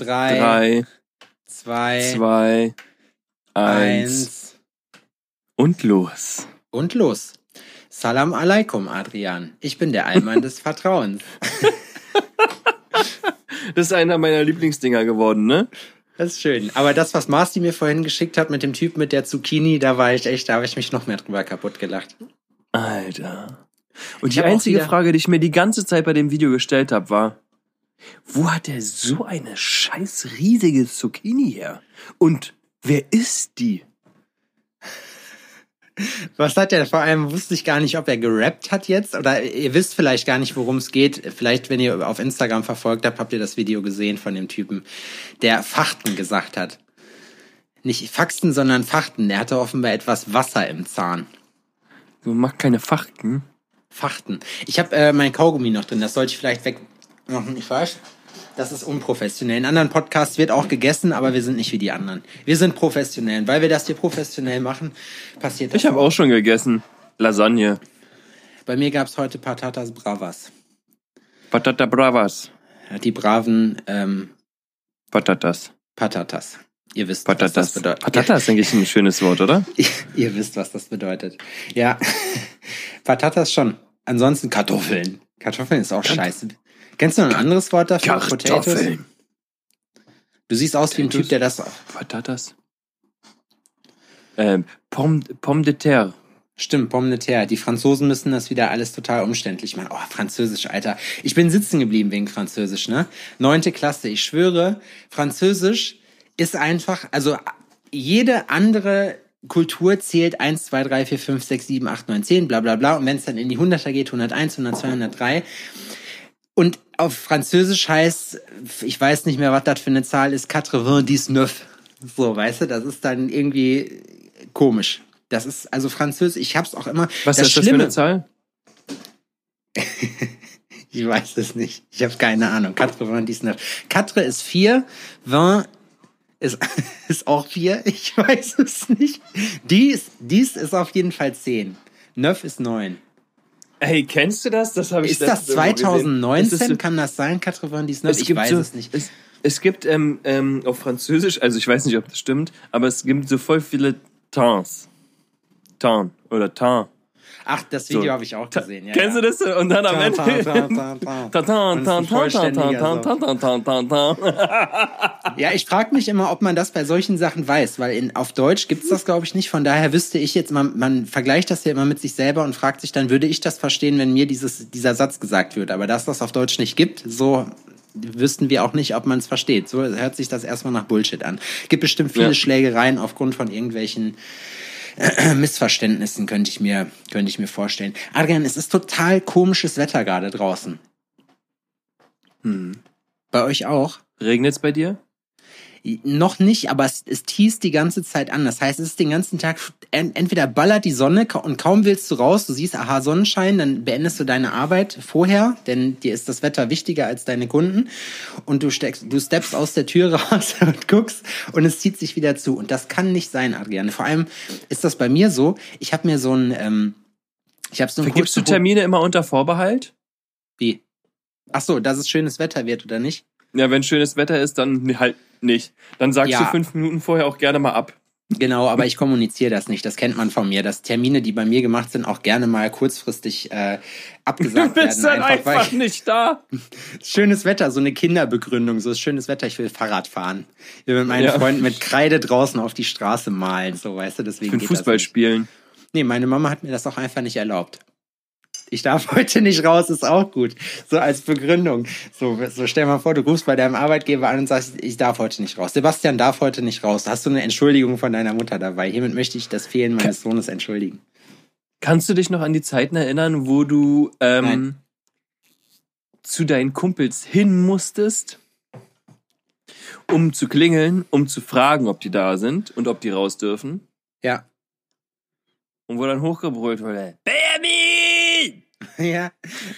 Drei, drei, zwei, zwei, eins. Und los. Und los. Salam alaikum, Adrian. Ich bin der Allmann des Vertrauens. Das ist einer meiner Lieblingsdinger geworden, ne? Das ist schön. Aber das, was Marci mir vorhin geschickt hat mit dem Typ mit der Zucchini, da war ich echt, da habe ich mich noch mehr drüber kaputt gelacht. Alter. Und Ich die einzige Frage, die ich mir die ganze Zeit bei dem Video gestellt habe, war, wo hat er so eine scheiß riesige Zucchini her? Und wer ist die? Was hat er? Vor allem wusste ich gar nicht, ob er gerappt hat jetzt. Oder ihr wisst vielleicht gar nicht, worum es geht. Vielleicht, wenn ihr auf Instagram verfolgt habt, habt ihr das Video gesehen von dem Typen, der Fachten gesagt hat. Nicht Faxen, sondern Fachten. Der hatte offenbar etwas Wasser im Zahn. Du machst keine Fakten. Fachten. Ich habe äh, mein Kaugummi noch drin. Das sollte ich vielleicht wegmachen. Ich weiß, das ist unprofessionell. In anderen Podcasts wird auch gegessen, aber wir sind nicht wie die anderen. Wir sind professionell. Und weil wir das hier professionell machen, passiert das Ich habe auch schon gegessen. Lasagne. Bei mir gab's heute Patatas Bravas. Patata Bravas. Die braven ähm, Patatas. Patatas. Ihr wisst, was Patatas. das bedeutet. Patata ist eigentlich ein schönes Wort, oder? Ihr, ihr wisst, was das bedeutet. Ja, Patatas schon. Ansonsten Kartoffeln. Kartoffeln ist auch scheiße. Kennst du noch ein anderes Wort dafür? Potatoes? Kartoffeln. Du siehst aus wie ein Typ, der das... Patatas. Ähm, Pomme, Pomme de terre. Stimmt, Pomme de terre. Die Franzosen müssen das wieder alles total umständlich machen. Oh, Französisch, Alter. Ich bin sitzen geblieben wegen Französisch, ne? Neunte Klasse. Ich schwöre, Französisch ist einfach, also jede andere Kultur zählt 1, 2, 3, 4, 5, 6, 7, 8, 9, 10, bla bla bla. Und wenn es dann in die Hunderter geht, 101, 102, 103. Und auf Französisch heißt, ich weiß nicht mehr, was das für eine Zahl ist, 99. So, weißt du, das ist dann irgendwie komisch. Das ist also Französisch, ich hab's auch immer. Was ist das für eine Zahl? Ich weiß es nicht. Ich habe keine Ahnung. Quatre vingt dix neuf. Quatre ist vier, vingt ist, ist auch vier. Ich weiß es nicht. Dies, dies ist auf jeden Fall zehn. Neuf ist neun. Hey, kennst du das? Das habe ich Ist das letztens irgendwo gesehen. 2019? Das ist Kann das sein? Dix neuf? es Ich gibt weiß so, es nicht. Es, es gibt ähm, ähm, auf Französisch, also ich weiß nicht, ob das stimmt, aber es gibt so voll viele Tans. Tan oder Tan. Ach, das Video so. habe ich auch gesehen. Ja, Kennst ja. du das? Und dann am Ende. Ja, ich frage mich immer, ob man das bei solchen Sachen weiß, weil in, auf Deutsch gibt's das, glaube ich, nicht. Von daher wüsste ich jetzt, man, man vergleicht das ja immer mit sich selber und fragt sich dann, würde ich das verstehen, wenn mir dieses, dieser Satz gesagt wird. Aber dass das auf Deutsch nicht gibt, so wüssten wir auch nicht, ob man es versteht. So hört sich das erstmal nach Bullshit an. Gibt bestimmt viele Ja. Schlägereien aufgrund von irgendwelchen äh, Missverständnissen, könnte ich mir, könnte ich mir vorstellen. Adrian, es ist total komisches Wetter gerade draußen. Hm. Bei euch auch? Regnet's bei dir? Noch nicht, aber es, es teast die ganze Zeit an. Das heißt, es ist den ganzen Tag, en, entweder ballert die Sonne und kaum willst du raus, du siehst, aha, Sonnenschein, dann beendest du deine Arbeit vorher, denn dir ist das Wetter wichtiger als deine Kunden. Und du steckst, du steppst aus der Tür raus und guckst und es zieht sich wieder zu. Und das kann nicht sein, Adriane. Vor allem ist das bei mir so, ich habe mir so ein, ähm, ich habe so ein Vergibst du Termine immer unter Vorbehalt? Wie? Ach so, dass es schönes Wetter wird, oder nicht? Ja, wenn schönes Wetter ist, dann halt nicht. Dann sagst Ja. du fünf Minuten vorher auch gerne mal ab. Genau, aber ich kommuniziere das nicht. Das kennt man von mir, dass Termine, die bei mir gemacht sind, auch gerne mal kurzfristig äh, abgesagt Du bist werden. dann Einfach, einfach nicht da. schönes Wetter, so eine Kinderbegründung, so ist schönes Wetter, ich will Fahrrad fahren. Ich will mit meinen Ja. Freunden mit Kreide draußen auf die Straße malen, so weißt du, deswegen Ich will Fußball spielen. Nee, meine Mama hat mir das auch einfach nicht erlaubt. Ich darf heute nicht raus, ist auch gut. So als Begründung. So, so stell mal vor, du rufst bei deinem Arbeitgeber an und sagst, ich darf heute nicht raus. Sebastian darf heute nicht raus. Hast du eine Entschuldigung von deiner Mutter dabei? Hiermit möchte ich das Fehlen meines Sohnes entschuldigen. Kannst du dich noch an die Zeiten erinnern, wo du ähm, zu deinen Kumpels hin musstest, um zu klingeln, um zu fragen, ob die da sind und ob die raus dürfen? Ja. Und wo dann hochgebrüllt wurde, Benjamin! Ja,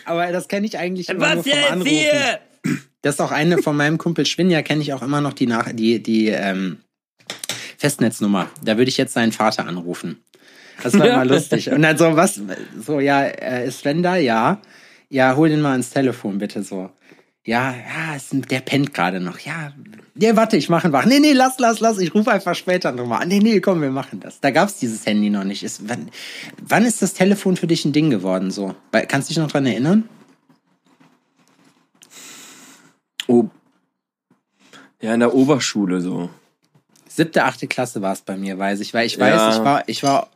aber das kenne ich eigentlich immer Was nur vom jetzt Anrufen. hier? Das ist auch eine von meinem Kumpel Schwinja, kenne ich auch immer noch die, Nach die, die ähm, Festnetznummer. Da würde ich jetzt seinen Vater anrufen. Das war immer lustig. Und dann so, was, so, ja, äh, ist Sven da? Ja. Ja, hol den mal ins Telefon, bitte so. Ja, ja, ist, der pennt gerade noch. Ja, Ja, warte, ich mache wach. Nee, nee, lass, lass, lass. Ich rufe einfach später nochmal an. Nee, nee, komm, wir machen das. Da gab's dieses Handy noch nicht. Ist, wann, wann ist das Telefon für dich ein Ding geworden so? Kannst du dich noch dran erinnern? Oh. Ja, in der Oberschule so. Siebte, achte Klasse war es bei mir, weiß ich. Weil ich weiß, Ja. ich war, ich war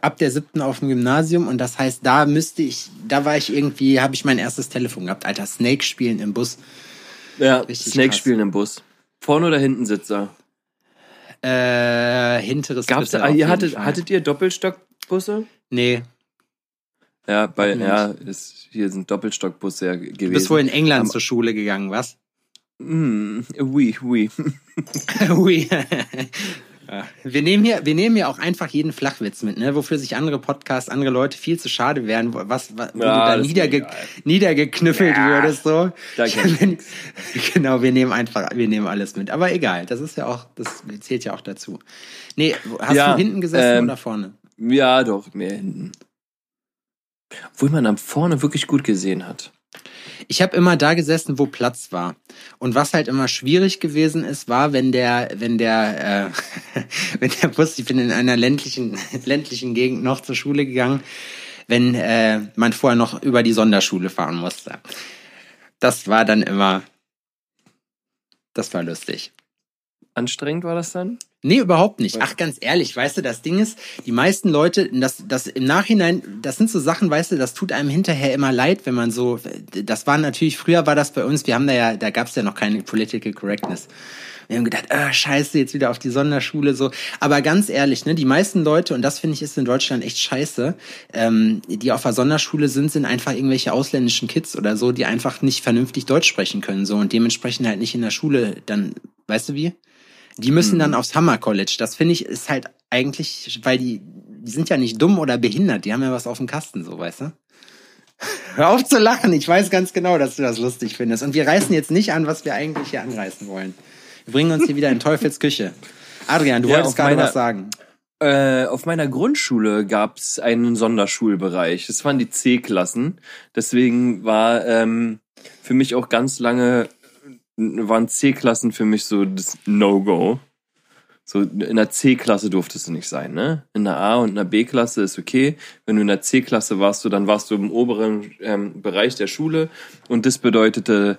ab der siebten auf dem Gymnasium und das heißt, da müsste ich, da war ich irgendwie, habe ich mein erstes Telefon gehabt. Alter, Snake spielen im Bus. Ja, Richtig Snake krass. spielen im Bus. Vorne oder hinten Sitzer? Äh, hinteres Gab's da, auf ihr hattet, Fall. hattet ihr Doppelstockbusse? Nee, Ja, bei, ja, ist, hier sind Doppelstockbusse ja gewesen. du bist wohl in England Am- zur Schule gegangen, was? Mm, oui, oui. Ui. Ja. Wir nehmen hier, wir nehmen hier auch einfach jeden Flachwitz mit, ne? Wofür sich andere Podcasts, andere Leute viel zu schade wären, wo- was, was wo Ja, du da niederge niedergeknüffelt Ja. würdest, so. Wenn- genau, wir nehmen einfach, wir nehmen alles mit. Aber egal, das ist ja auch, das zählt ja auch dazu. Nee, hast du hinten gesessen ähm, oder vorne? Ja, doch, mehr hinten. Obwohl man am vorne wirklich gut gesehen hat. Ich habe immer da gesessen, wo Platz war. Und was halt immer schwierig gewesen ist, war, wenn der, wenn der, äh, wenn der Bus, ich bin in einer ländlichen, ländlichen Gegend noch zur Schule gegangen, wenn äh, man vorher noch über die Sonderschule fahren musste. Das war dann immer, das war lustig. Anstrengend war das dann? Nee, überhaupt nicht. Ach, ganz ehrlich, weißt du, das Ding ist, die meisten Leute, das, das im Nachhinein, das sind so Sachen, weißt du, das tut einem hinterher immer leid, wenn man so, das war natürlich, früher war das bei uns, wir haben da ja, da gab's ja noch keine Political Correctness. Wir haben gedacht, äh, scheiße, jetzt wieder auf die Sonderschule, so. Aber ganz ehrlich, ne, die meisten Leute, und das finde ich ist in Deutschland echt scheiße, ähm, die auf der Sonderschule sind, sind einfach irgendwelche ausländischen Kids oder so, die einfach nicht vernünftig Deutsch sprechen können, so, und dementsprechend halt nicht in der Schule dann, weißt du wie? Die müssen dann aufs Hammer College. Das finde ich ist halt eigentlich, weil die, die sind ja nicht dumm oder behindert, die haben ja was auf dem Kasten, so, weißt du? Hör auf zu lachen, ich weiß ganz genau, dass du das lustig findest. Und wir reißen jetzt nicht an, was wir eigentlich hier anreißen wollen. Wir bringen uns hier wieder in Teufels Küche. Adrian, du Ja, wolltest gerade was sagen. Äh, auf meiner Grundschule gab's einen Sonderschulbereich. Das waren die C-Klassen. Deswegen war ähm, für mich auch ganz lange waren C-Klassen für mich so das No-Go. So in der C-Klasse durftest du nicht sein, ne? In der A und in der B-Klasse ist okay. Wenn du in der C-Klasse warst, du, dann warst du im oberen ähm, Bereich der Schule und das bedeutete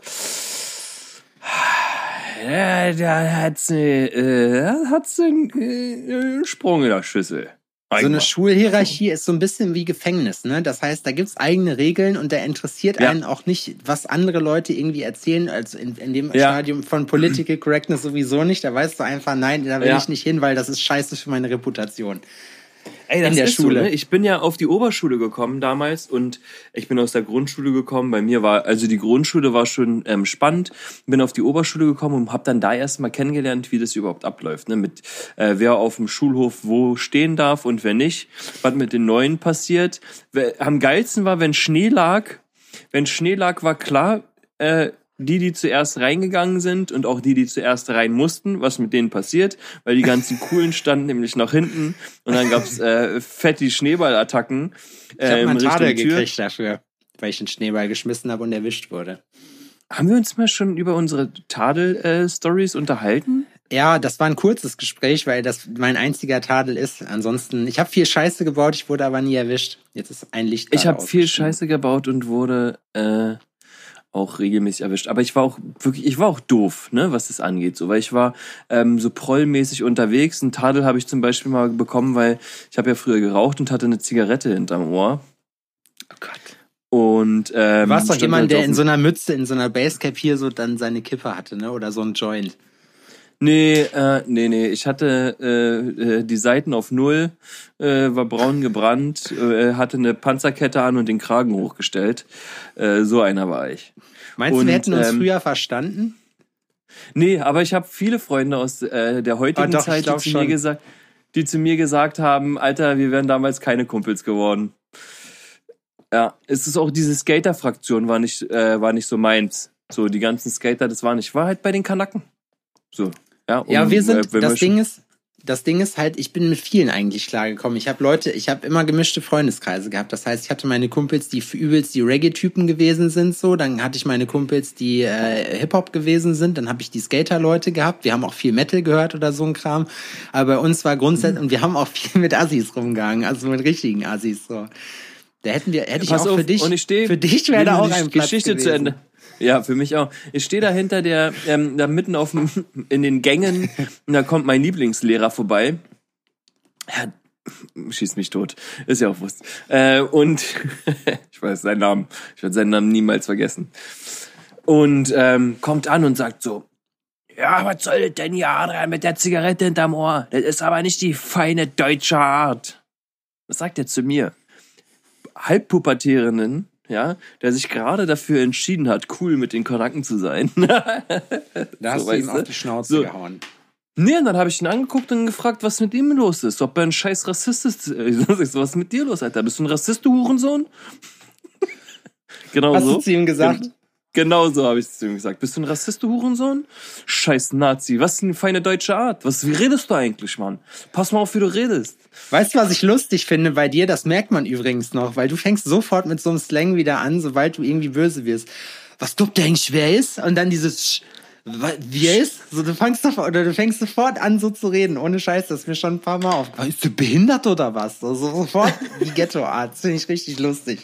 ja, da hat's ne, äh, hat's einen, äh, einen Sprung in der Schüssel. So eine. Schulhierarchie ist so ein bisschen wie Gefängnis, ne? Das heißt, da gibt's eigene Regeln und da interessiert Ja. einen auch nicht, was andere Leute irgendwie erzählen. Also in, in dem Ja. Stadium von Political Correctness sowieso nicht. Da weißt du einfach, nein, da will Ja. ich nicht hin, weil das ist scheiße für meine Reputation. Ey, das in der ist Schule. So, ne? Ich bin ja auf die Oberschule gekommen damals und ich bin aus der Grundschule gekommen. Bei mir war, also die Grundschule war schon ähm, spannend. Bin auf die Oberschule gekommen und habe dann da erstmal kennengelernt, wie das überhaupt abläuft. Ne? Mit äh, wer auf dem Schulhof wo stehen darf und wer nicht. Was mit den Neuen passiert. Am geilsten war, wenn Schnee lag. Wenn Schnee lag, war klar, äh, die, die zuerst reingegangen sind und auch die, die zuerst rein mussten, was mit denen passiert, weil die ganzen Coolen standen nämlich nach hinten und dann gab's äh, fette Schneeballattacken Ich habe äh, mal in einen Tadel Richtung Tür. gekriegt dafür, weil ich einen Schneeball geschmissen habe und erwischt wurde. Haben wir uns mal schon über unsere Tadel-Stories unterhalten? Ja, das war ein kurzes Gespräch, weil das mein einziger Tadel ist. Ansonsten, ich habe viel Scheiße gebaut, ich wurde aber nie erwischt. Jetzt ist ein Licht. Ich habe viel. Scheiße gebaut und wurde äh, auch regelmäßig erwischt. Aber ich war auch wirklich, ich war auch doof, ne, was das angeht. So, weil ich war ähm, so prollmäßig unterwegs. Ein Tadel habe ich zum Beispiel mal bekommen, weil ich habe ja früher geraucht und hatte eine Zigarette hinterm Ohr. Oh Gott. Und ähm, Du warst doch stand jemand, halt der in so einer Mütze, in so einer Basecap hier so dann seine Kippe hatte, ne? Oder so ein Joint. Nee, äh, nee, nee. Ich hatte äh, äh, die Seiten auf Null, äh, war braun gebrannt, äh, hatte eine Panzerkette an und den Kragen hochgestellt. Äh, so einer war ich. Meinst du, wir hätten uns ähm, früher verstanden? Nee, aber ich habe viele Freunde aus äh, der heutigen Ah, doch, Zeit, die zu, schon. mir gesagt, die zu mir gesagt haben, Alter, wir wären damals keine Kumpels geworden. Ja, es ist auch diese Skater-Fraktion war nicht, äh, war nicht so meins. So, die ganzen Skater, das war nicht, war halt bei den Kanaken. So, ja. Ja, um, wir sind, äh, das wir Ding ist, das Ding ist halt, ich bin mit vielen eigentlich klargekommen. Ich habe Leute, ich habe immer gemischte Freundeskreise gehabt. Das heißt, ich hatte meine Kumpels, die übelst die Reggae-Typen gewesen sind, so. Dann hatte ich meine Kumpels, die äh, Hip-Hop gewesen sind. Dann habe ich die Skater-Leute gehabt. Wir haben auch viel Metal gehört oder so ein Kram. Aber bei uns war grundsätzlich, mhm. und wir haben auch viel mit Assis rumgegangen, also mit richtigen Assis, so. Da hätten wir, hätte ich Pass auch auf, für dich, und ich steh, für dich wäre da auch ein Geschichte gewesen. zu Ende. Ja, für mich auch. Ich stehe da hinter der, ähm, da mitten auf dem, in den Gängen, und da kommt mein Lieblingslehrer vorbei. Ja, schießt mich tot. Ist ja auch Wurst. Äh, und ich weiß seinen Namen. Ich werde seinen Namen niemals vergessen. Und ähm, kommt an und sagt so, ja, was soll denn hier, Adrian, mit der Zigarette hinterm Ohr? Das ist aber nicht die feine deutsche Art. Was sagt er zu mir? Halbpubertärinnen ja, der sich gerade dafür entschieden hat, cool mit den Koraken zu sein. da hast so, du ihm auf die Schnauze so. gehauen. Nee, und dann habe ich ihn angeguckt und gefragt, was mit ihm los ist. Ob er ein scheiß Rassist ist. was ist mit dir los, Alter? Bist du ein Rassist, du Hurensohn? genau Hast so. Hast du zu ihm gesagt? Genau so habe ich es zu ihm gesagt. Bist du ein Rassist, du Hurensohn? Scheiß Nazi. Was ist eine feine deutsche Art? Was, wie redest du eigentlich, Mann? Pass mal auf, wie du redest. Weißt du, was ich lustig finde bei dir? Das merkt man übrigens noch, weil du fängst sofort mit so einem Slang wieder an, sobald du irgendwie böse wirst. Was glaubt der wer ist? Und dann dieses wie ist? So, du fängst sofort, oder du fängst sofort an, so zu reden. Ohne Scheiß, das ist mir schon ein paar Mal aufgefallen. Ist du behindert oder was? So, so sofort die Ghetto-Art. Finde ich richtig lustig.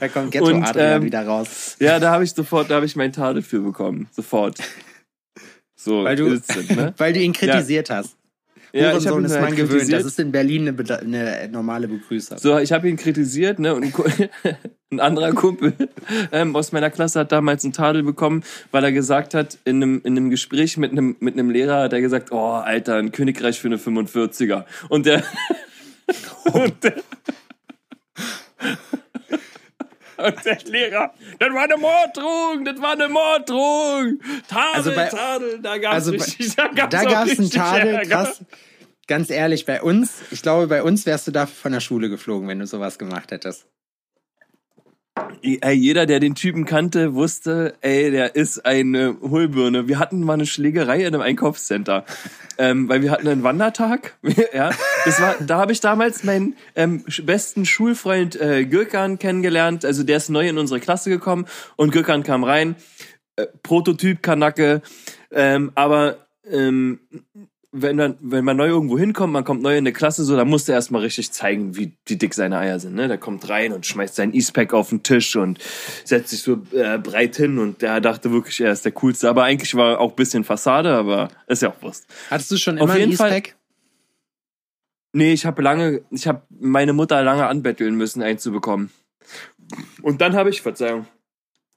Da kommt Ghetto-Art ähm, wieder raus. Ja, da habe ich sofort, da habe ich meinen Tadel für bekommen. Sofort. So, weil du, ne? weil du ihn kritisiert ja. hast. Ja, ich Sohn ist man gewöhnt. Das ist in Berlin eine, eine normale Begrüßung. So, ich habe ihn kritisiert, ne? Und ein anderer Kumpel ähm, aus meiner Klasse hat damals einen Tadel bekommen, weil er gesagt hat, in einem, in einem Gespräch mit einem, mit einem Lehrer hat er gesagt, oh, Alter, ein Königreich für eine 45er. Und der, und der, und der Lehrer, das war eine Morddrohung, das war eine Morddrohung. Tadel, also bei, Tadel, da gab's also richtig, da da gab's einen Tadel, krass. Ganz ehrlich, bei uns, ich glaube, bei uns wärst du dafür von der Schule geflogen, wenn du sowas gemacht hättest. Ey, jeder, der den Typen kannte, wusste, ey, der ist eine Hohlbirne. Wir hatten mal eine Schlägerei in einem Einkaufscenter, ähm, weil wir hatten einen Wandertag. ja, das war, da habe ich damals meinen ähm, besten Schulfreund äh, Gürkan kennengelernt. Also der ist neu in unsere Klasse gekommen und Gürkan kam rein, äh, Prototyp Kanacke, ähm, aber ähm, wenn man, wenn man neu irgendwo hinkommt, man kommt neu in eine Klasse, so, dann muss der erstmal richtig zeigen, wie, wie dick seine Eier sind. Ne? Der kommt rein und schmeißt sein E-Spec auf den Tisch und setzt sich so äh, breit hin und der dachte wirklich, er ist der Coolste. Aber eigentlich war auch ein bisschen Fassade, aber ist ja auch Wurst. Hattest du schon immer ein E-Spec? Nee, ich habe lange, ich habe meine Mutter lange anbetteln müssen, einzubekommen. Und dann habe ich, Verzeihung,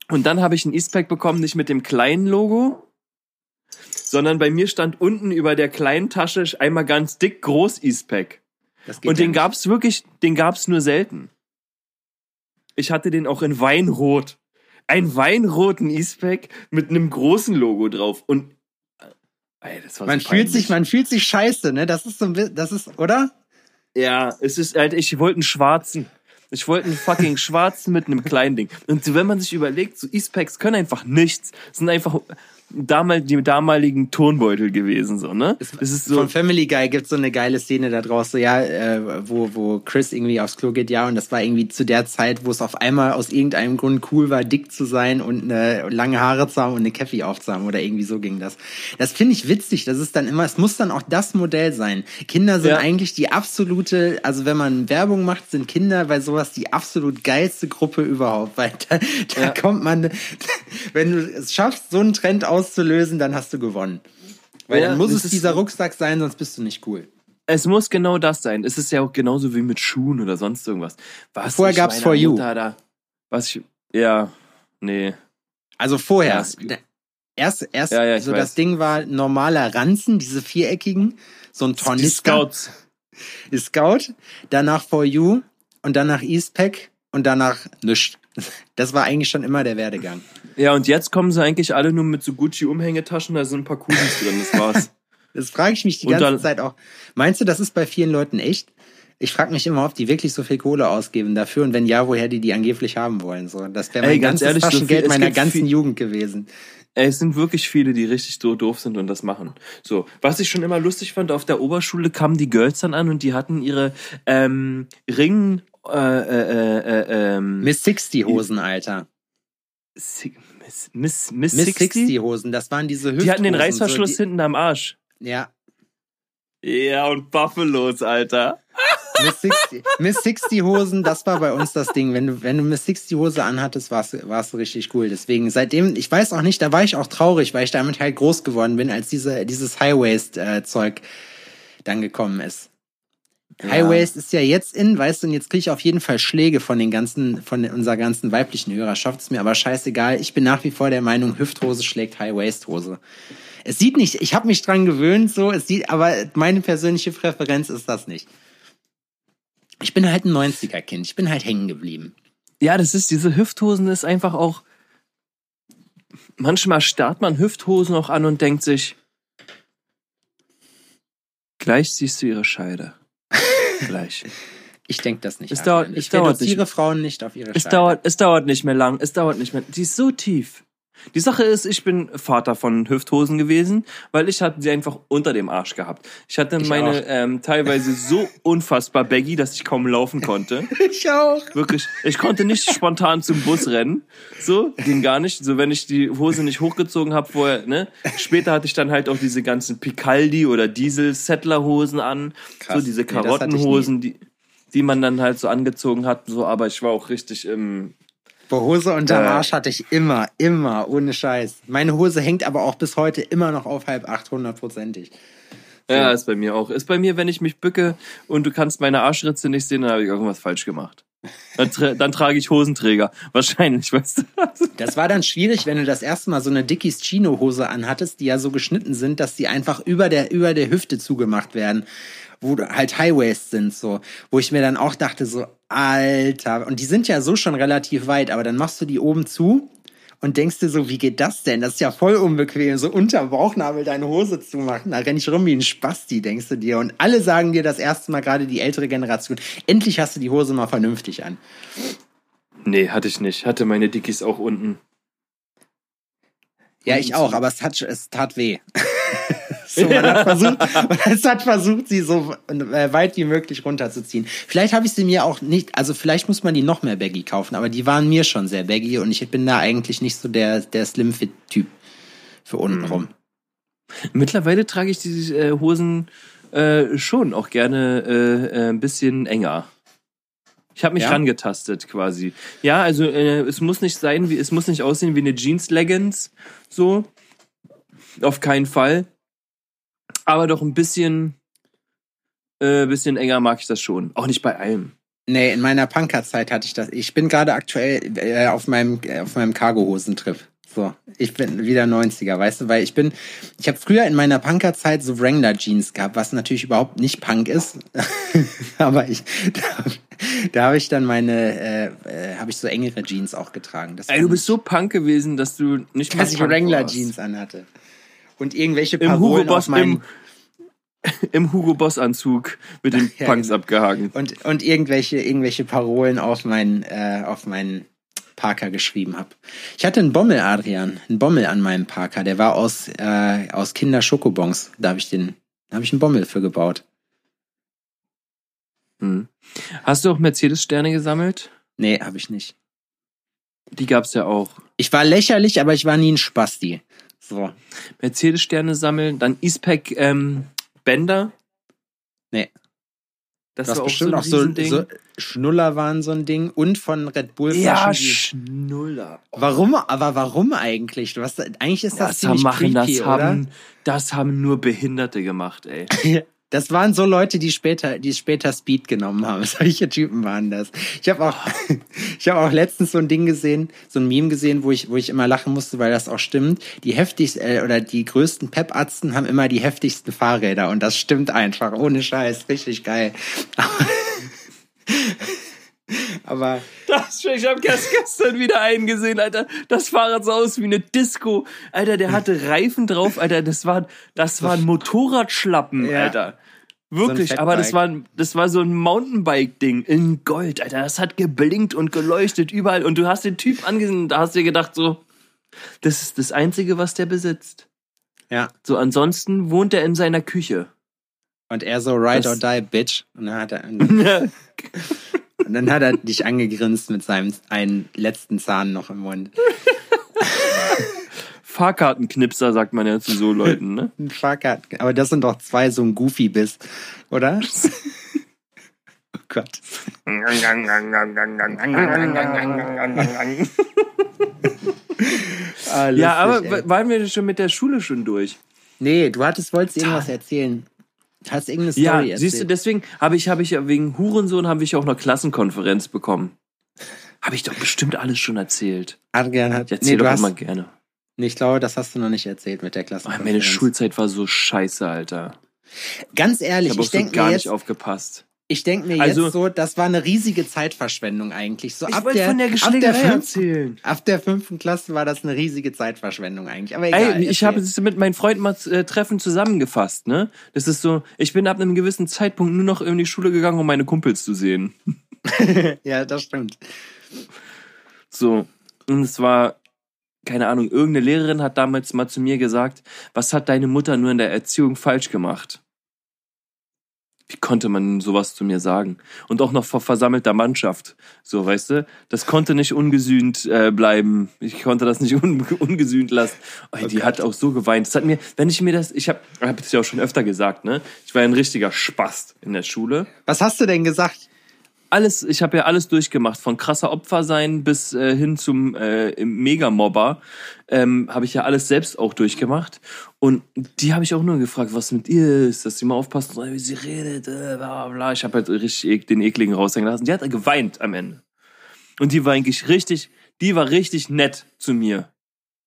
und dann habe ich ein E-Spec bekommen, nicht mit dem kleinen Logo, sondern bei mir stand unten über der kleinen Tasche einmal ganz dick groß Eastpack. Und den gab's wirklich, den gab's nur selten. Ich hatte den auch in Weinrot. Ein weinroten Eastpack mit einem großen Logo drauf. Und ey, das war man so fühlt sich, man fühlt sich scheiße, ne? Das ist so ein das ist, oder? Ja, es ist halt, ich wollte einen schwarzen. Ich wollte einen fucking schwarzen mit einem kleinen Ding. Und wenn man sich überlegt, so Eastpacks können einfach nichts. Sind einfach damal, die damaligen Tonbeutel gewesen, so, ne? Es, es ist so. Von Family Guy gibt's so eine geile Szene da draußen, so, ja, äh, wo, wo Chris irgendwie aufs Klo geht, ja, und das war irgendwie zu der Zeit, wo es auf einmal aus irgendeinem Grund cool war, dick zu sein und eine lange Haare zu haben und eine Käffi aufzuhaben oder irgendwie so ging das. Das finde ich witzig, das ist dann immer, es muss dann auch das Modell sein. Kinder sind ja. eigentlich die absolute, also wenn man Werbung macht, sind Kinder bei sowas die absolut geilste Gruppe überhaupt, weil da, da ja. kommt man, wenn du es schaffst, so einen Trend aus auszulösen, dann hast du gewonnen. Weil ja, dann muss es dieser Rucksack sein, sonst bist du nicht cool. Es muss genau das sein. Es ist ja auch genauso wie mit Schuhen oder sonst irgendwas. Was vorher gab's For You. Da, was ich, ja, nee. Also vorher. Ja, erst, erst, ja, ja, so weiß. das Ding war normaler Ranzen, diese viereckigen, so ein Tornister. Die Scouts. Die Scout, danach For You und danach Eastpack und danach nichts. Das war eigentlich schon immer der Werdegang. Ja, und jetzt kommen sie eigentlich alle nur mit so Gucci-Umhängetaschen, da sind ein paar Kugels drin, das war's. das frage ich mich die ganze dann, Zeit auch. Meinst du, das ist bei vielen Leuten echt? Ich frage mich immer, ob die wirklich so viel Kohle ausgeben dafür und wenn ja, woher die die angeblich haben wollen. So, das wäre Ey, mein ganz ganzes ehrlich, so Taschengeld viel- es meiner ganzen viel- Jugend gewesen. Ey, Es sind wirklich viele, die richtig so doof sind und das machen. So, was ich schon immer lustig fand, auf der Oberschule kamen die Girls dann an und die hatten ihre ähm, Ring, äh, äh, äh, ähm, Miss 60 Hosen, Alter. Miss, Miss, Miss, Miss 60? 60 Hosen, das waren diese Hüfthosen. Die hatten den Reißverschluss so, hinten am Arsch. die, Ja, Ja, und Buffalos, Alter. Miss 60, Miss 60 Hosen, das war bei uns das Ding. Wenn du, wenn du Miss 60 Hose anhattest, warst, warst du richtig cool. Deswegen, seitdem, ich weiß auch nicht, da war ich auch traurig, weil ich damit halt groß geworden bin, als diese, dieses High-Waist-Zeug dann gekommen ist. High-Waist ist ja jetzt in, weißt du, und jetzt kriege ich auf jeden Fall Schläge von den ganzen, von unserer ganzen weiblichen Hörerschaft. Ist mir aber scheißegal. Ich bin nach wie vor der Meinung, Hüfthose schlägt High-Waist-Hose. Es sieht nicht, ich habe mich dran gewöhnt, so, es sieht, aber meine persönliche Präferenz ist das nicht. Ich bin halt ein 90er-Kind. Ich bin halt hängen geblieben. Ja, das ist, diese Hüfthosen ist einfach auch. Manchmal starrt man Hüfthosen auch an und denkt sich, gleich siehst du ihre Scheide. Gleich. Ich denke das nicht. Es dauert- ich es dauert reduziere nicht. Frauen nicht auf ihre Es dauert, es dauert nicht mehr lang, es dauert nicht mehr. Die ist so tief. Die Sache ist, ich bin Vater von Hüfthosen gewesen, weil ich hatte sie einfach unter dem Arsch gehabt. Ich hatte Ich meine auch. ähm, teilweise so unfassbar baggy, dass ich kaum laufen konnte. Ich auch. Wirklich, ich konnte nicht spontan zum Bus rennen. So, ging gar nicht. So, wenn ich die Hose nicht hochgezogen habe vorher, ne? Später hatte ich dann halt auch diese ganzen Picaldi oder Diesel-Settler-Hosen an. Krass. So diese Nee, Karottenhosen, die, die man dann halt so angezogen hat. So, aber ich war auch richtig im, Boah, Hose unterm Äh. Arsch hatte ich immer, immer, ohne Scheiß. Meine Hose hängt aber auch bis heute immer noch auf halb acht, hundertprozentig. Ja, ist bei mir auch. Ist bei mir, wenn ich mich bücke und du kannst meine Arschritze nicht sehen, dann habe ich irgendwas falsch gemacht. Dann, tra dann trage ich Hosenträger. Wahrscheinlich, weißt du. Das war dann schwierig, wenn du das erste Mal so eine Dickies Chino Hose anhattest, die ja so geschnitten sind, dass die einfach über der, über der Hüfte zugemacht werden. Wo halt High Waist sind, so. Wo ich mir dann auch dachte, so, Alter. Und die sind ja so schon relativ weit, aber dann machst du die oben zu und denkst dir so, wie geht das denn? Das ist ja voll unbequem, so unterm Bauchnabel deine Hose zu machen. Da renn ich rum wie ein Spasti, denkst du dir. Und alle sagen dir das erste Mal, gerade die ältere Generation, endlich hast du die Hose mal vernünftig an. Nee, hatte ich nicht. Hatte meine Dickies auch unten. Ja, ich auch, aber es hat, es tat weh. So, man hat versucht, es hat versucht, sie so äh, weit wie möglich runterzuziehen. Vielleicht habe ich sie mir auch nicht, also vielleicht muss man die noch mehr baggy kaufen, aber die waren mir schon sehr baggy und ich bin da eigentlich nicht so der, der Slim-Fit-Typ für unten Mhm. rum. Mittlerweile trage ich diese äh, Hosen äh, schon auch gerne äh, äh, ein bisschen enger. Ich habe mich Ja? rangetastet quasi. Ja, also äh, es muss nicht sein, wie es muss nicht aussehen wie eine Jeans Leggings so. Auf keinen Fall. Aber doch ein bisschen äh, bisschen enger mag ich das schon. Auch nicht bei allem. Nee, in meiner Punkerzeit hatte ich das. Ich bin gerade aktuell äh, auf meinem äh, auf meinem Cargo-Hosentrip. So, ich bin wieder 90er, weißt du, weil ich bin, ich habe früher in meiner Punkerzeit so Wrangler Jeans gehabt, was natürlich überhaupt nicht Punk ist, aber ich, da, da habe ich dann meine, äh, äh, habe ich so engere Jeans auch getragen. Das Ey, du bist so Punk gewesen, dass du nicht mal dass ich Wrangler. Jeans anhatte und irgendwelche Im Hugo Parolen Boss auf meinen, im, im Hugo Boss Anzug mit den Ja, Punks genau. abgehangen. und und irgendwelche irgendwelche Parolen auf meinen äh, auf meinen Parker geschrieben habe. Ich hatte einen Bommel, Adrian, einen Bommel an meinem Parker. Der war aus äh, aus Kinder Schokobons. Da habe ich den, da habe ich einen Bommel für gebaut. Hm. Hast du auch Mercedes-Sterne gesammelt? Nee, habe ich nicht. Die gab's ja auch. Ich war lächerlich, aber ich war nie ein Spasti. So. Mercedes-Sterne sammeln, dann Eastpack ähm, Bänder. Nee. Das Du hast war auch bestimmt so ein auch so, so Schnuller waren so ein Ding und von Red Bull ja, Schnuller. warum? Aber warum eigentlich? Hast eigentlich ist das, Das, ziemlich machen, das, creepy, haben, das haben nur Behinderte gemacht, ey. Das waren so Leute, die später, die später Speed genommen haben. Solche Typen waren das. Ich habe auch, ich habe auch letztens so ein Ding gesehen, so ein Meme gesehen, wo ich, wo ich immer lachen musste, weil das auch stimmt. Die heftigsten äh, oder die größten Pep-Arzten haben immer die heftigsten Fahrräder und das stimmt einfach, ohne Scheiß, richtig geil. Aber Das, ich habe gestern wieder einen gesehen, Alter. Das Fahrrad sah aus wie eine Disco. Alter, der hatte Reifen drauf, Alter. Das war, das waren Motorradschlappen, Ja. Alter. Wirklich, so ein aber das war, das war so ein Mountainbike-Ding in Gold, Alter. Das hat geblinkt und geleuchtet überall. Und du hast den Typ angesehen und da hast du dir gedacht, so, das ist das Einzige, was der besitzt. Ja. So, ansonsten wohnt er in seiner Küche. Und er so, ride or Das- die, bitch. Und dann hat er, und dann hat er dich angegrinst mit seinem einen letzten Zahn noch im Mund. Fahrkartenknipser, sagt man ja zu so Leuten, ne? Fahrkarten. Aber das sind doch zwei, so ein Goofy bist, oder? oh Gott. Ah, ja, aber waren wir schon mit der Schule schon durch? Nee, du hattest, wolltest irgendwas erzählen. Hast irgendeine Story Ja, erzählt. siehst du, deswegen habe ich, habe ich ja wegen Hurensohn habe ich auch noch Klassenkonferenz bekommen. Habe ich doch bestimmt alles schon erzählt. Adrian hat, Ich erzähle nee, doch hast, immer gerne. nee, ich glaube, das hast du noch nicht erzählt mit der Klasse. Oh, meine Schulzeit war so scheiße, Alter. Ganz Ich ehrlich, habe auch ich so denke gar mir nicht jetzt, aufgepasst. Ich denk mir Also- jetzt so, das war eine riesige Zeitverschwendung eigentlich. So ab der, von der ab der, fünften, ab der fünften Klasse war das eine riesige Zeitverschwendung eigentlich. Aber egal. Ey, ich habe es mit meinen Freunden mal äh, Treffen zusammengefasst, ne? Das ist so, ich bin ab einem gewissen Zeitpunkt nur noch in die Schule gegangen, um meine Kumpels zu sehen. ja, das stimmt. So. Und es war, keine Ahnung, irgendeine Lehrerin hat damals mal zu mir gesagt, was hat deine Mutter nur in der Erziehung falsch gemacht? Wie konnte man sowas zu mir sagen? Und auch noch vor versammelter Mannschaft. So, weißt du? Das konnte nicht ungesühnt äh, bleiben. Ich konnte das nicht un ungesühnt lassen. Oh, die hat auch so geweint. Das hat mir, wenn ich mir das, ich habe hab das ja auch schon öfter gesagt, ne? Ich war ein richtiger Spast in der Schule Was hast du denn gesagt? Alles, ich habe ja alles durchgemacht, von krasser Opfer sein bis äh, hin zum äh, Megamobber, ähm, habe ich ja alles selbst auch durchgemacht. Und die habe ich auch nur gefragt, was mit ihr ist, dass sie mal aufpasst, wie sie redet, äh, bla bla. Ich habe halt richtig den ekligen raushängen lassen. Die hat geweint am Ende. Und die war eigentlich richtig, die war richtig nett zu mir.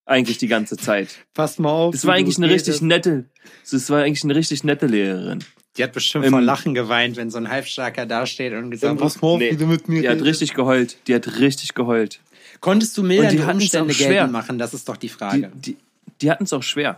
Eigentlich die ganze Zeit. Pass mal auf. Das war eigentlich eine redest. richtig nette, das war eigentlich eine richtig nette Lehrerin. Die hat bestimmt Ähm, vor Lachen geweint, wenn so ein Halbstarker dasteht und gesagt, mal auf, Nee. wie du mit mir Die hat redest. richtig geheult. Die hat richtig geheult. Konntest du mildernde die Umstände auch schwer. geltend machen? Das ist doch die Die, Frage. die, die hatten es auch schwer.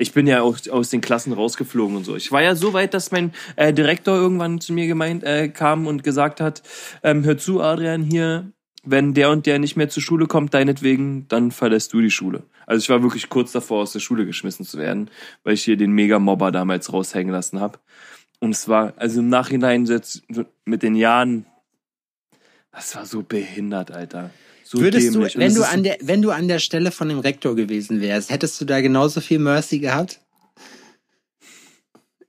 Ich bin ja auch aus den Klassen rausgeflogen und so. Ich war ja so weit, dass mein äh, Direktor irgendwann zu mir gemeint äh, kam und gesagt hat: ähm, Hör zu, Adrian, hier, wenn der und der nicht mehr zur Schule kommt, deinetwegen, dann verlässt du die Schule. Also ich war wirklich kurz davor, aus der Schule geschmissen zu werden, weil ich hier den Mega-Mobber damals raushängen lassen habe. Und es war, also im Nachhinein jetzt mit den Jahren, das war so behindert, Alter. So Würdest du, dämlich. Und wenn du an der, wenn du an der Stelle von dem Rektor gewesen wärst, hättest du da genauso viel Mercy gehabt?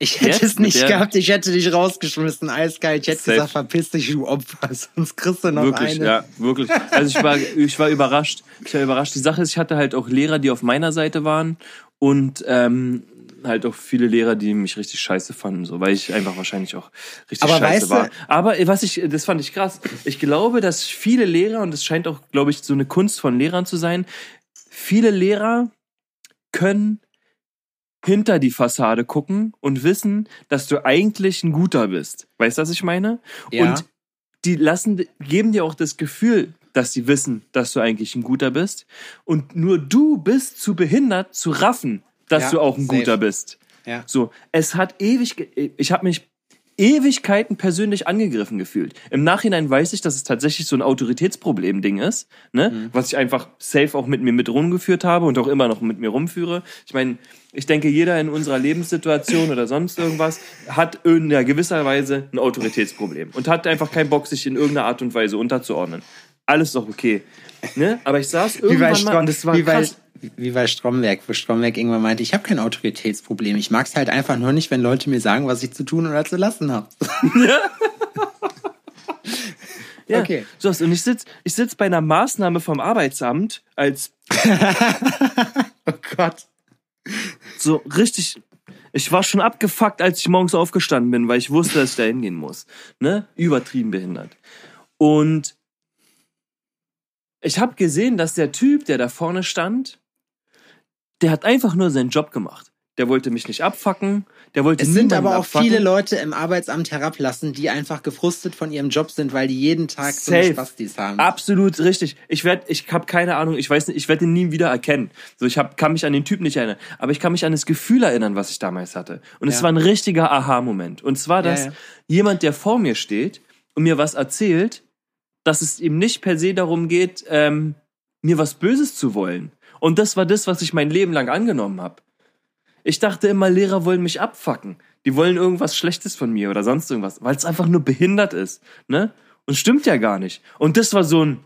Ich hätte Jetzt es nicht gehabt, ich hätte dich rausgeschmissen, eiskalt. Ich hätte Safe. gesagt, verpiss dich, du Opfer, sonst kriegst du noch Wirklich, eine. ja, wirklich. Also ich war, ich war überrascht. Ich war überrascht. Die Sache ist, ich hatte halt auch Lehrer, die auf meiner Seite waren und ähm, halt auch viele Lehrer, die mich richtig scheiße fanden, so, weil ich einfach wahrscheinlich auch richtig Aber scheiße weißt du- war. Aber äh, was ich, das fand ich krass. Ich glaube, dass viele Lehrer und es scheint auch, glaube ich, so eine Kunst von Lehrern zu sein. Viele Lehrer können hinter die Fassade gucken und wissen, dass du eigentlich ein guter bist. Weißt du, was ich meine? Ja. Und die lassen, geben dir auch das Gefühl, dass sie wissen, dass du eigentlich ein guter bist. Und nur du bist zu behindert, zu raffen, dass Ja, du auch ein safe. guter bist. Ja. So, es hat ewig, ge- ich habe mich Ewigkeiten persönlich angegriffen gefühlt. Im Nachhinein weiß ich, dass es tatsächlich so ein Autoritätsproblem-Ding ist, ne? Mhm. was ich einfach safe auch mit mir mit rumgeführt habe und auch immer noch mit mir rumführe. Ich meine, ich denke, jeder in unserer Lebenssituation oder sonst irgendwas hat in gewisser Weise ein Autoritätsproblem und hat einfach keinen Bock, sich in irgendeiner Art und Weise unterzuordnen. Alles doch okay. Ne? Aber ich saß Wie irgendwann mal Strom, und das war wie, bei, krass. Wie bei Stromberg, wo Stromberg irgendwann meinte, ich habe kein Autoritätsproblem. Ich mag es halt einfach nur nicht, wenn Leute mir sagen, was ich zu tun oder zu lassen habe. Ja. Okay. So, und ich sitz, ich sitz bei einer Maßnahme vom Arbeitsamt als Oh Gott. so richtig. Ich war schon abgefuckt, als ich morgens aufgestanden bin, weil ich wusste, dass ich da hingehen muss. Ne? Übertrieben behindert. Und ich habe gesehen, dass der Typ, der da vorne stand, der hat einfach nur seinen Job gemacht. der wollte mich nicht abfacken, der wollte Es sind aber auch abfacken. viele Leute im Arbeitsamt herablassen, die einfach gefrustet von ihrem Job sind, weil die jeden Tag so Safe. Spastis haben. Absolut richtig. Ich werde, ich habe keine Ahnung, ich weiß nicht, ich werde ihn nie wieder erkennen. So, ich hab, kann mich an den Typ nicht erinnern, aber ich kann mich an das Gefühl erinnern, was ich damals hatte. Und es Ja. war ein richtiger Aha-Moment. Und zwar, dass ja. jemand, der vor mir steht und mir was erzählt, dass es ihm nicht per se darum geht, ähm, mir was Böses zu wollen. Und das war das, was ich mein Leben lang angenommen habe. Ich dachte immer, Lehrer wollen mich abfacken. Die wollen irgendwas Schlechtes von mir oder sonst irgendwas, weil es einfach nur behindert ist, ne? Und stimmt ja gar nicht. Und das war so ein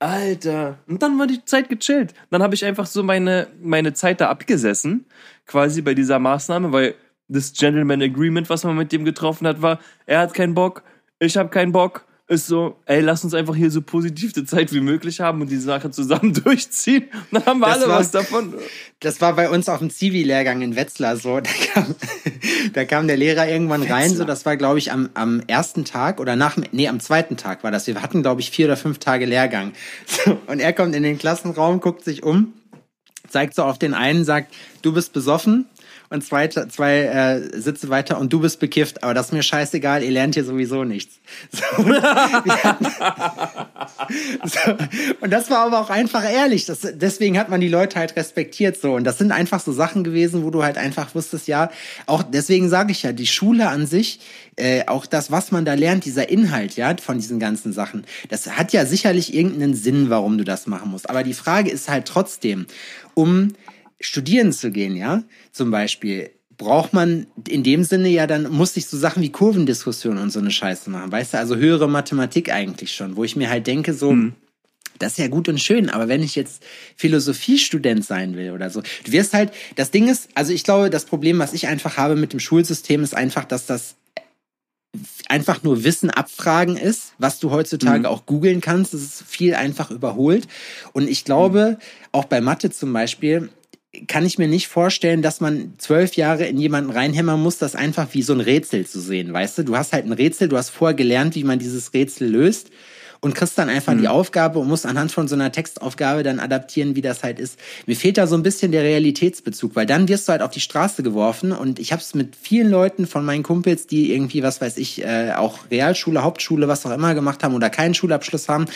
Alter. Und dann war die Zeit gechillt. Dann habe ich einfach so meine meine Zeit da abgesessen, quasi bei dieser Maßnahme, weil das Gentleman Agreement, was man mit dem getroffen hat, war, er hat keinen Bock, ich habe keinen Bock. Ist so, ey, lass uns einfach hier so positiv die Zeit wie möglich haben und die Sache zusammen durchziehen. Und dann haben wir Das alle war- was davon. Das war bei uns auf dem Zivi-Lehrgang in Wetzlar so. Da kam, da kam der Lehrer irgendwann rein, so das war, glaube ich, am, am ersten Tag oder nach, nee, am zweiten Tag war das. Wir hatten, glaube ich, vier oder fünf Tage Lehrgang. So, und er kommt in den Klassenraum, guckt sich um, zeigt so auf den einen, sagt, du bist besoffen. Und zwei, zwei äh, Sitze weiter und du bist bekifft, aber das ist mir scheißegal, ihr lernt hier sowieso nichts. So, und, so, und das war aber auch einfach ehrlich. Das, deswegen hat man die Leute halt respektiert so. Und das sind einfach so Sachen gewesen, wo du halt einfach wusstest, ja, auch deswegen sage ich ja, die Schule an sich, äh, auch das, was man da lernt, dieser Inhalt, ja, von diesen ganzen Sachen, das hat ja sicherlich irgendeinen Sinn, warum du das machen musst. Aber die Frage ist halt trotzdem, um studieren zu gehen, ja, zum Beispiel, braucht man in dem Sinne ja dann, muss ich so Sachen wie Kurvendiskussion und so eine Scheiße machen, weißt du, also höhere Mathematik eigentlich schon, wo ich mir halt denke, so, das ist ja gut und schön, aber wenn ich jetzt Philosophiestudent sein will oder so, du wirst halt, das Ding ist, also ich glaube, das Problem, was ich einfach habe mit dem Schulsystem, ist einfach, dass das einfach nur Wissen abfragen ist, was du heutzutage Mhm. auch googeln kannst. Das ist viel einfach überholt. Und ich glaube, auch bei Mathe zum Beispiel, kann ich mir nicht vorstellen, dass man zwölf Jahre in jemanden reinhämmern muss, das einfach wie so ein Rätsel zu sehen, weißt du? Du hast halt ein Rätsel, du hast vorher gelernt, wie man dieses Rätsel löst und kriegst dann einfach die Aufgabe und musst anhand von so einer Textaufgabe dann adaptieren, wie das halt ist. Mir fehlt da so ein bisschen der Realitätsbezug, weil dann wirst du halt auf die Straße geworfen und ich habe es mit vielen Leuten von meinen Kumpels, die irgendwie, was weiß ich, äh, auch Realschule, Hauptschule, was auch immer gemacht haben oder keinen Schulabschluss haben,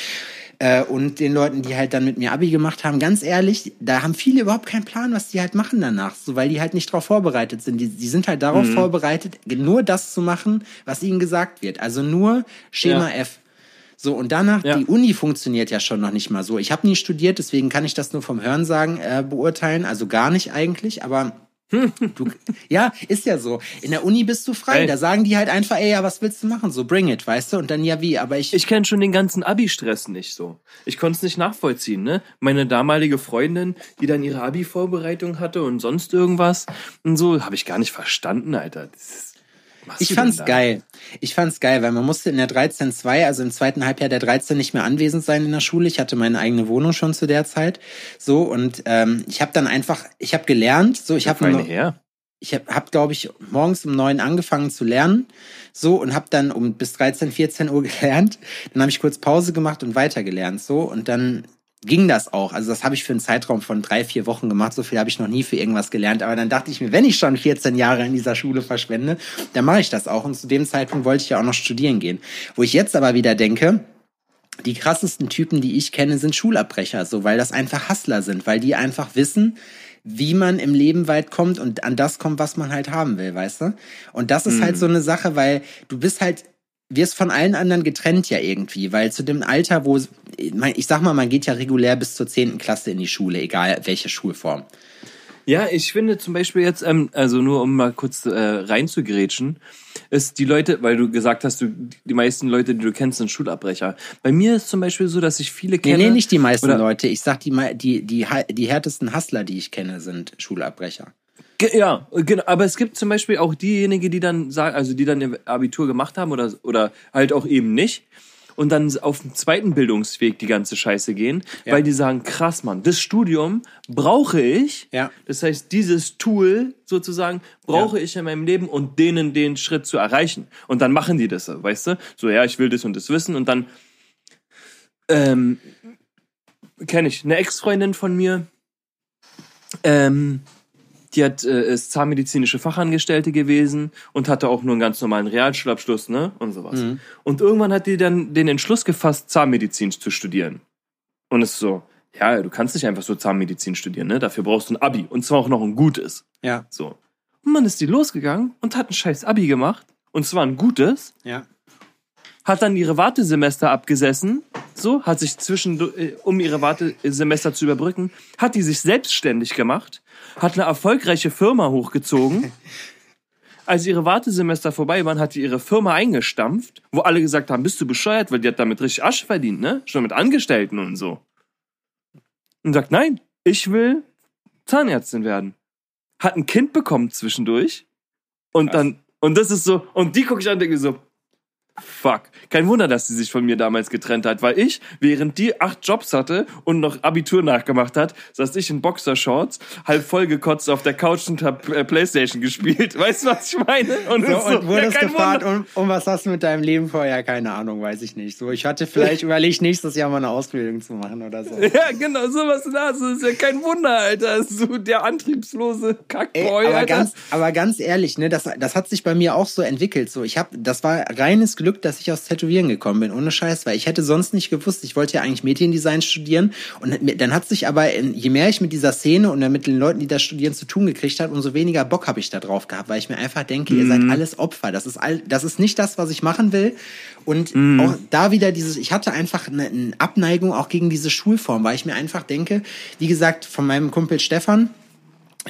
äh, und den Leuten, die halt dann mit mir Abi gemacht haben, ganz ehrlich, da haben viele überhaupt keinen Plan, was die halt machen danach, so weil die halt nicht darauf vorbereitet sind. Die, die sind halt darauf vorbereitet, nur das zu machen, was ihnen gesagt wird. Also nur Schema Ja. F. So, und danach, Ja. die Uni funktioniert ja schon noch nicht mal so. Ich habe nie studiert, deswegen kann ich das nur vom Hörensagen äh, beurteilen, also gar nicht eigentlich, aber du, ja, ist ja so. In der Uni bist du frei, Ey. da sagen die halt einfach, ey, ja, was willst du machen? So, bring it, weißt du? Und dann ja wie, aber ich, Ich kenne schon den ganzen Abi-Stress nicht so. Ich konnte es nicht nachvollziehen, ne? Meine damalige Freundin, die dann ihre Abi-Vorbereitung hatte und sonst irgendwas und so, habe ich gar nicht verstanden, Alter. Das ist, machst Ich fand's geil. Ich fand's geil, weil man musste in der 13.2, also im zweiten Halbjahr der 13 nicht mehr anwesend sein in der Schule. Ich hatte meine eigene Wohnung schon zu der Zeit. So und ähm, ich habe dann einfach, ich habe gelernt. So, ich habe her. ich habe, hab, glaube ich, morgens um neun angefangen zu lernen, so und habe dann um bis 13, 14 Uhr gelernt. Dann habe ich kurz Pause gemacht und weitergelernt, so und dann ging das auch. Also das habe ich für einen Zeitraum von drei, vier Wochen gemacht. So viel habe ich noch nie für irgendwas gelernt. Aber dann dachte ich mir, wenn ich schon 14 Jahre in dieser Schule verschwende, dann mache ich das auch. Und zu dem Zeitpunkt wollte ich ja auch noch studieren gehen. Wo ich jetzt aber wieder denke, die krassesten Typen, die ich kenne, sind Schulabbrecher, so weil das einfach Hustler sind, weil die einfach wissen, wie man im Leben weit kommt und an das kommt, was man halt haben will, weißt du? Und das ist halt so eine Sache, weil du bist halt wirst von allen anderen getrennt ja irgendwie, weil zu dem Alter, wo ich sag mal, man geht ja regulär bis zur zehnten Klasse in die Schule, egal welche Schulform. Ja, ich finde zum Beispiel jetzt, ähm, also nur um mal kurz äh, reinzugrätschen, ist die Leute, weil du gesagt hast, du, die meisten Leute, die du kennst, sind Schulabbrecher. Bei mir ist zum Beispiel so, dass ich viele Nee, kenne. nee, nicht die meisten Leute. Ich sag die, die, die, die härtesten Hustler, die ich kenne, sind Schulabbrecher. Ja, genau. Aber es gibt zum Beispiel auch diejenigen, die dann sagen, also die dann ihr Abitur gemacht haben oder, oder halt auch eben nicht und dann auf dem zweiten Bildungsweg die ganze Scheiße gehen, Ja. weil die sagen, krass, Mann, das Studium brauche ich. Ja. Das heißt, dieses Tool sozusagen brauche ich in meinem Leben und denen den Schritt zu erreichen. Und dann machen die das, weißt du? So, ja, ich will das und das wissen und dann ähm, kenne ich eine Ex-Freundin von mir, ähm, die hat, äh, ist zahnmedizinische Fachangestellte gewesen und hatte auch nur einen ganz normalen Realschulabschluss, ne? Und sowas. Mhm. Und irgendwann hat die dann den Entschluss gefasst, Zahnmedizin zu studieren. Und es ist so, ja, du kannst nicht einfach so Zahnmedizin studieren, ne? Dafür brauchst du ein Abi. Und zwar auch noch ein gutes. Ja, So. Und man ist die losgegangen und hat ein scheiß Abi gemacht. Und zwar ein gutes. ja. Hat dann ihre Wartesemester abgesessen. So, hat sich zwischen, äh, um ihre Wartesemester zu überbrücken, hat die sich selbstständig gemacht. Hat eine erfolgreiche Firma hochgezogen. Als ihre Wartesemester vorbei waren, hat die ihre Firma eingestampft, wo alle gesagt haben, bist du bescheuert, weil die hat damit richtig Asche verdient, ne? Schon mit Angestellten und so. Und sagt, nein, ich will Zahnärztin werden. Hat ein Kind bekommen zwischendurch. Und Krass. dann, und das ist so, und die gucke ich an und denke so, fuck. Kein Wunder, dass sie sich von mir damals getrennt hat, weil ich, während die acht Jobs hatte und noch Abitur nachgemacht hat, saß ich in Boxershorts, halb vollgekotzt auf der Couch und hab äh, Playstation gespielt. Weißt du, was ich meine? Und, So, ist und wurdest kein gefragt, und, und was hast du mit deinem Leben vorher? Keine Ahnung, weiß ich nicht. So, ich hatte vielleicht überlegt, nächstes Jahr mal eine Ausbildung zu machen oder so. Ja, genau, sowas da. Das ist ja kein Wunder, Alter. So der antriebslose Ey, Kackboy, aber, Alter. ganz, aber ganz ehrlich, ne, das, das hat sich bei mir auch so entwickelt. So, ich hab, das war reines Glück, dass ich aus Tätowieren gekommen bin, ohne Scheiß, weil ich hätte sonst nicht gewusst, ich wollte ja eigentlich Mediendesign studieren. Und dann hat sich aber, je mehr ich mit dieser Szene und mit den Leuten, die da studieren, zu tun gekriegt habe, umso weniger Bock habe ich da drauf gehabt, weil ich mir einfach denke, ihr seid alles Opfer. Das ist all, das ist nicht das, was ich machen will. Und auch da wieder dieses, ich hatte einfach eine, eine Abneigung auch gegen diese Schulform, weil ich mir einfach denke, wie gesagt, von meinem Kumpel Stefan,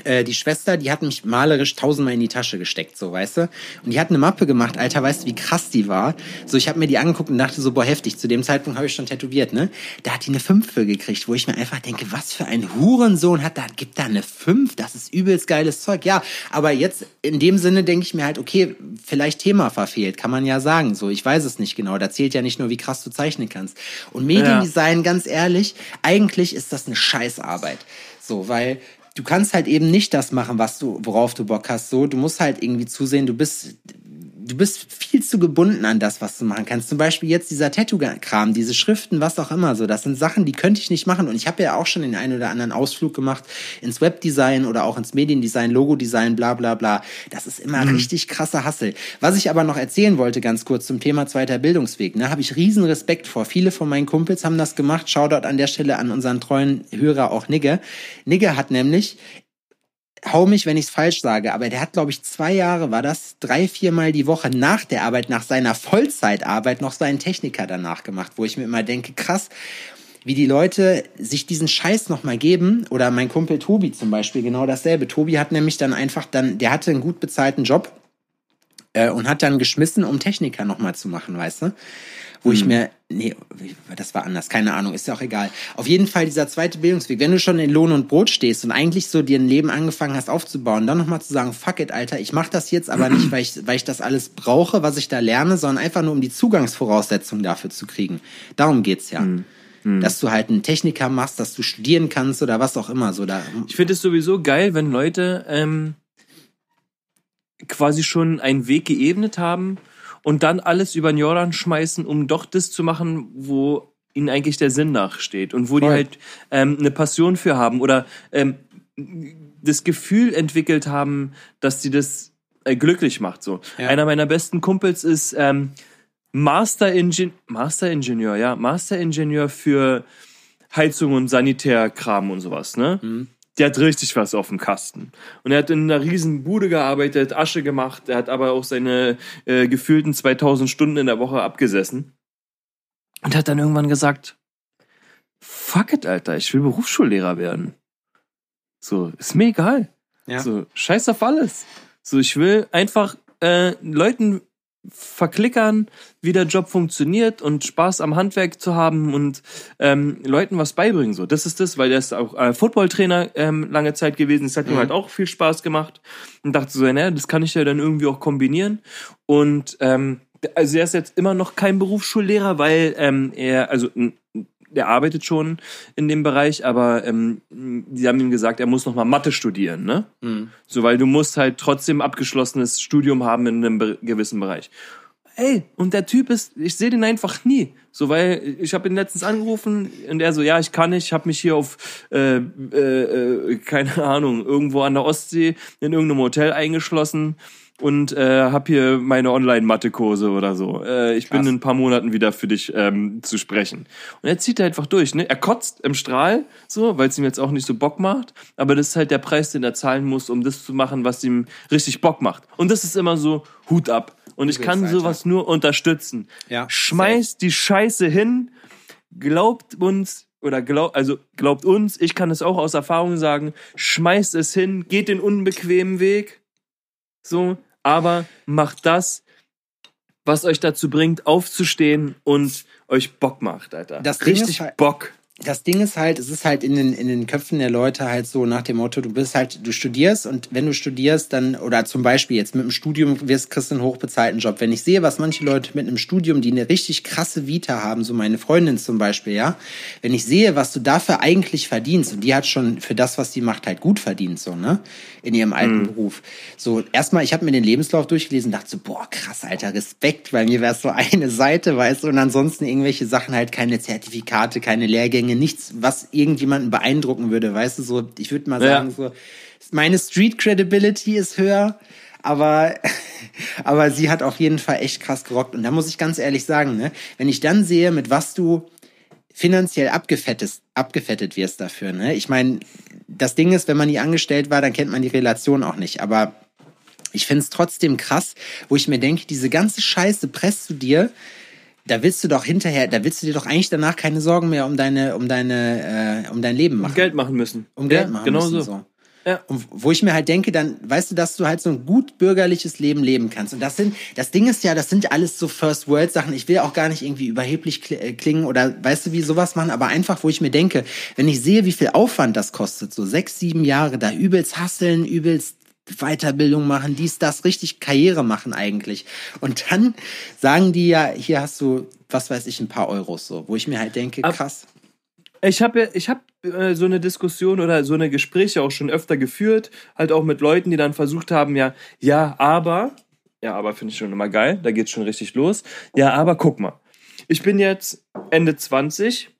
äh, die Schwester, die hat mich malerisch tausendmal in die Tasche gesteckt, so, weißt du? Und die hat eine Mappe gemacht, Alter, weißt du, wie krass die war? So, ich habe mir die angeguckt und dachte so, boah, heftig. Zu dem Zeitpunkt habe ich schon tätowiert, ne? Da hat die eine 5 für gekriegt, wo ich mir einfach denke, was für ein Hurensohn hat da, gibt da eine 5? Das ist übelst geiles Zeug. Ja, aber jetzt in dem Sinne denke ich mir halt, okay, vielleicht Thema verfehlt, kann man ja sagen, so. Ich weiß es nicht genau. Da zählt ja nicht nur, wie krass du zeichnen kannst. Und Mediendesign, ganz ehrlich, eigentlich ist das eine Scheißarbeit. So, weil du kannst halt eben nicht das machen, was du, worauf du Bock hast. So, du musst halt irgendwie zusehen, du bist, du bist viel zu gebunden an das, was du machen kannst. Zum Beispiel jetzt dieser Tattoo-Kram, diese Schriften, was auch immer so. Das sind Sachen, die könnte ich nicht machen. Und ich habe ja auch schon den einen oder anderen Ausflug gemacht ins Webdesign oder auch ins Mediendesign, Logodesign, bla bla bla. Das ist immer richtig krasser Hassel. Was ich aber noch erzählen wollte, ganz kurz zum Thema zweiter Bildungsweg, ne, habe ich riesen Respekt vor. Viele von meinen Kumpels haben das gemacht. Shoutout an der Stelle an unseren treuen Hörer auch Nigge. Nigge hat nämlich hau mich, wenn ich es falsch sage, aber der hat, glaube ich, zwei Jahre, war das, drei, viermal die Woche nach der Arbeit, nach seiner Vollzeitarbeit noch seinen Techniker danach gemacht, wo ich mir immer denke, krass, wie die Leute sich diesen Scheiß nochmal geben. Oder mein Kumpel Tobi zum Beispiel, genau dasselbe. Tobi hat nämlich dann einfach dann, der hatte einen gut bezahlten Job äh, und hat dann geschmissen, um Techniker nochmal zu machen, weißt du? Wo ich mir, nee, das war anders, keine Ahnung, ist ja auch egal. Auf jeden Fall dieser zweite Bildungsweg, wenn du schon in Lohn und Brot stehst und eigentlich so dir ein Leben angefangen hast aufzubauen, dann nochmal zu sagen, fuck it, Alter, ich mach das jetzt aber nicht, weil ich, weil ich das alles brauche, was ich da lerne, sondern einfach nur, um die Zugangsvoraussetzungen dafür zu kriegen. Darum geht's ja. Dass du halt einen Techniker machst, dass du studieren kannst oder was auch immer. So, da, Ich finde es sowieso geil, wenn Leute ähm, quasi schon einen Weg geebnet haben und dann alles über den Jordan schmeißen, um doch das zu machen, wo ihnen eigentlich der Sinn nachsteht und wo die halt ähm, eine Passion für haben oder ähm, das Gefühl entwickelt haben, dass sie das äh, glücklich macht. So. Ja. Einer meiner besten Kumpels ist ähm, Master, Ingen Master Ingenieur, ja, Master Ingenieur für Heizung und Sanitärkram und sowas, ne? Der hat richtig was auf dem Kasten. Und er hat in einer riesen Bude gearbeitet, Asche gemacht, er hat aber auch seine äh, gefühlten 2000 Stunden in der Woche abgesessen. Und hat dann irgendwann gesagt, fuck it, Alter, ich will Berufsschullehrer werden. So, ist mir egal. ja. So, scheiß auf alles. So, ich will einfach äh, Leuten verklickern, wie der Job funktioniert und Spaß am Handwerk zu haben und ähm, Leuten was beibringen. So, das ist das, weil der ist auch äh, Footballtrainer ähm, lange Zeit gewesen. Das hat ihm Mhm. halt auch viel Spaß gemacht und dachte so, naja, das kann ich ja dann irgendwie auch kombinieren. Und ähm, also er ist jetzt immer noch kein Berufsschullehrer, weil ähm, er, also der arbeitet schon in dem Bereich, aber ähm, die haben ihm gesagt, er muss noch mal Mathe studieren, ne? Mhm. So, weil du musst halt trotzdem abgeschlossenes Studium haben in einem gewissen Bereich. ey, und der Typ ist, ich sehe den einfach nie. So, weil ich habe ihn letztens angerufen und er so, ja, ich kann nicht, ich habe mich hier auf, äh, äh, äh, keine Ahnung, irgendwo an der Ostsee in irgendeinem Hotel eingeschlossen und äh, habe hier meine Online-Mathe-Kurse oder so. Äh, ich Krass. bin in ein paar Monaten wieder für dich ähm, zu sprechen. Und er zieht einfach durch. Ne? Er kotzt im Strahl, so, weil es ihm jetzt auch nicht so Bock macht. Aber das ist halt der Preis, den er zahlen muss, um das zu machen, was ihm richtig Bock macht. Und das ist immer so Hut ab. Und ich kann sowas nur unterstützen. Ja, Schmeißt die Scheiße hin, glaubt uns oder glaubt, also glaubt uns, ich kann es auch aus Erfahrung sagen, schmeißt es hin, geht den unbequemen Weg. So, aber macht das, was euch dazu bringt, aufzustehen und euch Bock macht, Alter. Das richtig halt, Bock das Ding ist halt, es ist halt in den, in den Köpfen der Leute halt so nach dem Motto, du bist halt, du studierst und wenn du studierst, dann, oder zum Beispiel jetzt mit dem Studium wirst, kriegst du einen hochbezahlten Job. Wenn ich sehe, was manche Leute mit einem Studium, die eine richtig krasse Vita haben, so meine Freundin zum Beispiel, ja, wenn ich sehe, was du dafür eigentlich verdienst, und die hat schon für das, was die macht, halt gut verdient, so, ne, in ihrem alten mhm. Beruf. So, erstmal, ich habe mir den Lebenslauf durchgelesen, dachte so, boah, krass, alter, Respekt, bei mir wäre so eine Seite, weißt du, und ansonsten irgendwelche Sachen halt, keine Zertifikate, keine Lehrgänge, Lehrgänge, nichts, was irgendjemanden beeindrucken würde, weißt du, so, ich würde mal sagen, ja. so, meine Street Credibility ist höher, aber, aber sie hat auf jeden Fall echt krass gerockt. Und da muss ich ganz ehrlich sagen, ne, wenn ich dann sehe, mit was du finanziell abgefettet, abgefettet wirst dafür, ne, ich meine, das Ding ist, wenn man nie angestellt war, dann kennt man die Relation auch nicht, aber ich finde es trotzdem krass, wo ich mir denke, diese ganze Scheiße presst du dir da willst du doch hinterher, da willst du dir doch eigentlich danach keine Sorgen mehr um deine, um deine, äh, um dein Leben machen. Um Geld machen müssen. Um Geld ja, machen genau müssen. So. so. Ja. Und wo ich mir halt denke, dann weißt du, dass du halt so ein gut bürgerliches Leben leben kannst. Und das sind, das Ding ist ja, das sind alles so First World Sachen. Ich will auch gar nicht irgendwie überheblich äh, klingen oder weißt du, wie sowas machen, aber einfach, wo ich mir denke, wenn ich sehe, wie viel Aufwand das kostet, so sechs, sieben Jahre, da übelst hasseln, übelst Weiterbildung machen, dies, das, richtig Karriere machen eigentlich. Und dann sagen die ja, hier hast du, was weiß ich, ein paar Euros so, wo ich mir halt denke, krass. Ich habe ich hab, äh, so eine Diskussion oder so eine Gespräche auch schon öfter geführt, halt auch mit Leuten, die dann versucht haben, ja, ja, aber, ja, aber finde ich schon immer geil, da geht's schon richtig los. Ja, aber guck mal, ich bin jetzt Ende 20,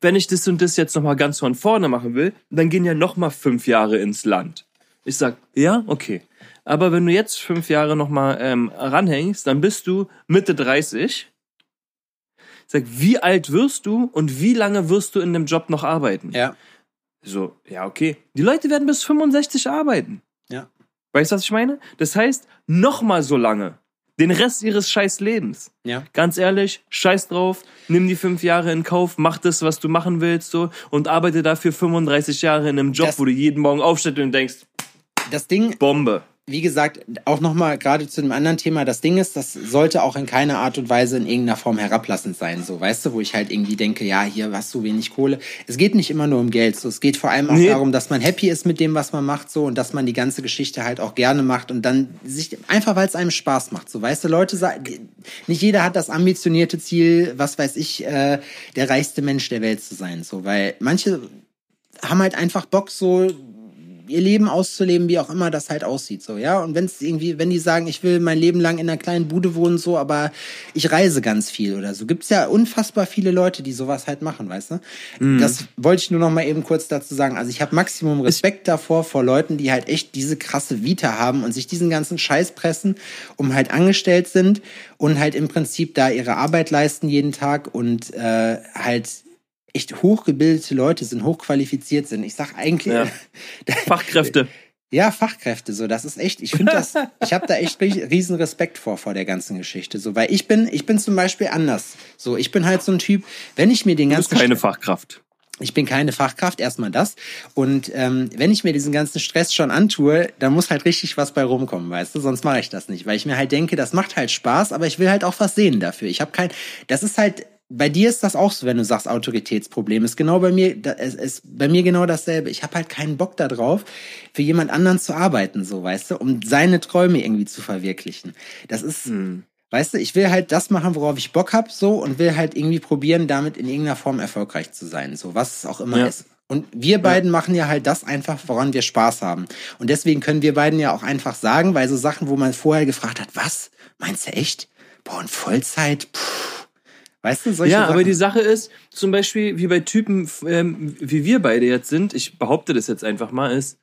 wenn ich das und das jetzt nochmal ganz von vorne machen will, dann gehen ja nochmal fünf Jahre ins Land. Ich sag, ja, okay. Aber wenn du jetzt fünf Jahre nochmal ähm, ranhängst, dann bist du Mitte 30. Ich sag, wie alt wirst du und wie lange wirst du in dem Job noch arbeiten? Ja. So, ja, okay. Die Leute werden bis 65 arbeiten. Ja. Weißt du, was ich meine? Das heißt, nochmal so lange. Den Rest ihres scheiß Lebens. Ja. Ganz ehrlich, scheiß drauf, nimm die fünf Jahre in Kauf, mach das, was du machen willst, so, und arbeite dafür 35 Jahre in einem Job, das, wo du jeden Morgen aufstehst und denkst, das Ding. Bombe. Wie gesagt, auch nochmal gerade zu einem anderen Thema. Das Ding ist, das sollte auch in keiner Art und Weise in irgendeiner Form herablassend sein. So, weißt du, wo ich halt irgendwie denke, ja, hier hast du wenig Kohle. Es geht nicht immer nur um Geld. So, es geht vor allem auch nee. darum, dass man happy ist mit dem, was man macht, so, und dass man die ganze Geschichte halt auch gerne macht und dann sich, einfach weil es einem Spaß macht. So, weißt du, Leute sagen, nicht jeder hat das ambitionierte Ziel, was weiß ich, äh, der reichste Mensch der Welt zu sein. So, weil manche haben halt einfach Bock, so ihr Leben auszuleben, wie auch immer das halt aussieht, so, ja. Und wenn es irgendwie, wenn die sagen, ich will mein Leben lang in einer kleinen Bude wohnen, so, aber ich reise ganz viel oder so, gibt's ja unfassbar viele Leute, die sowas halt machen, weißt du? Mhm. Das wollte ich nur noch mal eben kurz dazu sagen. Also ich habe Maximum Respekt davor vor Leuten, die halt echt diese krasse Vita haben und sich diesen ganzen Scheiß pressen, um halt angestellt sind und halt im Prinzip da ihre Arbeit leisten jeden Tag und äh, halt echt hochgebildete Leute sind, hochqualifiziert sind. Ich sag eigentlich. Ja. Fachkräfte. Ja, Fachkräfte, so, das ist echt, ich finde das, ich habe da echt riesen Respekt vor, vor der ganzen Geschichte, so, weil ich bin, ich bin zum Beispiel anders, so, ich bin halt so ein Typ, wenn ich mir den ganzen... Du bist keine Fachkraft. Ich bin keine Fachkraft, erstmal das. Und ähm, wenn ich mir diesen ganzen Stress schon antue, dann muss halt richtig was bei rumkommen, weißt du? Sonst mache ich das nicht, weil ich mir halt denke, das macht halt Spaß, aber ich will halt auch was sehen dafür. Ich habe kein, das ist halt bei dir ist das auch so, wenn du sagst Autoritätsproblem. Ist genau bei mir, es ist bei mir genau dasselbe. Ich habe halt keinen Bock darauf, für jemand anderen zu arbeiten, so weißt du, um seine Träume irgendwie zu verwirklichen. Das ist, hm. weißt du, ich will halt das machen, worauf ich Bock hab, so und will halt irgendwie probieren, damit in irgendeiner Form erfolgreich zu sein, so was es auch immer ja. ist. Und wir beiden machen ja halt das einfach, woran wir Spaß haben. Und deswegen können wir beiden ja auch einfach sagen, weil so Sachen, wo man vorher gefragt hat, was? Meinst du echt? Boah, und Vollzeit? Puh. Weißt du, solche Ja, Sachen. aber die Sache ist, zum Beispiel, wie bei Typen, ähm, wie wir beide jetzt sind, ich behaupte das jetzt einfach mal, ist,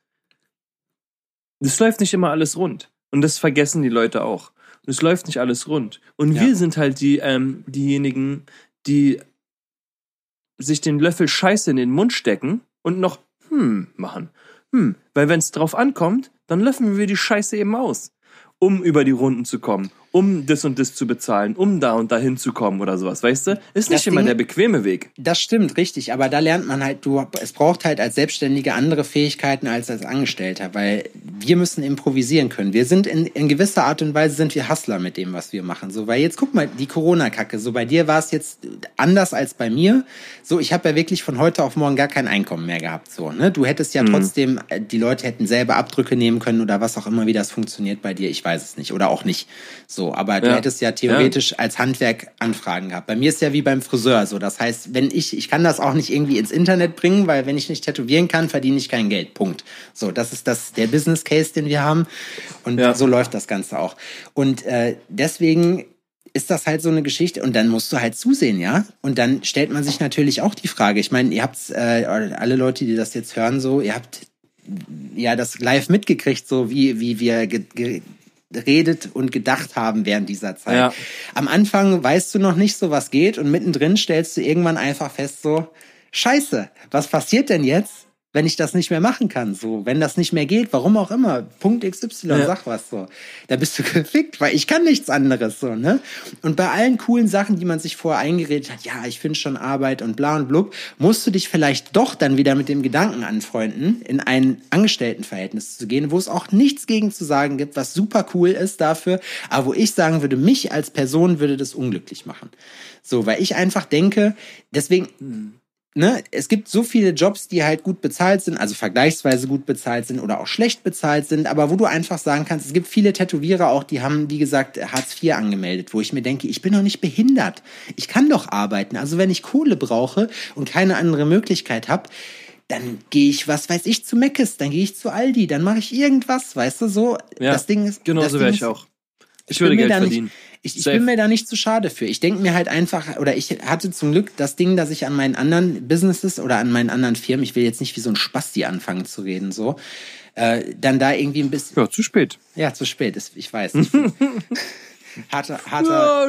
es läuft nicht immer alles rund. Und das vergessen die Leute auch. Und es läuft nicht alles rund. Und Ja. wir sind halt die, ähm, diejenigen, die sich den Löffel Scheiße in den Mund stecken und noch hm machen. Hm, weil wenn es drauf ankommt, dann löffeln wir die Scheiße eben aus, um über die Runden zu kommen, um das und das zu bezahlen, um da und dahin zu kommen oder sowas, weißt du? Ist nicht Das immer Ding- der bequeme Weg. Das stimmt, richtig. Aber da lernt man halt, du, es braucht halt als Selbstständiger andere Fähigkeiten als als Angestellter, weil wir müssen improvisieren können. Wir sind in, in gewisser Art und Weise sind wir Hustler mit dem, was wir machen. So, weil jetzt guck mal, die Corona-Kacke. So, bei dir war es jetzt anders als bei mir. So, ich habe ja wirklich von heute auf morgen gar kein Einkommen mehr gehabt. So, ne? Du hättest ja trotzdem, äh, die Leute hätten selber Abdrücke nehmen können oder was auch immer, wie das funktioniert bei dir. Ich weiß es nicht. Oder auch nicht. So, aber du Ja. hättest ja theoretisch als Handwerk Anfragen gehabt. Bei mir ist ja wie beim Friseur so. Das heißt, wenn ich, ich kann das auch nicht irgendwie ins Internet bringen, weil wenn ich nicht tätowieren kann, verdiene ich kein Geld. Punkt. So, das ist das, der Business Case, den wir haben. Und Ja. so läuft das Ganze auch. Und äh, deswegen ist das halt so eine Geschichte und dann musst du halt zusehen, ja? Und dann stellt man sich natürlich auch die Frage, ich meine, ihr habt äh, alle Leute, die das jetzt hören, so, ihr habt ja das live mitgekriegt, so wie, wie wir ge ge geredet und gedacht haben während dieser Zeit. Ja. Am Anfang weißt du noch nicht so, was geht und mittendrin stellst du irgendwann einfach fest, so, scheiße, was passiert denn jetzt, wenn ich das nicht mehr machen kann? So, wenn das nicht mehr geht, warum auch immer, Punkt XY, Ja. sag was so. Da bist du gefickt, weil ich kann nichts anderes so, ne? Und bei allen coolen Sachen, die man sich vorher eingeredet hat, ja, ich finde schon Arbeit und bla und blub, musst du dich vielleicht doch dann wieder mit dem Gedanken anfreunden, in ein Angestelltenverhältnis zu gehen, wo es auch nichts gegen zu sagen gibt, was super cool ist dafür, aber wo ich sagen würde, mich als Person würde das unglücklich machen. So, weil ich einfach denke, deswegen, ne, es gibt so viele Jobs, die halt gut bezahlt sind, also vergleichsweise gut bezahlt sind oder auch schlecht bezahlt sind, aber wo du einfach sagen kannst, es gibt viele Tätowierer auch, die haben, wie gesagt, Hartz IV angemeldet, wo ich mir denke, ich bin doch nicht behindert. Ich kann doch arbeiten. Also wenn ich Kohle brauche und keine andere Möglichkeit habe, dann gehe ich, was weiß ich, zu Meckes, dann gehe ich zu Aldi, dann mache ich irgendwas, weißt du, so. Ja, das Ding ist. Genau so wäre ich auch. Ich, ich würde Geld verdienen. Nicht, ich, ich bin mir da nicht zu schade für. Ich denke mir halt einfach, oder ich hatte zum Glück das Ding, dass ich an meinen anderen Businesses oder an meinen anderen Firmen, ich will jetzt nicht wie so ein Spasti anfangen zu reden, so, äh, dann da irgendwie ein bisschen, Ja, zu spät. ja, zu spät ist, ich weiß. Ich bin, harter, harter,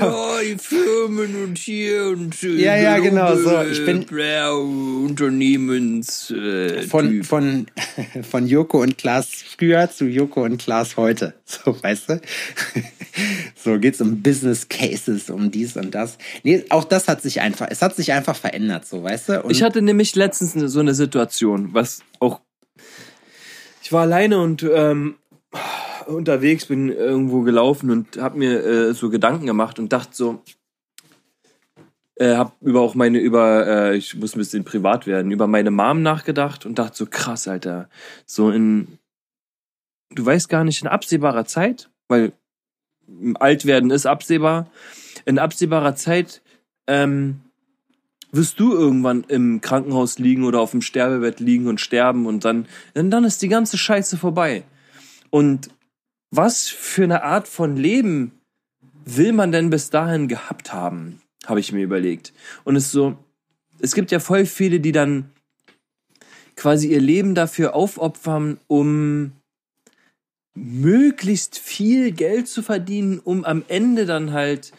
Ja, die Firmen und hier und Ja, ja, genau, so. Ich bin- Unternehmens äh, von, Typ. von, von Joko und Klaas früher zu Joko und Klaas heute. So, weißt du? So geht's um Business Cases, um dies und das. Nee, auch das hat sich einfach, es hat sich einfach verändert, so, weißt du? Und Ich hatte nämlich letztens so eine Situation, was auch. Ich war alleine und ähm, unterwegs, bin irgendwo gelaufen und habe mir äh, so Gedanken gemacht und dachte so, äh, habe über auch meine über äh, ich muss ein bisschen privat werden über meine Mom nachgedacht und dachte so krass Alter so in du weißt gar nicht in absehbarer Zeit weil alt werden ist absehbar in absehbarer Zeit ähm, wirst du irgendwann im Krankenhaus liegen oder auf dem Sterbebett liegen und sterben und dann dann ist die ganze Scheiße vorbei. Und was für eine Art von Leben will man denn bis dahin gehabt haben, habe ich mir überlegt. Und es so, es gibt ja voll viele, die dann quasi ihr Leben dafür aufopfern, um möglichst viel Geld zu verdienen, um am Ende dann halt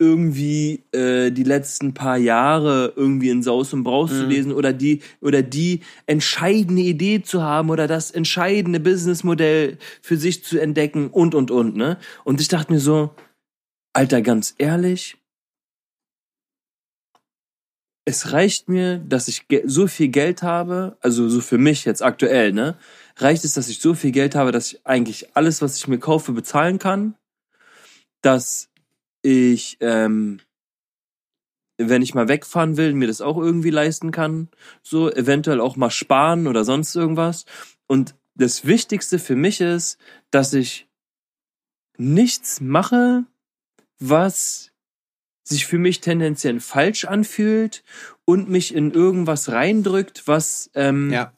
irgendwie äh, die letzten paar Jahre irgendwie in Saus und Braus zu lesen oder die oder die entscheidende Idee zu haben oder das entscheidende Businessmodell für sich zu entdecken und und und ne und ich dachte mir so Alter ganz ehrlich es reicht mir, dass ich so viel Geld habe, also so für mich jetzt aktuell, ne? Reicht es, dass ich so viel Geld habe, dass ich eigentlich alles, was ich mir kaufe, bezahlen kann, dass ich, ähm, wenn ich mal wegfahren will, mir das auch irgendwie leisten kann, so eventuell auch mal sparen oder sonst irgendwas. Und das Wichtigste für mich ist, dass ich nichts mache, was sich für mich tendenziell falsch anfühlt und mich in irgendwas reindrückt, was ähm, ja.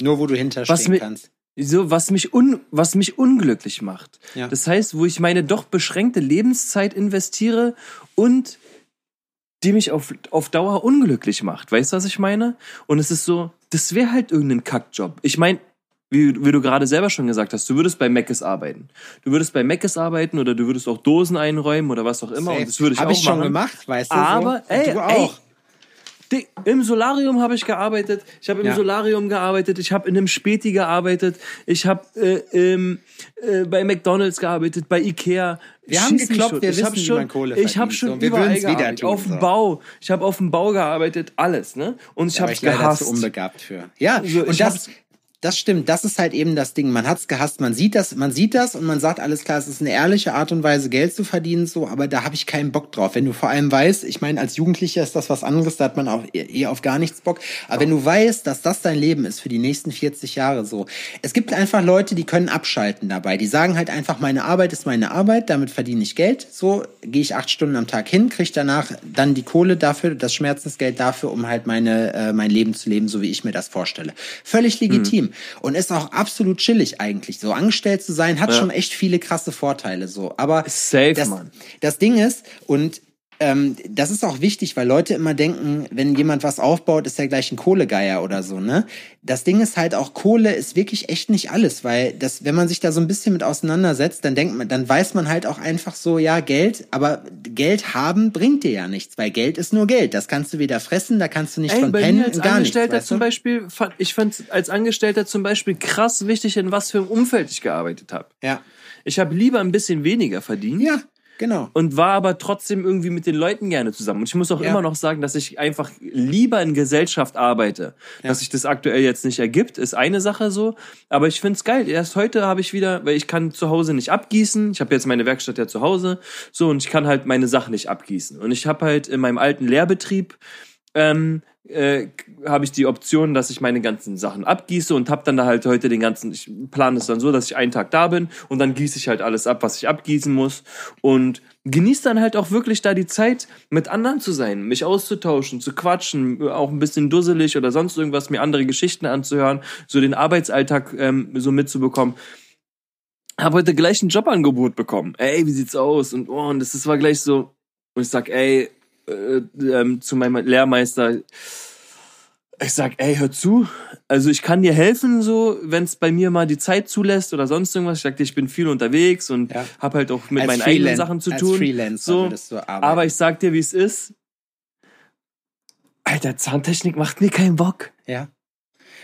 Nur wo du hinterstehen kannst so was mich un, was mich unglücklich macht. Ja. Das heißt, wo ich meine doch beschränkte Lebenszeit investiere und die mich auf, auf Dauer unglücklich macht. Weißt du, was ich meine? Und es ist so, das wäre halt irgendein Kackjob. Ich meine, wie, wie du gerade selber schon gesagt hast, du würdest bei Meckes arbeiten. Du würdest bei Meckes arbeiten oder du würdest auch Dosen einräumen oder was auch immer. Safe. Und das würde ich Hab auch ich schon machen. gemacht, weißt du. Aber, so. ey, du auch. Im Solarium habe ich gearbeitet. Ich habe im Ja. Solarium gearbeitet. Ich habe in einem Späti gearbeitet. Ich habe äh, äh, bei McDonald's gearbeitet, bei Ikea. Wir haben Schieß mich geklopft, schon. wir ich wissen, hab wie schon, man Kohle Ich habe schon. Wir überall gearbeitet. tun, auf dem so. Bau. Ich habe auf dem Bau gearbeitet. Alles, ne? Und ich war habe leider gehasst. zu unbegabt für. Ja, So, und das, das stimmt. Das ist halt eben das Ding. Man hat's gehasst. Man sieht das, man sieht das und man sagt alles klar. Es ist eine ehrliche Art und Weise, Geld zu verdienen, so. Aber da habe ich keinen Bock drauf. Wenn du vor allem weißt, ich meine, als Jugendlicher ist das was anderes. Da hat man auch eh eh auf gar nichts Bock. Aber wenn du weißt, dass das dein Leben ist für die nächsten 40 Jahre, so. Es gibt einfach Leute, die können abschalten dabei. Die sagen halt einfach, meine Arbeit ist meine Arbeit. Damit verdiene ich Geld. So gehe ich acht Stunden am Tag hin, kriege danach dann die Kohle dafür, das Schmerzensgeld dafür, um halt meine, äh, mein Leben zu leben, so wie ich mir das vorstelle. Völlig legitim. Und ist auch absolut chillig eigentlich. So angestellt zu sein, hat schon echt viele krasse Vorteile. So. Aber Safe, das, Mann. das Ding ist, und ähm, das ist auch wichtig, weil Leute immer denken, wenn jemand was aufbaut, ist er gleich ein Kohlegeier oder so, ne? Das Ding ist halt auch, Kohle ist wirklich echt nicht alles, weil das, wenn man sich da so ein bisschen mit auseinandersetzt, dann denkt man, dann weiß man halt auch einfach so, ja, Geld, aber Geld haben bringt dir ja nichts, weil Geld ist nur Geld. Das kannst du weder fressen, da kannst du nicht Ey, von pennen, mir als gar nichts. Angestellter weißt zum? Beispiel, fand, ich fand als Angestellter zum Beispiel krass wichtig, in was für einem Umfeld ich gearbeitet habe. Ja. Ich habe lieber ein bisschen weniger verdient. Ja, genau. und war aber trotzdem irgendwie mit den Leuten gerne zusammen. Und ich muss auch Ja. immer noch sagen, dass ich einfach lieber in Gesellschaft arbeite. Dass sich das aktuell jetzt nicht ergibt, ist eine Sache so. Aber ich find's geil. Erst heute habe ich wieder, weil ich kann zu Hause nicht abgießen. Ich habe jetzt meine Werkstatt ja zu Hause. So, und ich kann halt meine Sachen nicht abgießen. Und ich habe halt in meinem alten Lehrbetrieb ähm, äh, habe ich die Option, dass ich meine ganzen Sachen abgieße und habe dann da halt heute den ganzen, ich plane es dann so, dass ich einen Tag da bin und dann gieße ich halt alles ab, was ich abgießen muss und genieße dann halt auch wirklich da die Zeit, mit anderen zu sein, mich auszutauschen, zu quatschen, auch ein bisschen dusselig oder sonst irgendwas, mir andere Geschichten anzuhören, so den Arbeitsalltag ähm, so mitzubekommen habe heute gleich ein Jobangebot bekommen. Ey, wie sieht's aus? Und oh, und das, das war gleich so. Und ich sag, ey, äh, ähm, zu meinem Lehrmeister, ich sag, ey, hör zu. Also ich kann dir helfen, so, wenn es bei mir mal die Zeit zulässt oder sonst irgendwas. Ich sag dir, ich bin viel unterwegs und Ja. hab halt auch mit Als meinen eigenen Sachen zu tun. So, aber ich sag dir, wie es ist. Alter, Zahntechnik macht mir keinen Bock. ja.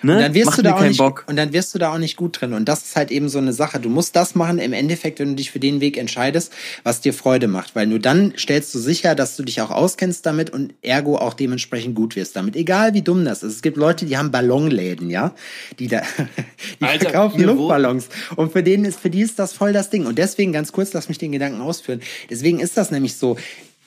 Ne? Und dann wirst macht du da auch nicht, Bock. und dann wirst du da auch nicht gut drin. Und das ist halt eben so eine Sache. Du musst das machen im Endeffekt, wenn du dich für den Weg entscheidest, was dir Freude macht. Weil nur dann stellst du sicher, dass du dich auch auskennst damit und ergo auch dementsprechend gut wirst damit. Egal wie dumm das ist. Es gibt Leute, die haben Ballonläden, ja, die da, die Alter, verkaufen wo- Luftballons. Und für denen ist, für die ist das voll das Ding. Und deswegen ganz kurz, lass mich den Gedanken ausführen. Deswegen ist das nämlich so.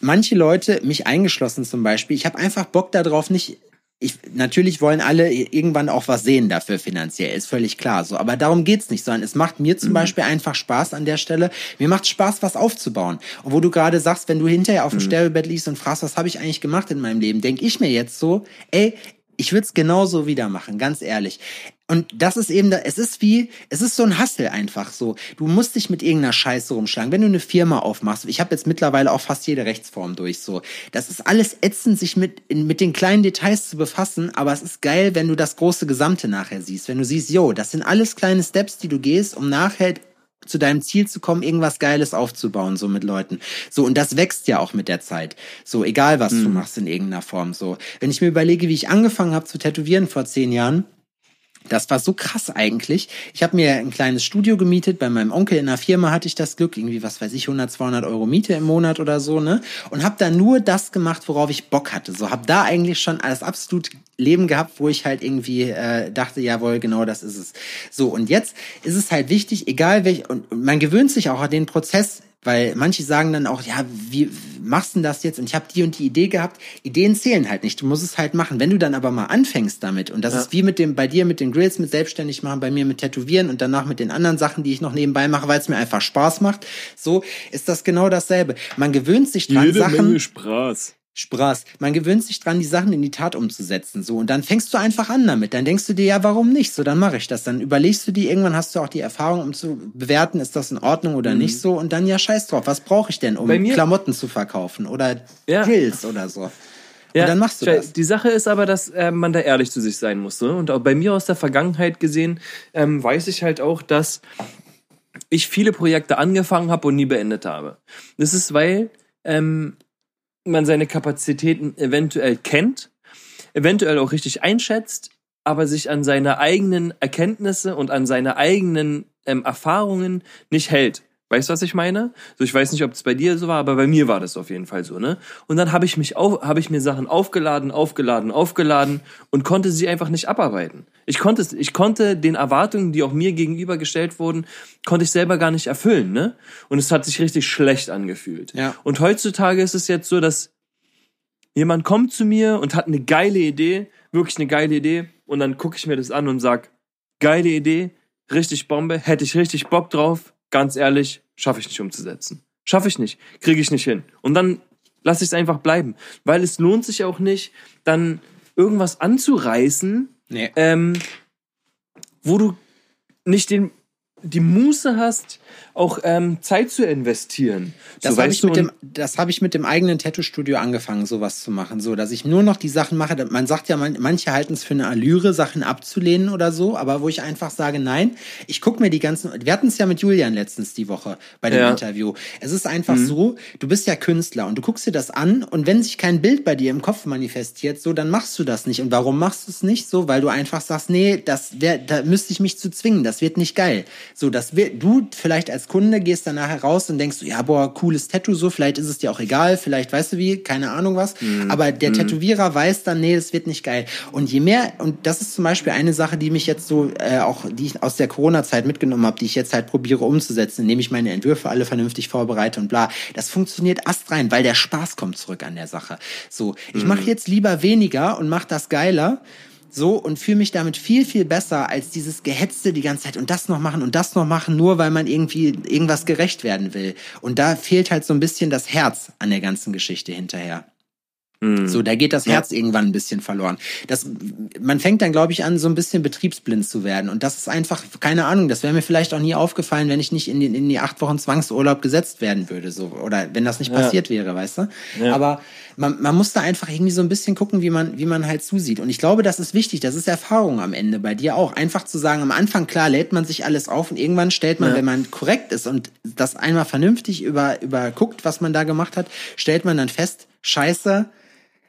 Manche Leute, mich eingeschlossen zum Beispiel, ich habe einfach Bock darauf, nicht ich, natürlich wollen alle irgendwann auch was sehen dafür finanziell, ist völlig klar so. Aber darum geht's nicht, sondern es macht mir zum Beispiel einfach Spaß an der Stelle. Mir macht Spaß, was aufzubauen. Und wo du gerade sagst, wenn du hinterher auf dem Sterbebett liegst und fragst, was habe ich eigentlich gemacht in meinem Leben, denk ich mir jetzt so, ey, ich würde es genauso wieder machen, ganz ehrlich. Und das ist eben, es ist wie, es ist so ein Hassel einfach so. Du musst dich mit irgendeiner Scheiße rumschlagen. Wenn du eine Firma aufmachst, ich habe jetzt mittlerweile auch fast jede Rechtsform durch so. Das ist alles ätzend, sich mit, mit den kleinen Details zu befassen, aber es ist geil, wenn du das große Gesamte nachher siehst. Wenn du siehst, yo, das sind alles kleine Steps, die du gehst, um nachher zu deinem Ziel zu kommen, irgendwas Geiles aufzubauen, so mit Leuten. So, und das wächst ja auch mit der Zeit. So, egal was du machst in irgendeiner Form. So, wenn ich mir überlege, wie ich angefangen habe zu tätowieren vor zehn Jahren, das war so krass eigentlich. Ich habe mir ein kleines Studio gemietet. Bei meinem Onkel in einer Firma hatte ich das Glück, irgendwie, was weiß ich, 100, 200 Euro Miete im Monat oder so, ne? Und habe da nur das gemacht, worauf ich Bock hatte. So, habe da eigentlich schon das absolut Leben gehabt, wo ich halt irgendwie äh, dachte, jawohl, genau das ist es. So, und jetzt ist es halt wichtig, egal welch, und man gewöhnt sich auch an den Prozess, Weil manche sagen dann auch, ja, wie machst du denn das jetzt? Und ich habe die und die Idee gehabt. Ideen zählen halt nicht. Du musst es halt machen. Wenn du dann aber mal anfängst damit, und das ja. ist wie mit dem, bei dir mit den Grills, mit selbstständig machen, bei mir mit Tätowieren und danach mit den anderen Sachen, die ich noch nebenbei mache, weil es mir einfach Spaß macht, so ist das genau dasselbe. Man gewöhnt sich dran, Jede Sachen. Menge Spaß. Spaß. Man gewöhnt sich dran, die Sachen in die Tat umzusetzen, so. Und dann fängst du einfach an damit. Dann denkst du dir, ja, warum nicht? So, dann mache ich das. Dann überlegst du dir, irgendwann hast du auch die Erfahrung, um zu bewerten, ist das in Ordnung oder mhm. nicht so. Und dann, ja, scheiß drauf. Was brauche ich denn, um Klamotten zu verkaufen? Oder ja. Grills oder so. Ja, und dann machst du das. Die Sache ist aber, dass äh, man da ehrlich zu sich sein muss. Ne? Und auch bei mir aus der Vergangenheit gesehen, ähm, weiß ich halt auch, dass ich viele Projekte angefangen habe und nie beendet habe. Das ist, weil ähm, man seine Kapazitäten eventuell kennt, eventuell auch richtig einschätzt, aber sich an seine eigenen Erkenntnisse und an seine eigenen ähm, Erfahrungen nicht hält. Weißt du, was ich meine? So, ich weiß nicht, ob es bei dir so war, aber bei mir war das auf jeden Fall so, ne? Und dann habe ich mich auf, habe ich mir Sachen aufgeladen, aufgeladen, aufgeladen und konnte sie einfach nicht abarbeiten. Ich konnte es, ich konnte den Erwartungen, die auch mir gegenübergestellt wurden, konnte ich selber gar nicht erfüllen, ne? Und es hat sich richtig schlecht angefühlt. Ja. Und heutzutage ist es jetzt so, dass jemand kommt zu mir und hat eine geile Idee, wirklich eine geile Idee, und dann gucke ich mir das an und sag, geile Idee, richtig Bombe, hätte ich richtig Bock drauf, ganz ehrlich, schaffe ich nicht umzusetzen. Schaffe ich nicht, kriege ich nicht hin. Und dann lasse ich es einfach bleiben. Weil es lohnt sich auch nicht, dann irgendwas anzureißen, nee. ähm, wo du nicht den, die Muße hast, auch ähm, Zeit zu investieren. Das so, habe ich, mit dem, das hab ich mit dem eigenen Tattoo-Studio angefangen, sowas zu machen, so dass ich nur noch die Sachen mache. Man sagt ja, man, manche halten es für eine Allüre, Sachen abzulehnen oder so, aber wo ich einfach sage, nein, ich gucke mir die ganzen. Wir hatten es ja mit Julian letztens die Woche bei dem ja. Interview. Es ist einfach mhm. so, du bist ja Künstler und du guckst dir das an und wenn sich kein Bild bei dir im Kopf manifestiert, so dann machst du das nicht. Und warum machst du es nicht so? Weil du einfach sagst, nee, das wär, da müsste ich mich zu zwingen, das wird nicht geil. So, das wird du vielleicht als Kunde gehst dann nachher raus und denkst, ja, boah, cooles Tattoo so, vielleicht ist es dir auch egal, vielleicht weißt du wie, keine Ahnung was. Mhm. Aber der mhm. Tätowierer weiß dann, nee, das wird nicht geil. Und je mehr, und das ist zum Beispiel eine Sache, die mich jetzt so äh, auch, die ich aus der Corona-Zeit mitgenommen habe, die ich jetzt halt probiere umzusetzen, indem ich meine Entwürfe alle vernünftig vorbereite und bla. Das funktioniert astrein, weil der Spaß kommt zurück an der Sache. So, ich mhm. mache jetzt lieber weniger und mache das geiler so und fühle mich damit viel, viel besser als dieses Gehetzte die ganze Zeit und das noch machen und das noch machen, nur weil man irgendwie irgendwas gerecht werden will. Und da fehlt halt so ein bisschen das Herz an der ganzen Geschichte hinterher. Mhm. So, da geht das Herz ja. irgendwann ein bisschen verloren. Das, man fängt dann, glaube ich, an, so ein bisschen betriebsblind zu werden. Und das ist einfach, keine Ahnung, das wäre mir vielleicht auch nie aufgefallen, wenn ich nicht in, den, in die acht Wochen Zwangsurlaub gesetzt werden würde. So, oder wenn das nicht ja. passiert wäre, weißt du? Ja. Aber man, man muss da einfach irgendwie so ein bisschen gucken, wie man, wie man halt zusieht. Und ich glaube, das ist wichtig. Das ist Erfahrung am Ende bei dir auch. Einfach zu sagen, am Anfang, klar, lädt man sich alles auf und irgendwann stellt man, wenn man korrekt ist und das einmal vernünftig über, überguckt, was man da gemacht hat, stellt man dann fest, scheiße,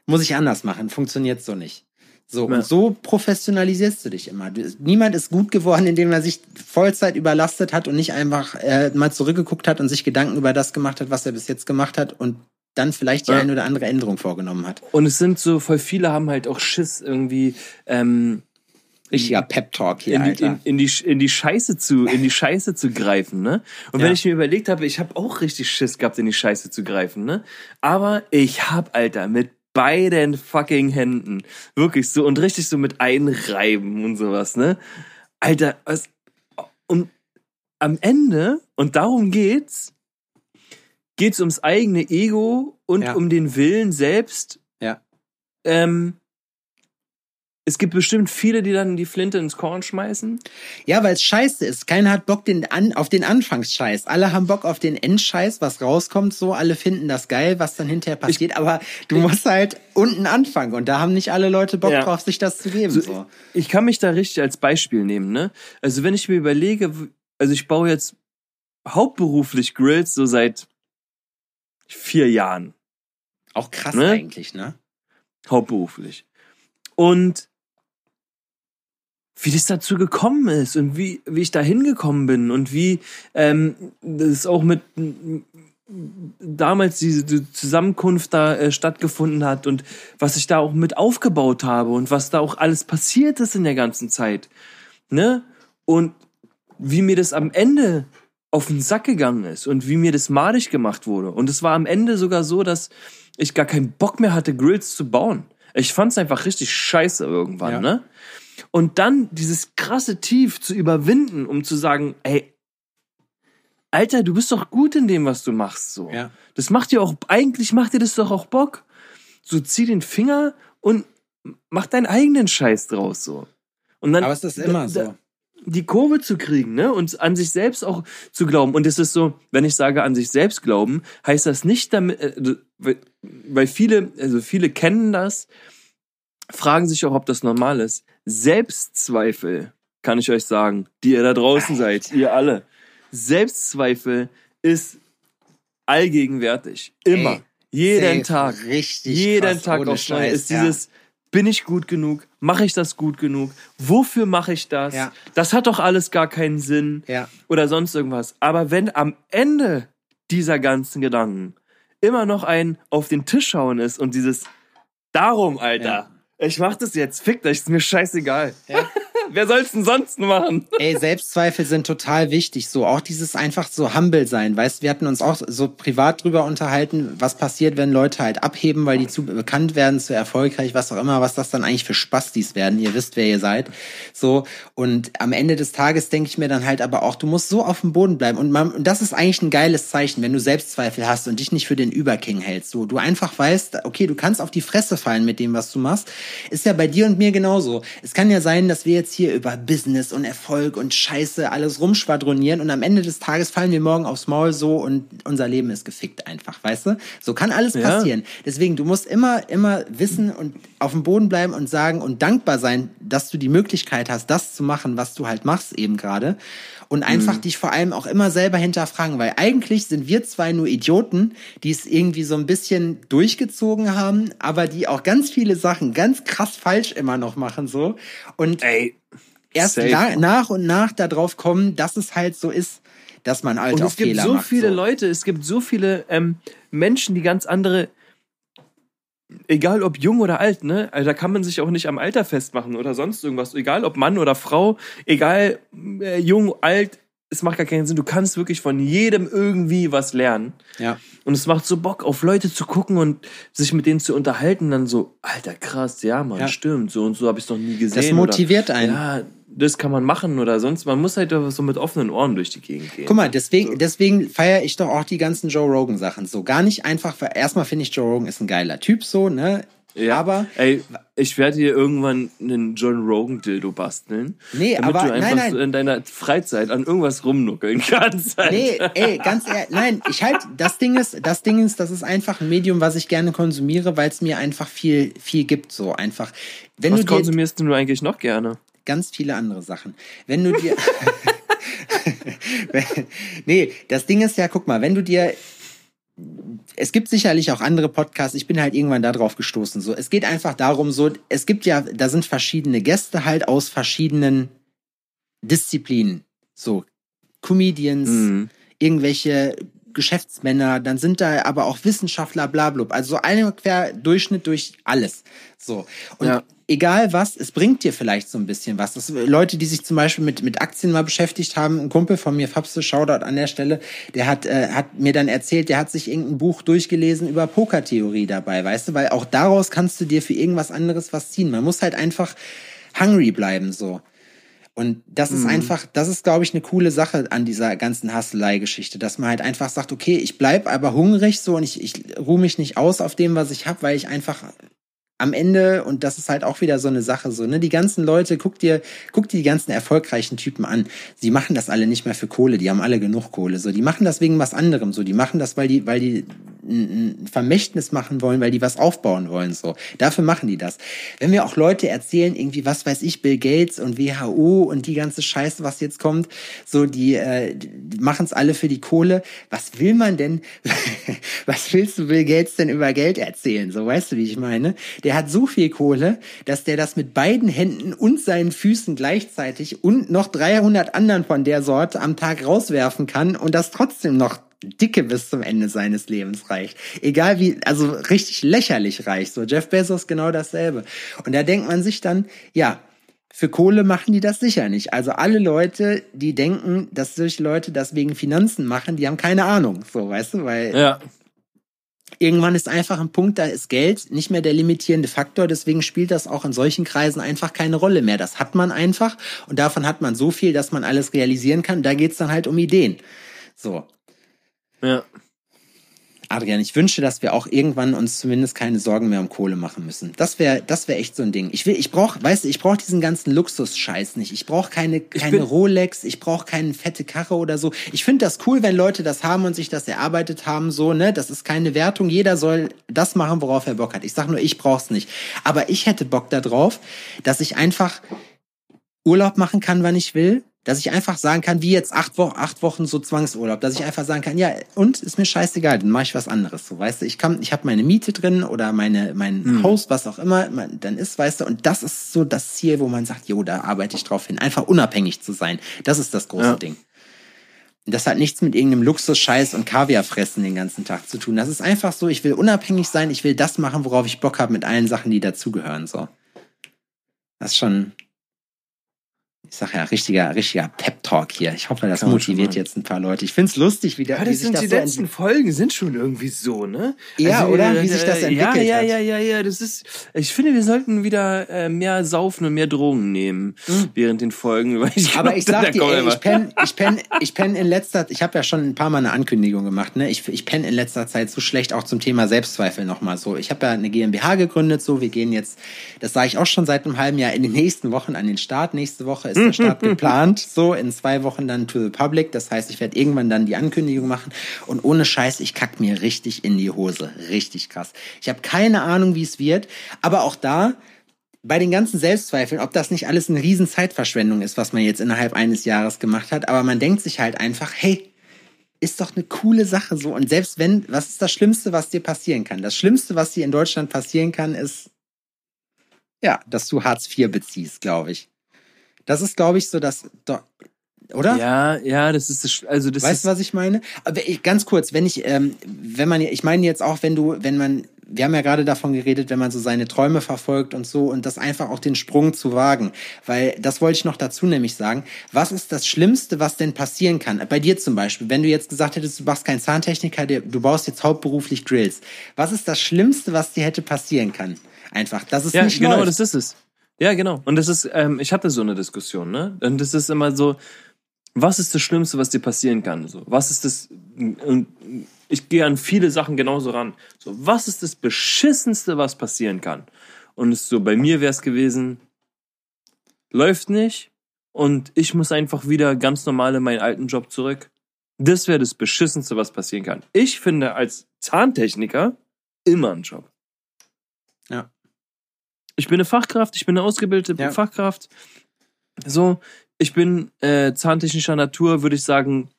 muss ich anders machen, funktioniert so nicht. So, ja. und so professionalisierst du dich immer. Du, niemand ist gut geworden, indem er sich Vollzeit überlastet hat und nicht einfach äh, mal zurückgeguckt hat und sich Gedanken über das gemacht hat, was er bis jetzt gemacht hat und dann vielleicht die ja. eine oder andere Änderung vorgenommen hat. Und es sind so, voll viele haben halt auch Schiss irgendwie, ähm, richtiger Pep Talk hier, in, Alter. In, in, die in die Scheiße zu in die Scheiße zu greifen, ne? Und ja. wenn ich mir überlegt habe, ich habe auch richtig Schiss gehabt, in die Scheiße zu greifen, ne? Aber ich hab, Alter, mit beiden fucking Händen. Wirklich so und richtig so mit einreiben und sowas, ne? Alter, was. Und am Ende, und darum geht's, geht's ums eigene Ego und ja. um den Willen selbst. Ja. Ähm, es gibt bestimmt viele, die dann die Flinte ins Korn schmeißen. Ja, weil es scheiße ist. Keiner hat Bock den an, auf den Anfangsscheiß. Alle haben Bock auf den Endscheiß, was rauskommt so. Alle finden das geil, was dann hinterher passiert. Ich, Aber du musst halt unten anfangen. Und da haben nicht alle Leute Bock ja. drauf, sich das zu geben. So, so. Ich kann mich da richtig als Beispiel nehmen. Ne? Also wenn ich mir überlege, also ich baue jetzt hauptberuflich Grills so seit vier Jahren. Auch krass ne? eigentlich, ne? Hauptberuflich. Und wie das dazu gekommen ist und wie, wie ich da hingekommen bin und wie ähm, das auch mit damals diese Zusammenkunft da äh, stattgefunden hat und was ich da auch mit aufgebaut habe und was da auch alles passiert ist in der ganzen Zeit. Ne? Und wie mir das am Ende auf den Sack gegangen ist und wie mir das madig gemacht wurde. Und es war am Ende sogar so, dass ich gar keinen Bock mehr hatte, Grills zu bauen. Ich fand's einfach richtig scheiße irgendwann, Ja. ne? Und dann dieses krasse Tief zu überwinden, um zu sagen, ey, Alter, du bist doch gut in dem, was du machst, so. Ja. Das macht dir auch, eigentlich macht dir das doch auch Bock. So zieh den Finger und mach deinen eigenen Scheiß draus, so. Und dann, Aber ist immer da- so. die Kurve zu kriegen, ne? Und an sich selbst auch zu glauben. Und es ist so, wenn ich sage an sich selbst glauben, heißt das nicht damit, äh, weil- weil viele, also viele kennen das, fragen sich auch, ob das normal ist. Selbstzweifel, kann ich euch sagen, die ihr da draußen seid, ihr alle. Selbstzweifel ist allgegenwärtig. Immer. Ey, jeden Tag. Richtig. Jeden krass, Tag aufs Neue ist dieses, bin ich gut genug? Mache ich das gut genug? Wofür mache ich das? Ja. Das hat doch alles gar keinen Sinn. Ja. Oder sonst irgendwas. Aber wenn am Ende dieser ganzen Gedanken immer noch ein auf den Tisch schauen ist und dieses Darum, Alter, Ja. Ich mach das jetzt, fick dich, ist mir scheißegal. Ja. Wer soll's denn sonst machen? Ey, Selbstzweifel sind total wichtig. So auch dieses einfach so humble sein. Weißt, wir hatten uns auch so privat drüber unterhalten, was passiert, wenn Leute halt abheben, weil die zu bekannt werden, zu erfolgreich, was auch immer, was das dann eigentlich für Spastis werden. Ihr wisst, wer ihr seid. So und am Ende des Tages denke ich mir dann halt aber auch, du musst so auf dem Boden bleiben und, man, und das ist eigentlich ein geiles Zeichen, wenn du Selbstzweifel hast und dich nicht für den Überking hältst. So, du einfach weißt, okay, du kannst auf die Fresse fallen mit dem, was du machst. Ist ja bei dir und mir genauso. Es kann ja sein, dass wir jetzt hier über Business und Erfolg und Scheiße alles rumschwadronieren und am Ende des Tages fallen wir morgen aufs Maul so und unser Leben ist gefickt einfach, weißt du? So kann alles Ja. passieren. Deswegen, du musst immer, immer wissen und auf dem Boden bleiben und sagen und dankbar sein, dass du die Möglichkeit hast, das zu machen, was du halt machst eben gerade. Und einfach dich vor allem auch immer selber hinterfragen, weil eigentlich sind wir zwei nur Idioten, die es irgendwie so ein bisschen durchgezogen haben, aber die auch ganz viele Sachen ganz krass falsch immer noch machen so. Und Ey, erst na, nach und nach darauf kommen, dass es halt so ist, dass man halt Und auch es gibt Fehler so macht. viele so. Leute, es gibt so viele ähm, Menschen, die ganz andere, egal ob jung oder alt, ne? Also da kann man sich auch nicht am Alter festmachen oder sonst irgendwas. Egal ob Mann oder Frau, egal äh, jung, alt, es macht gar keinen Sinn. Du kannst wirklich von jedem irgendwie was lernen. Ja. Und es macht so Bock, auf Leute zu gucken und sich mit denen zu unterhalten. Dann so, alter krass, ja, man, Ja. stimmt. So und so habe ich noch nie gesehen. Das motiviert oder, einen. Ja, das kann man machen oder sonst. Man muss halt so mit offenen Ohren durch die Gegend gehen. Guck mal, deswegen, deswegen feiere ich doch auch die ganzen Joe Rogan Sachen so. Gar nicht einfach, weil erstmal finde ich Joe Rogan ist ein geiler Typ so, ne? Ja, Aber ey, ich werde hier irgendwann einen John Rogan Dildo basteln. Nee, damit aber- du einfach nein, nein. so in deiner Freizeit an irgendwas rumnuckeln kannst. Alter. Nee, ey, ganz ehrlich, nein, ich halt, das Ding ist, das Ding ist, das ist einfach ein Medium, was ich gerne konsumiere, weil es mir einfach viel, viel gibt, so einfach. Wenn Was du dir konsumierst du eigentlich noch gerne? Ganz viele andere Sachen. Wenn du dir, nee, das Ding ist ja, guck mal, wenn du dir, es gibt sicherlich auch andere Podcasts, ich bin halt irgendwann da drauf gestoßen, so, es geht einfach darum, so, es gibt ja, da sind verschiedene Gäste halt aus verschiedenen Disziplinen, so, Comedians, Mhm. irgendwelche Geschäftsmänner, dann sind da aber auch Wissenschaftler, bla, bla. Also so ein quer Durchschnitt durch alles. So. Und Ja. egal was, es bringt dir vielleicht so ein bisschen was. Das, Leute, die sich zum Beispiel mit, mit Aktien mal beschäftigt haben, ein Kumpel von mir, Fabse, Shoutout an der Stelle, der hat, äh, hat mir dann erzählt, der hat sich irgendein Buch durchgelesen über Pokertheorie dabei, weißt du, weil auch daraus kannst du dir für irgendwas anderes was ziehen. Man muss halt einfach hungry bleiben, so. Und das ist einfach, das ist, glaube ich, eine coole Sache an dieser ganzen Hasselei-Geschichte, dass man halt einfach sagt, okay, ich bleib aber hungrig so und ich, ich ruhe mich nicht aus auf dem, was ich habe, weil ich einfach am Ende, und das ist halt auch wieder so eine Sache, so, ne, die ganzen Leute, guck dir, guck dir die ganzen erfolgreichen Typen an. Sie machen das alle nicht mehr für Kohle, die haben alle genug Kohle, so, die machen das wegen was anderem, so, die machen das, weil die, weil die ein Vermächtnis machen wollen, weil die was aufbauen wollen, so. Dafür machen die das. Wenn wir auch Leute erzählen, irgendwie, was weiß ich, Bill Gates und WHO und die ganze Scheiße, was jetzt kommt, so, die, äh, machen es alle für die Kohle. Was will man denn, was willst du Bill Gates denn über Geld erzählen? So, weißt du, wie ich meine? Der hat so viel Kohle, dass der das mit beiden Händen und seinen Füßen gleichzeitig und noch 300 anderen von der Sorte am Tag rauswerfen kann und das trotzdem noch dicke bis zum Ende seines Lebens reicht. Egal wie, also richtig lächerlich reicht. So Jeff Bezos genau dasselbe. Und da denkt man sich dann, ja, für Kohle machen die das sicher nicht. Also alle Leute, die denken, dass solche Leute das wegen Finanzen machen, die haben keine Ahnung. So, weißt du, weil Ja. Irgendwann ist einfach ein Punkt, da ist Geld nicht mehr der limitierende Faktor. Deswegen spielt das auch in solchen Kreisen einfach keine Rolle mehr. Das hat man einfach und davon hat man so viel, dass man alles realisieren kann. Da geht's dann halt um Ideen. So. Ja. Adrian, ich wünsche, dass wir auch irgendwann uns zumindest keine Sorgen mehr um Kohle machen müssen. Das wäre, das wäre echt so ein Ding. Ich will, ich brauche, weißt du, ich brauche diesen ganzen Luxus-Scheiß nicht. Ich brauche keine, keine bin- Rolex, ich brauche keine fette Karre oder so. Ich finde das cool, wenn Leute das haben und sich das erarbeitet haben, so, ne? Das ist keine Wertung. Jeder soll das machen, worauf er Bock hat. Ich sag nur, ich brauch's nicht. Aber ich hätte Bock darauf, dass ich einfach Urlaub machen kann, wann ich will. Dass ich einfach sagen kann, wie jetzt acht, Wo acht Wochen so Zwangsurlaub, dass ich einfach sagen kann, ja, und ist mir scheißegal, dann mache ich was anderes. So, weißt du, ich kann, ich habe meine Miete drin oder meine, mein Haus, was auch immer, man, dann ist, weißt du, und das ist so das Ziel, wo man sagt, jo, da arbeite ich drauf hin, einfach unabhängig zu sein. Das ist das große Ja. Ding. Das hat nichts mit irgendeinem Luxus-Scheiß und Kaviar fressen den ganzen Tag zu tun. Das ist einfach so, ich will unabhängig sein, ich will das machen, worauf ich Bock habe, mit allen Sachen, die dazugehören. So. Das ist schon, ich sag ja, richtiger, richtiger Pep-Talk hier. Ich hoffe, das motiviert jetzt ein paar Leute. Ich find's lustig, wie, der, Ja, wie das sich sind das die so letzten Folgen sind schon irgendwie so, ne? Ja, oder? Wie äh, sich das äh, entwickelt Ja, hat. ja, ja, ja, ja. Das ist. Ich finde, wir sollten wieder äh, mehr saufen und mehr Drogen nehmen während den Folgen, weil ich Mhm. Aber glaub, ich sag dir, ey, immer- ich penne ich penn, ich penn in letzter ich habe ja schon ein paar Mal eine Ankündigung gemacht, ne? Ich, ich penne in letzter Zeit so schlecht auch zum Thema Selbstzweifel nochmal so. Ich habe ja eine GmbH gegründet, so wir gehen jetzt, das sage ich auch schon seit einem halben Jahr, in den nächsten Wochen an den Start. Nächste Woche ist der Start geplant, so in zwei Wochen dann to the public. Das heißt, ich werde irgendwann dann die Ankündigung machen und ohne Scheiß, ich kack mir richtig in die Hose. Richtig krass. Ich habe keine Ahnung, wie es wird, aber auch da bei den ganzen Selbstzweifeln, ob das nicht alles eine riesen Zeitverschwendung ist, was man jetzt innerhalb eines Jahres gemacht hat, aber man denkt sich halt einfach, hey, ist doch eine coole Sache so. Und selbst wenn, was ist das Schlimmste, was dir passieren kann? Das Schlimmste, was dir in Deutschland passieren kann, ist, ja, dass du Hartz IV beziehst, glaube ich. Das ist, glaube ich, so das, oder? Ja, ja, das ist das, also das Weißt ist du, was ich meine? Aber ich, ganz kurz, wenn ich, ähm, wenn man, ich meine jetzt auch, wenn du, wenn man, wir haben ja gerade davon geredet, wenn man so seine Träume verfolgt und so und das einfach auch den Sprung zu wagen, weil das wollte ich noch dazu nämlich sagen. Was ist das Schlimmste, was denn passieren kann? Bei dir zum Beispiel, wenn du jetzt gesagt hättest, du machst kein Zahntechniker, du baust jetzt hauptberuflich Drills. Was ist das Schlimmste, was dir hätte passieren kann? Einfach, dass es Ja, nicht genau, läuft. das ist es. Ja, genau. Und das ist, ähm, ich hatte so eine Diskussion, ne? Und das ist immer so, was ist das Schlimmste, was dir passieren kann? So, was ist das? Und ich gehe an viele Sachen genauso ran. So, was ist das Beschissenste, was passieren kann? Und es ist so, bei mir wäre es gewesen, läuft nicht und ich muss einfach wieder ganz normal in meinen alten Job zurück. Das wäre das Beschissenste, was passieren kann. Ich finde als Zahntechniker immer einen Job. Ja. Ich bin eine Fachkraft, ich bin eine ausgebildete Ja. Fachkraft. So, ich bin äh, zahntechnischer Natur, würde ich sagen,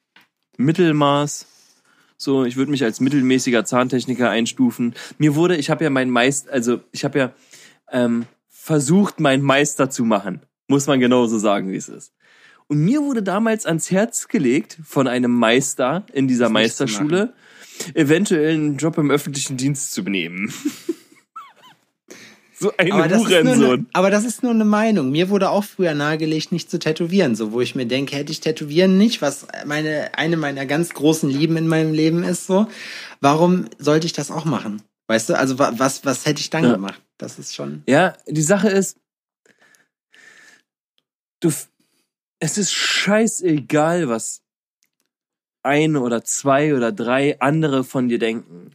Mittelmaß. So, ich würde mich als mittelmäßiger Zahntechniker einstufen. Mir wurde, ich habe ja meinen Meister, also ich habe ja ähm, versucht, meinen Meister zu machen. Muss man genauso sagen, wie es ist. Und mir wurde damals ans Herz gelegt von einem Meister in dieser Das Meisterschule, eventuell einen Job im öffentlichen Dienst zu nehmen. so ein Aber das, ist nur Hurensohn. eine, aber das ist nur eine Meinung. Mir wurde auch früher nahegelegt, nicht zu tätowieren. So, wo ich mir denke, hätte ich tätowieren nicht, was meine, eine meiner ganz großen Lieben in meinem Leben ist, so. Warum sollte ich das auch machen? Weißt du, also wa- was, was hätte ich dann Ja. gemacht? Das ist schon. Ja, die Sache ist, du, es ist scheißegal, was ein oder zwei oder drei andere von dir denken.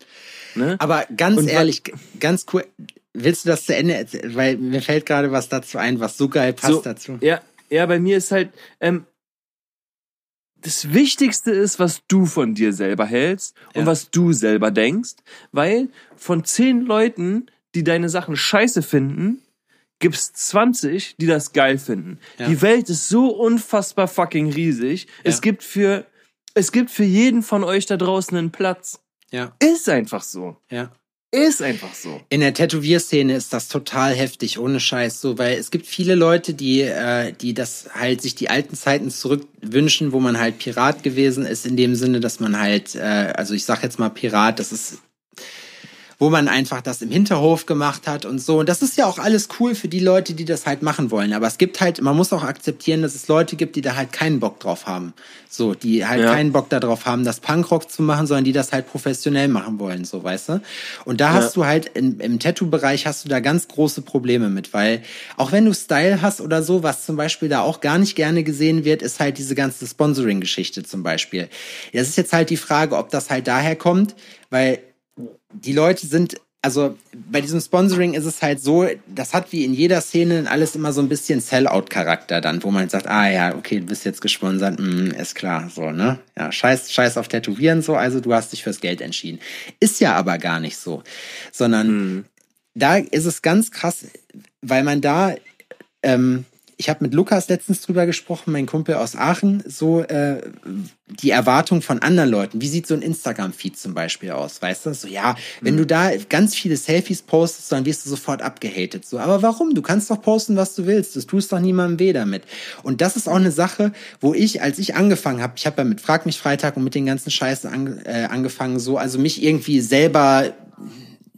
Ne? Aber ganz Und ehrlich, ganz cool. Willst du das zu Ende erzählen? Weil mir fällt gerade was dazu ein, was so geil passt So, dazu. Ja, ja, bei mir ist halt, ähm, das Wichtigste ist, was du von dir selber hältst und Ja. was du selber denkst, weil von zehn Leuten, die deine Sachen scheiße finden, gibt's 20, die das geil finden. Ja. Die Welt ist so unfassbar fucking riesig. Es Ja. gibt für, es gibt für jeden von euch da draußen einen Platz. Ja, Ist einfach so. ja. Ist einfach so. In der Tätowierszene ist das total heftig, ohne Scheiß, so, weil es gibt viele Leute, die, äh, die das halt sich die alten Zeiten zurückwünschen, wo man halt Pirat gewesen ist, in dem Sinne, dass man halt, äh, also ich sag jetzt mal Pirat, das ist wo man einfach das im Hinterhof gemacht hat und so. Und das ist ja auch alles cool für die Leute, die das halt machen wollen. Aber es gibt halt, man muss auch akzeptieren, dass es Leute gibt, die da halt keinen Bock drauf haben. So, die halt ja. keinen Bock darauf haben, das Punkrock zu machen, sondern die das halt professionell machen wollen, so, weißt du? Und da ja. hast du halt in, im Tattoo-Bereich hast du da ganz große Probleme mit, weil auch wenn du Style hast oder so, was zum Beispiel da auch gar nicht gerne gesehen wird, ist halt diese ganze Sponsoring-Geschichte zum Beispiel. Das ist jetzt halt die Frage, ob das halt daher kommt, weil die Leute sind also bei diesem Sponsoring ist es halt so, das hat wie in jeder Szene alles immer so ein bisschen Sellout-Charakter dann, wo man sagt, ah ja, okay, du bist jetzt gesponsert, mm, ist klar, so, ne? Ja, scheiß, scheiß auf Tätowieren so, also du hast dich fürs Geld entschieden. Ist ja aber gar nicht so, sondern hm. da ist es ganz krass, weil man da ähm, ich habe mit Lukas letztens drüber gesprochen, mein Kumpel aus Aachen, so äh, die Erwartung von anderen Leuten. Wie sieht so ein Instagram-Feed zum Beispiel aus? Weißt du? So, ja, wenn mhm. du da ganz viele Selfies postest, dann wirst du sofort abgehatet. So, aber warum? Du kannst doch posten, was du willst. Das tust doch niemandem weh damit. Und das ist auch eine Sache, wo ich, als ich angefangen habe, ich habe ja mit Frag mich Freitag und mit den ganzen Scheißen an, äh, angefangen, so, also mich irgendwie selber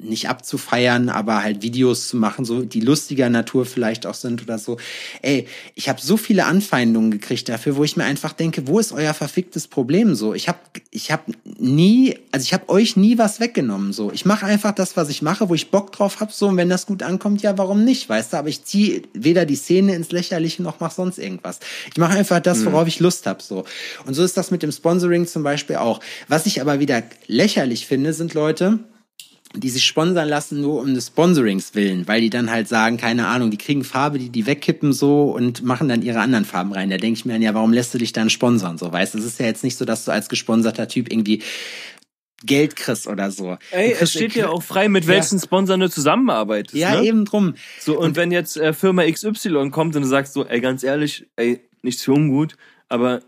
nicht abzufeiern, aber halt Videos zu machen, so die lustiger Natur vielleicht auch sind oder so. Ey, ich habe so viele Anfeindungen gekriegt dafür, wo ich mir einfach denke, wo ist euer verficktes Problem so? Ich habe ich habe nie, also ich habe euch nie was weggenommen so. Ich mache einfach das, was ich mache, wo ich Bock drauf habe so und wenn das gut ankommt, ja, warum nicht, weißt du, aber ich ziehe weder die Szene ins lächerliche noch mach sonst irgendwas. Ich mache einfach das, mhm. worauf ich Lust habe so. Und so ist das mit dem Sponsoring zum Beispiel auch. Was ich aber wieder lächerlich finde, sind Leute, die sich sponsern lassen nur um des Sponsorings willen, weil die dann halt sagen, keine Ahnung, die kriegen Farbe, die die wegkippen so und machen dann ihre anderen Farben rein. Da denke ich mir dann, ja, warum lässt du dich dann sponsern? So, weißt, es ist ja jetzt nicht so, dass du als gesponserter Typ irgendwie Geld kriegst oder so. Ey, es steht ja auch frei, mit welchen ja. Sponsoren du zusammenarbeitest. Ja, ne? eben drum. So, und, und wenn jetzt äh, Firma XY kommt und du sagst so, ey, ganz ehrlich, ey, nichts für ungut, aber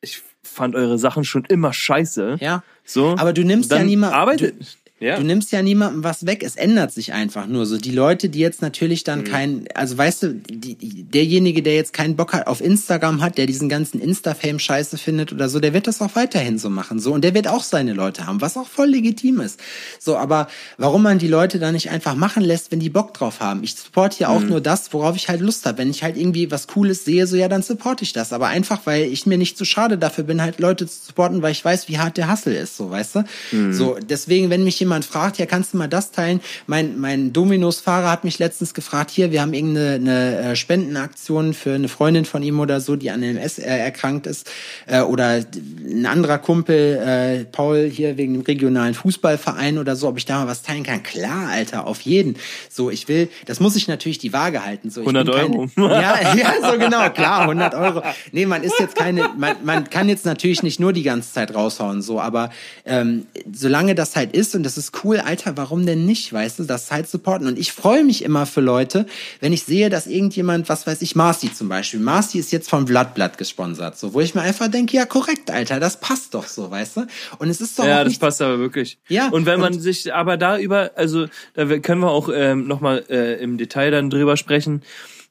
ich fand eure Sachen schon immer scheiße. Ja. So. Aber du nimmst ja niemand. Arbeitet. Du, ja. Du nimmst ja niemandem was weg, es ändert sich einfach nur so. Die Leute, die jetzt natürlich dann mhm. kein, also weißt du, die, derjenige, der jetzt keinen Bock hat auf Instagram hat, der diesen ganzen Insta-Fame scheiße findet oder so, der wird das auch weiterhin so machen, so. Und der wird auch seine Leute haben, was auch voll legitim ist. So, aber warum man die Leute da nicht einfach machen lässt, wenn die Bock drauf haben? Ich supporte ja auch mhm. nur das, worauf ich halt Lust habe. Wenn ich halt irgendwie was Cooles sehe, so ja, dann supporte ich das. Aber einfach, weil ich mir nicht zu so schade dafür bin, halt Leute zu supporten, weil ich weiß, wie hart der Hustle ist, so, weißt du? Mhm. So, deswegen, wenn mich jemand fragt, ja, kannst du mal das teilen? Mein, mein Dominos-Fahrer hat mich letztens gefragt, hier, wir haben irgendeine eine äh, Spendenaktion für eine Freundin von ihm oder so, die an MS äh, erkrankt ist. Äh, oder ein anderer Kumpel, äh, Paul, hier wegen dem regionalen Fußballverein oder so, ob ich da mal was teilen kann. Klar, Alter, auf jeden. So, ich will, das muss ich natürlich die Waage halten. So, 100 Euro. Kein, ja, ja, so genau, klar, 100 Euro. Nee, man ist jetzt keine, man, man kann jetzt natürlich nicht nur die ganze Zeit raushauen, so, aber ähm, solange das halt ist und das ist cool, Alter, warum denn nicht, weißt du, das halt supporten. Und ich freue mich immer für Leute, wenn ich sehe, dass irgendjemand, was weiß ich, Marcy zum Beispiel, Marcy ist jetzt vom Vladblatt gesponsert, so, wo ich mir einfach denke, ja, korrekt, Alter, das passt doch so, weißt du? Und es ist doch Ja, das passt aber wirklich. Ja. Und wenn man und sich aber da über, also, da können wir auch ähm, nochmal äh, im Detail dann drüber sprechen,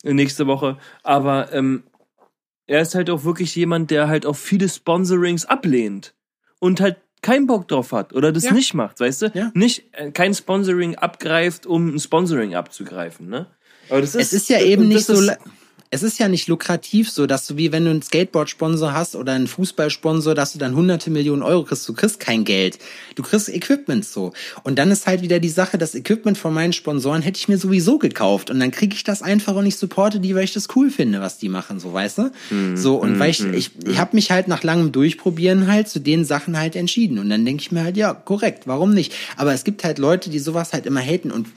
nächste Woche, aber ähm, er ist halt auch wirklich jemand, der halt auch viele Sponsorings ablehnt und halt keinen Bock drauf hat oder das ja. nicht macht, weißt du? Ja. Nicht äh, kein Sponsoring abgreift, um ein Sponsoring abzugreifen, ne? Aber das ist, es ist ja eben nicht so es ist ja nicht lukrativ so, dass du wie wenn du einen Skateboard-Sponsor hast oder einen Fußballsponsor, dass du dann hunderte Millionen Euro kriegst. Du kriegst kein Geld. Du kriegst Equipment so. Und dann ist halt wieder die Sache, das Equipment von meinen Sponsoren hätte ich mir sowieso gekauft. Und dann kriege ich das einfach und ich supporte die, weil ich das cool finde, was die machen, so, weißt du? Mhm. So, und mhm. weil ich, mhm. ich, ich habe mich halt nach langem Durchprobieren halt zu den Sachen halt entschieden. Und dann denke ich mir halt, ja, korrekt, warum nicht? Aber es gibt halt Leute, die sowas halt immer haten und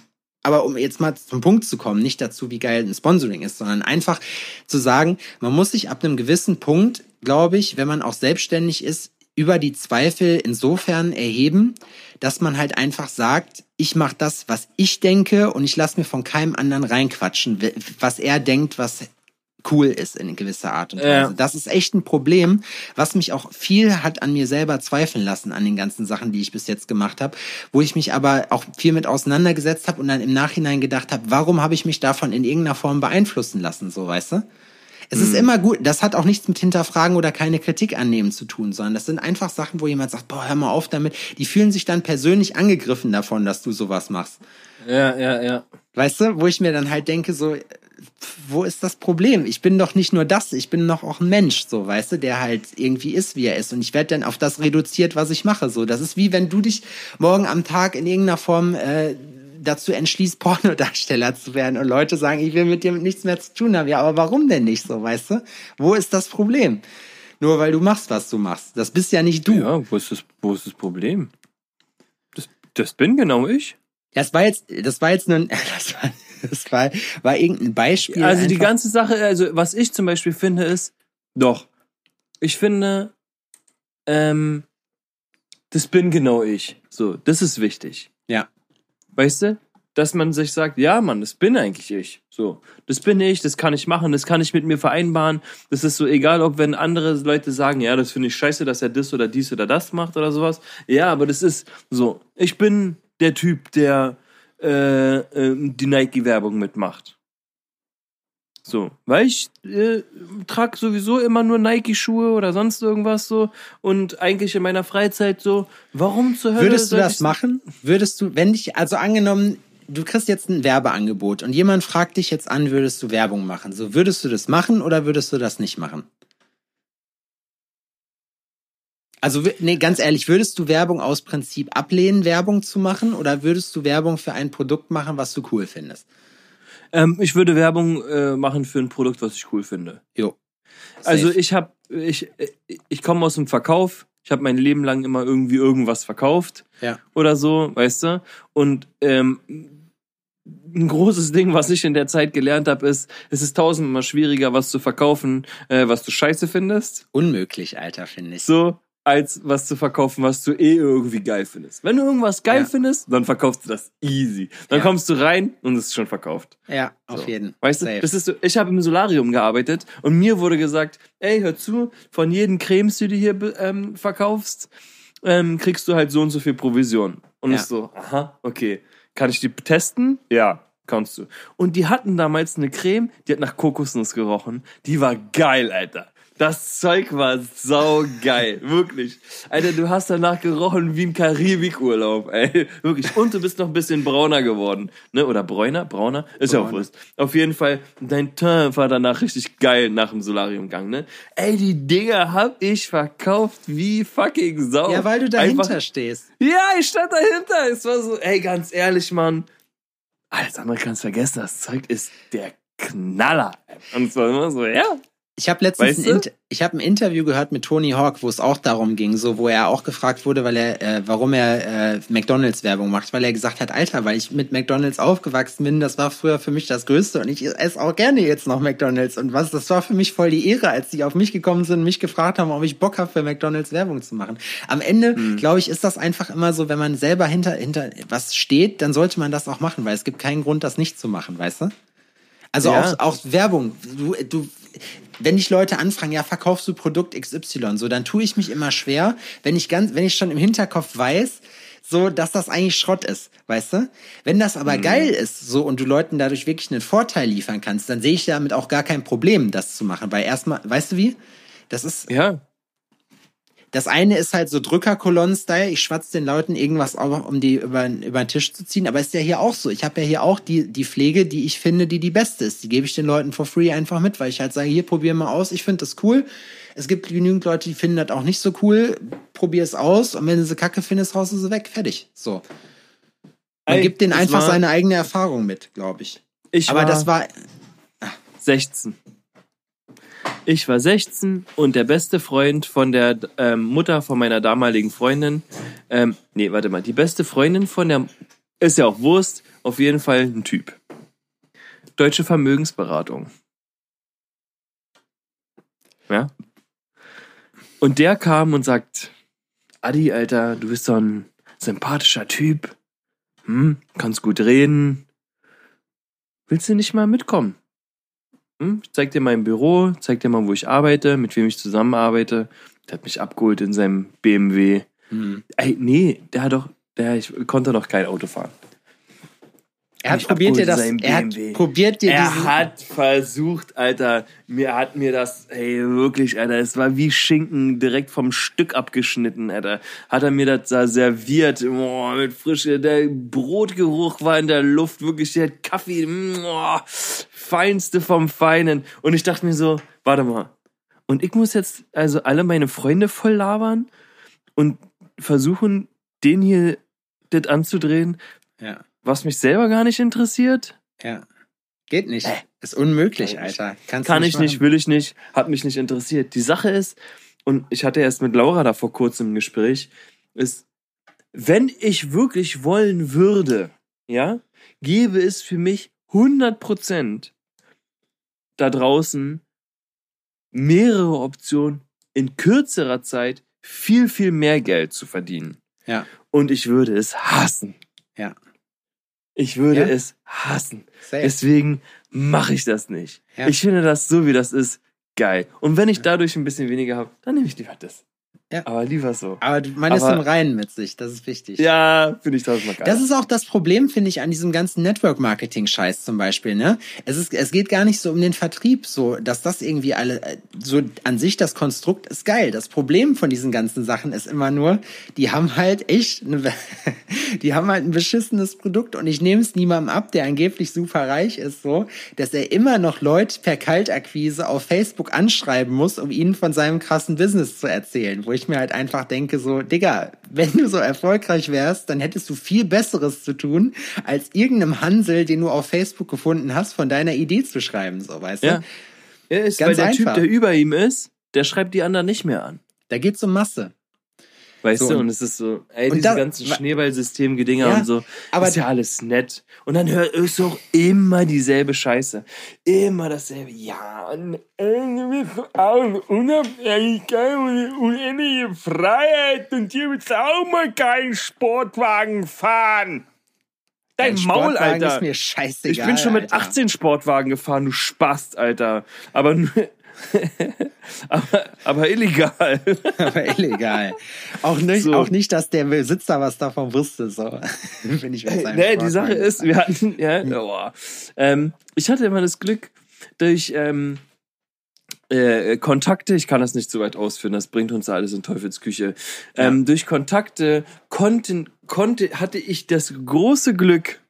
aber um jetzt mal zum Punkt zu kommen, nicht dazu, wie geil ein Sponsoring ist, sondern einfach zu sagen, man muss sich ab einem gewissen Punkt, glaube ich, wenn man auch selbstständig ist, über die Zweifel insofern erheben, dass man halt einfach sagt, ich mache das, was ich denke und ich lasse mir von keinem anderen reinquatschen, was er denkt, was cool ist in gewisser Art und Weise. Ja. Das ist echt ein Problem, was mich auch viel hat an mir selber zweifeln lassen an den ganzen Sachen, die ich bis jetzt gemacht habe, wo ich mich aber auch viel mit auseinandergesetzt habe und dann im Nachhinein gedacht habe, warum habe ich mich davon in irgendeiner Form beeinflussen lassen, so weißt du? Es ist immer gut, das hat auch nichts mit hinterfragen oder keine Kritik annehmen zu tun, sondern das sind einfach Sachen, wo jemand sagt, boah, hör mal auf damit. Die fühlen sich dann persönlich angegriffen davon, dass du sowas machst. Ja, ja, ja. Weißt du, wo ich mir dann halt denke, so, wo ist das Problem? Ich bin doch nicht nur das, ich bin noch auch ein Mensch, so, weißt du, der halt irgendwie ist, wie er ist. Und ich werde dann auf das reduziert, was ich mache. So, das ist wie wenn du dich morgen am Tag in irgendeiner Form äh, dazu entschließt, Pornodarsteller zu werden und Leute sagen, ich will mit dir nichts mehr zu tun haben. Ja, aber warum denn nicht so, weißt du? Wo ist das Problem? Nur weil du machst, was du machst. Das bist ja nicht du. Ja, wo ist das, wo ist das Problem? Das, das bin genau ich. Das war jetzt, das war jetzt nur, ein- das war, das war, war irgendein Beispiel. Also die einfach. ganze Sache, also was ich zum Beispiel finde, ist, doch, ich finde, ähm, das bin genau ich. So, das ist wichtig. Ja. Weißt du? Dass man sich sagt, ja, Mann, das bin eigentlich ich. So, das bin ich, das kann ich machen, das kann ich mit mir vereinbaren. Das ist so egal, ob wenn andere Leute sagen, ja, das finde ich scheiße, dass er das oder dies oder das macht oder sowas. Ja, aber das ist so. Ich bin der Typ, der äh, äh, die Nike-Werbung mitmacht. So, weil ich äh, trage sowieso immer nur Nike-Schuhe oder sonst irgendwas so und eigentlich in meiner Freizeit so, warum zur Hölle Würdest du das machen? Würdest du, wenn dich, also angenommen, du kriegst jetzt ein Werbeangebot und jemand fragt dich jetzt an, würdest du Werbung machen? So, würdest du das machen oder würdest du das nicht machen? Also, nee, ganz ehrlich, würdest du Werbung aus Prinzip ablehnen, Werbung zu machen oder würdest du Werbung für ein Produkt machen, was du cool findest? Ähm, ich würde Werbung äh, machen für ein Produkt, was ich cool finde. Jo. Also Safe. ich habe, ich, ich komme aus dem Verkauf. Ich habe mein Leben lang immer irgendwie irgendwas verkauft Ja. oder so, weißt du. Und ähm, ein großes Ding, was ich in der Zeit gelernt habe, ist, es ist tausendmal schwieriger, was zu verkaufen, äh, was du scheiße findest, Unmöglich, Alter, finde ich. so als was zu verkaufen, was du eh irgendwie geil findest. Wenn du irgendwas geil Ja. findest, dann verkaufst du das easy. Dann Ja. kommst du rein und es ist schon verkauft. Ja, auf So. jeden. Weißt du, Safe. das ist so, ich habe im Solarium gearbeitet und mir wurde gesagt, ey, hör zu, von jedem Cremes, die du hier ähm, verkaufst, ähm, kriegst du halt so und so viel Provision. Und Ja. ich so, aha, okay. Kann ich die testen? Ja, kannst du. Und die hatten damals eine Creme, die hat nach Kokosnuss gerochen. Die war geil, Alter. Das Zeug war sau geil, wirklich. Alter, du hast danach gerochen wie im Karibikurlaub, ey. Wirklich. Und du bist noch ein bisschen brauner geworden, ne? Oder bräuner, brauner? Ist ja auch. Wurst. Auf jeden Fall, dein Teint war danach richtig geil nach dem Solariumgang, ne? Ey, die Dinger hab ich verkauft wie fucking Sau. ja, weil du dahinter Einfach- stehst. ja, ich stand dahinter. Es war so, ey, ganz ehrlich, Mann. Alles andere kannst vergessen. Das Zeug ist der Knaller. Und es war immer so, ja. Ich habe letztens Weißt ein, du? Inter ich hab ein Interview gehört mit Tony Hawk, wo es auch darum ging, so wo er auch gefragt wurde, weil er, äh, warum er äh, McDonalds Werbung macht, weil er gesagt hat, Alter, weil ich mit McDonalds aufgewachsen bin, das war früher für mich das Größte und ich esse auch gerne jetzt noch McDonalds und was, das war für mich voll die Ehre, als die auf mich gekommen sind und mich gefragt haben, ob ich Bock habe für McDonalds Werbung zu machen. Am Ende, Mhm. glaube ich, ist das einfach immer so, wenn man selber hinter hinter was steht, dann sollte man das auch machen, weil es gibt keinen Grund, das nicht zu machen, weißt du? Also Ja. auch, auch Werbung. Du, du, wenn dich Leute anfragen, ja, verkaufst du Produkt XY, so, dann tue ich mich immer schwer, wenn ich ganz, wenn ich schon im Hinterkopf weiß, so, dass das eigentlich Schrott ist, weißt du? Wenn das aber geil ist, so, und du Leuten dadurch wirklich einen Vorteil liefern kannst, dann sehe ich damit auch gar kein Problem, das zu machen, weil erstmal, weißt du wie? Das ist, Ja. Das eine ist halt so Drückerkolonnen-Style. Ich schwatze den Leuten irgendwas auf, um die über, über den Tisch zu ziehen. Aber ist ja hier auch so. Ich habe ja hier auch die, die Pflege, die ich finde, die die beste ist. Die gebe ich den Leuten for free einfach mit, weil ich halt sage, hier, probier mal aus. Ich finde das cool. Es gibt genügend Leute, die finden das auch nicht so cool. Probier es aus. Und wenn du sie kacke findest, haust du sie weg. Fertig. So. Man Ey, gibt denen einfach seine eigene Erfahrung mit, glaube ich. Ich Aber war das war, 16. Ich war 16 und der beste Freund von der ähm, Mutter von meiner damaligen Freundin, ähm, nee, warte mal, die beste Freundin von der, ist ja auch Wurst, auf jeden Fall ein Typ. Deutsche Vermögensberatung. Ja. Und der kam und sagt, Adi, Alter, du bist so ein sympathischer Typ. Hm, kannst gut reden. Willst du nicht mal mitkommen? Hm, ich zeig dir mein Büro, zeig dir mal, wo ich arbeite, mit wem ich zusammenarbeite. Der hat mich abgeholt in seinem BMW. hm. Ey, nee, der hat doch, der, ich konnte noch kein Auto fahren. Er hat probiert dir das, er hat BMW. probiert dir Er hat versucht, Alter, mir hat mir das, ey, wirklich, Alter, es war wie Schinken direkt vom Stück abgeschnitten, Alter. Hat er mir das da serviert, boah, mit Frische, der Brotgeruch war in der Luft, wirklich der Kaffee, boah, feinste vom Feinen. Und ich dachte mir so, warte mal, und ich muss jetzt also alle meine Freunde voll labern und versuchen, den hier das anzudrehen, ja, was mich selber gar nicht interessiert? ja. Geht nicht. Ist unmöglich, Kann Alter. Kannst Kann du ich nicht, machen. will ich nicht, hat mich nicht interessiert. Die Sache ist, und ich hatte erst mit Laura da vor kurzem ein Gespräch, ist, wenn ich wirklich wollen würde, ja, gäbe es für mich 100 Prozent da draußen mehrere Optionen, in kürzerer Zeit viel, viel mehr Geld zu verdienen. Ja, Und ich würde es hassen. ja. Ich würde Ja? es hassen. Safe. Deswegen mache ich das nicht. Ja. Ich finde das so, wie das ist, geil. Und wenn ich dadurch ein bisschen weniger habe, dann nehme ich lieber das. Ja. Aber lieber so. Aber du- man ist Aber- im Reinen mit sich, das ist wichtig. Ja, finde ich tausendmal geil. Das ist auch das Problem, finde ich, an diesem ganzen Network-Marketing-Scheiß zum Beispiel. Ne? Es, ist, es geht gar nicht so um den Vertrieb, so dass das irgendwie alle, äh, so an sich das Konstrukt ist geil. Das Problem von diesen ganzen Sachen ist immer nur, die haben halt echt, eine, die haben halt ein beschissenes Produkt und ich nehme es niemandem ab, der angeblich super reich ist, so, dass er immer noch Leute per Kaltakquise auf Facebook anschreiben muss, um ihnen von seinem krassen Business zu erzählen, wo ich mir halt einfach denke, so, Digga, wenn du so erfolgreich wärst, dann hättest du viel Besseres zu tun, als irgendeinem Hansel, den du auf Facebook gefunden hast, von deiner Idee zu schreiben, so, weißt ja. du? ja ist, Ganz weil der Typ, der über ihm ist, der schreibt die anderen nicht mehr an. Da geht's um Masse. Weißt So, du, und- es ist so, ey, diese da- ganzen Schneeballsystem-Gedinger Ja, und so, aber- ist ja alles nett. Und dann hört ist doch immer dieselbe Scheiße. Immer dasselbe. Ja, und auch Unabhängigkeit und unendliche Freiheit und hier willst du auch mal keinen Sportwagen fahren. Dein Ein Maul, Sportwagen Alter. ist mir scheißegal. Ich bin schon mit Alter. 18 Sportwagen gefahren, du Spast, Alter. Aber nur, aber, aber illegal. Aber illegal. Auch nicht, So. auch nicht, dass der Besitzer was davon wusste, so. Bin ich Nee, die Sportwagen Sache ist, wir hatten, ja, boah. ähm, ich hatte immer das Glück, durch ähm, äh, Kontakte, ich kann das nicht so weit ausführen, das bringt uns alles in Teufelsküche. Ähm, Durch Kontakte konnten, konnte, hatte ich das große Glück,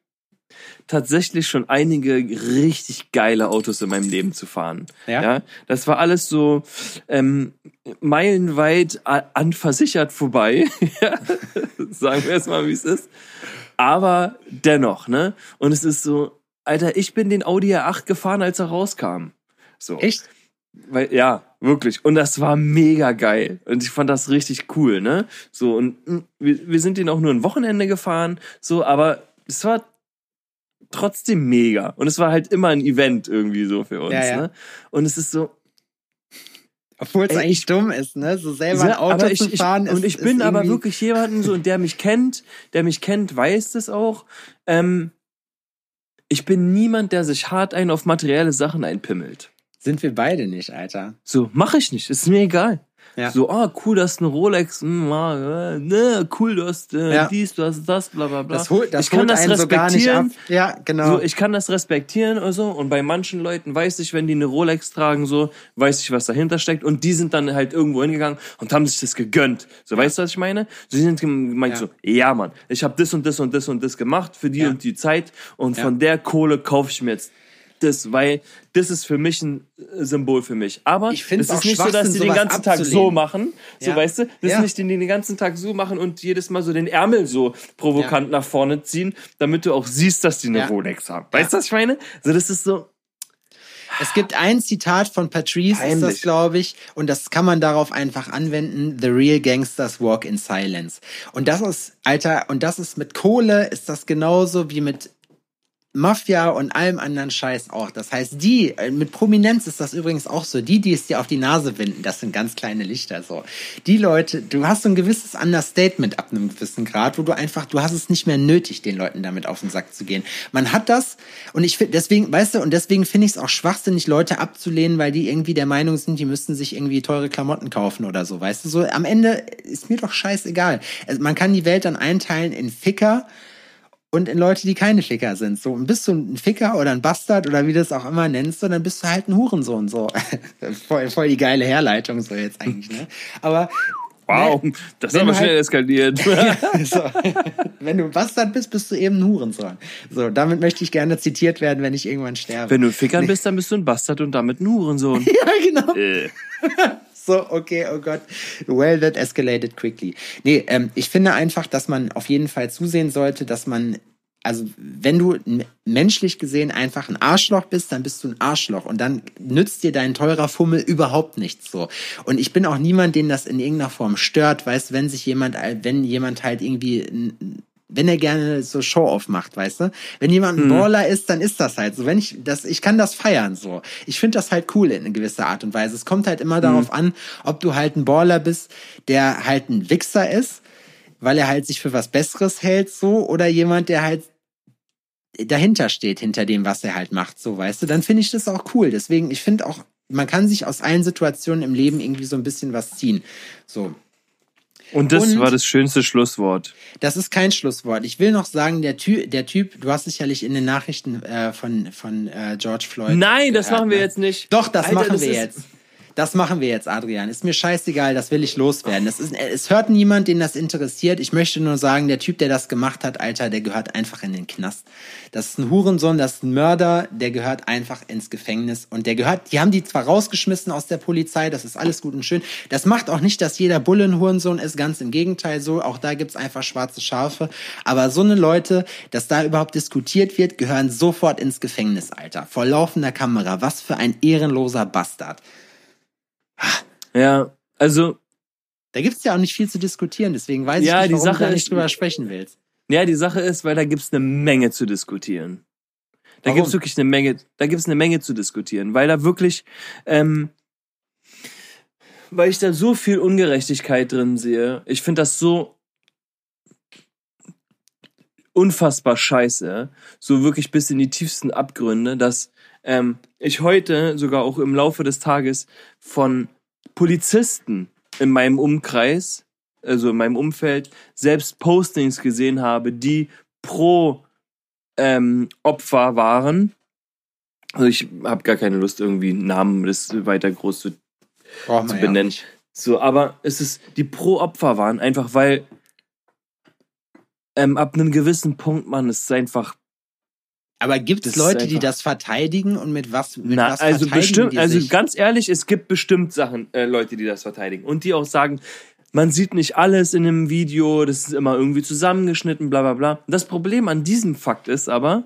tatsächlich schon einige richtig geile Autos in meinem Leben zu fahren. Ja. das war alles so ähm, meilenweit a- an versichert vorbei. Ja, Sagen wir es mal, wie es ist. Aber dennoch, ne? Und es ist so, Alter, ich bin den Audi R8 gefahren, als er rauskam. So. Echt? Weil, ja, wirklich. Und das war mega geil. Und ich fand das richtig cool, ne? So, und mm, wir, wir sind den auch nur ein Wochenende gefahren, so, aber es war trotzdem mega. Und es war halt immer ein Event irgendwie so für uns, Ja, ja. ne? Und es ist so, Obwohl es eigentlich dumm ist, ne? So selber ein Auto aber ich, zu fahren ich, ist Und ich bin ist aber irgendwie- wirklich jemanden so, der mich kennt, der mich kennt, weiß das auch. Ähm, ich bin niemand, der sich hart ein auf materielle Sachen einpimmelt. Sind wir beide nicht, Alter. So, mache ich nicht, ist mir egal. Ja. So, ah, cool, du hast eine Rolex, hm, ah, äh, ne, cool, du hast äh, Ja. dies, du hast das, bla bla bla. Das holt, das ich kann das einen so respektieren. Ja, genau. So, ich kann das respektieren oder so. Und bei manchen Leuten weiß ich, wenn die eine Rolex tragen, so, weiß ich, was dahinter steckt. Und die sind dann halt irgendwo hingegangen und haben sich das gegönnt. So, weißt du, was ich meine? Sie sind gemeint Ja. so, ja, Mann, ich habe das und das und das und das gemacht für die und die Zeit. Und von der Kohle kaufe ich mir jetzt das, weil das ist für mich ein äh, Symbol für mich. Aber Ich es ist nicht so, dass die den ganzen Tag so machen. So, Ja. weißt du? Das Ja. ist nicht, die den ganzen Tag so machen und jedes Mal so den Ärmel so provokant nach vorne ziehen, damit du auch siehst, dass die eine Ja. Rolex haben. Weißt du, was ich meine? So, das ist so, Es gibt ein Zitat von Patrice, ist das, glaube ich, und das kann man darauf einfach anwenden. The real gangsters walk in silence. Und das ist, Alter, und das ist mit Kohle, ist das genauso wie mit Mafia und allem anderen Scheiß auch. Das heißt, die, äh, mit Prominenz ist das übrigens auch so, die, die es dir auf die Nase binden, das sind ganz kleine Lichter so. Die Leute, du hast so ein gewisses Understatement ab einem gewissen Grad, wo du einfach, du hast es nicht mehr nötig, den Leuten damit auf den Sack zu gehen. Man hat das und ich finde, deswegen, weißt du, und deswegen finde ich es auch schwachsinnig, Leute abzulehnen, weil die irgendwie der Meinung sind, die müssten sich irgendwie teure Klamotten kaufen oder so, weißt du, so am Ende ist mir doch scheißegal. Also man kann die Welt dann einteilen in Ficker und in Leute, die keine Ficker sind. So, und bist du ein Ficker oder ein Bastard oder wie du es auch immer nennst, so, dann bist du halt ein Hurensohn. So, voll, voll die geile Herleitung so jetzt eigentlich. Ne? Aber Wow, ne, das ist aber schnell halt, eskaliert. ja, so. Wenn du ein Bastard bist, bist du eben ein Hurensohn. So, damit möchte ich gerne zitiert werden, wenn ich irgendwann sterbe. Wenn du ein Fickern nee. bist, dann bist du ein Bastard und damit ein Hurensohn. ja, genau. Äh. so, okay, oh Gott. Well, that escalated quickly. Nee, ähm, ich finde einfach, dass man auf jeden Fall zusehen sollte, dass man also wenn du menschlich gesehen einfach ein Arschloch bist, dann bist du ein Arschloch und dann nützt dir dein teurer Fummel überhaupt nichts so. Und ich bin auch niemand, den das in irgendeiner Form stört, weißt, wenn sich jemand, wenn jemand halt irgendwie wenn er gerne so Show-off macht, weißt du? Wenn jemand ein mhm. Baller ist, dann ist das halt so. Wenn ich das, ich kann das feiern so. Ich finde das halt cool in gewisser Art und Weise. Es kommt halt immer mhm. darauf an, ob du halt ein Baller bist, der halt ein Wichser ist weil er halt sich für was Besseres hält, so, oder jemand, der halt dahinter steht, hinter dem, was er halt macht, so, weißt du, dann finde ich das auch cool. Deswegen, ich finde auch, man kann sich aus allen Situationen im Leben irgendwie so ein bisschen was ziehen. So. Und das und, war das schönste Schlusswort. Das ist kein Schlusswort. Ich will noch sagen, der Typ, der Typ, du hast sicherlich in den Nachrichten äh, von, von äh, George Floyd. Nein, das machen wir ne? jetzt nicht. Doch, das Alter, machen das wir jetzt. Das machen wir jetzt, Adrian. Ist mir scheißegal, das will ich loswerden. Das ist, es hört niemand, den das interessiert. Ich möchte nur sagen, der Typ, der das gemacht hat, Alter, der gehört einfach in den Knast. Das ist ein Hurensohn, das ist ein Mörder, der gehört einfach ins Gefängnis. Und der gehört, die haben die zwar rausgeschmissen aus der Polizei, das ist alles gut und schön. Das macht auch nicht, dass jeder Bulle ein Hurensohn ist, ganz im Gegenteil so. Auch da gibt's einfach schwarze Schafe. Aber so eine Leute, dass da überhaupt diskutiert wird, gehören sofort ins Gefängnis, Alter. Vor laufender Kamera. Was für ein ehrenloser Bastard. Ja, also. Da gibt's ja auch nicht viel zu diskutieren, deswegen weiß ja, ich nicht, warum Sache du da nicht drüber sprechen willst. Ja, die Sache ist, weil da gibt's eine Menge zu diskutieren. Da warum? gibt's wirklich eine Menge, da gibt's eine Menge zu diskutieren, weil da wirklich, ähm, weil ich da so viel Ungerechtigkeit drin sehe. Ich finde das so unfassbar scheiße, so wirklich bis in die tiefsten Abgründe, dass ähm, ich heute sogar auch im Laufe des Tages von Polizisten in meinem Umkreis, also in meinem Umfeld, selbst Postings gesehen habe, die pro ähm, Opfer waren. Also ich habe gar keine Lust, irgendwie Namen das weiter groß zu, zu benennen. Ja so, aber es ist, die pro Opfer waren, einfach weil ähm, ab einem gewissen Punkt man es einfach aber gibt es Leute, die das verteidigen und mit was? Mit Na, was also bestimmt, also ganz ehrlich, es gibt bestimmt Sachen, äh, Leute, die das verteidigen und die auch sagen, man sieht nicht alles in einem Video, das ist immer irgendwie zusammengeschnitten, bla bla bla. Das Problem an diesem Fakt ist aber,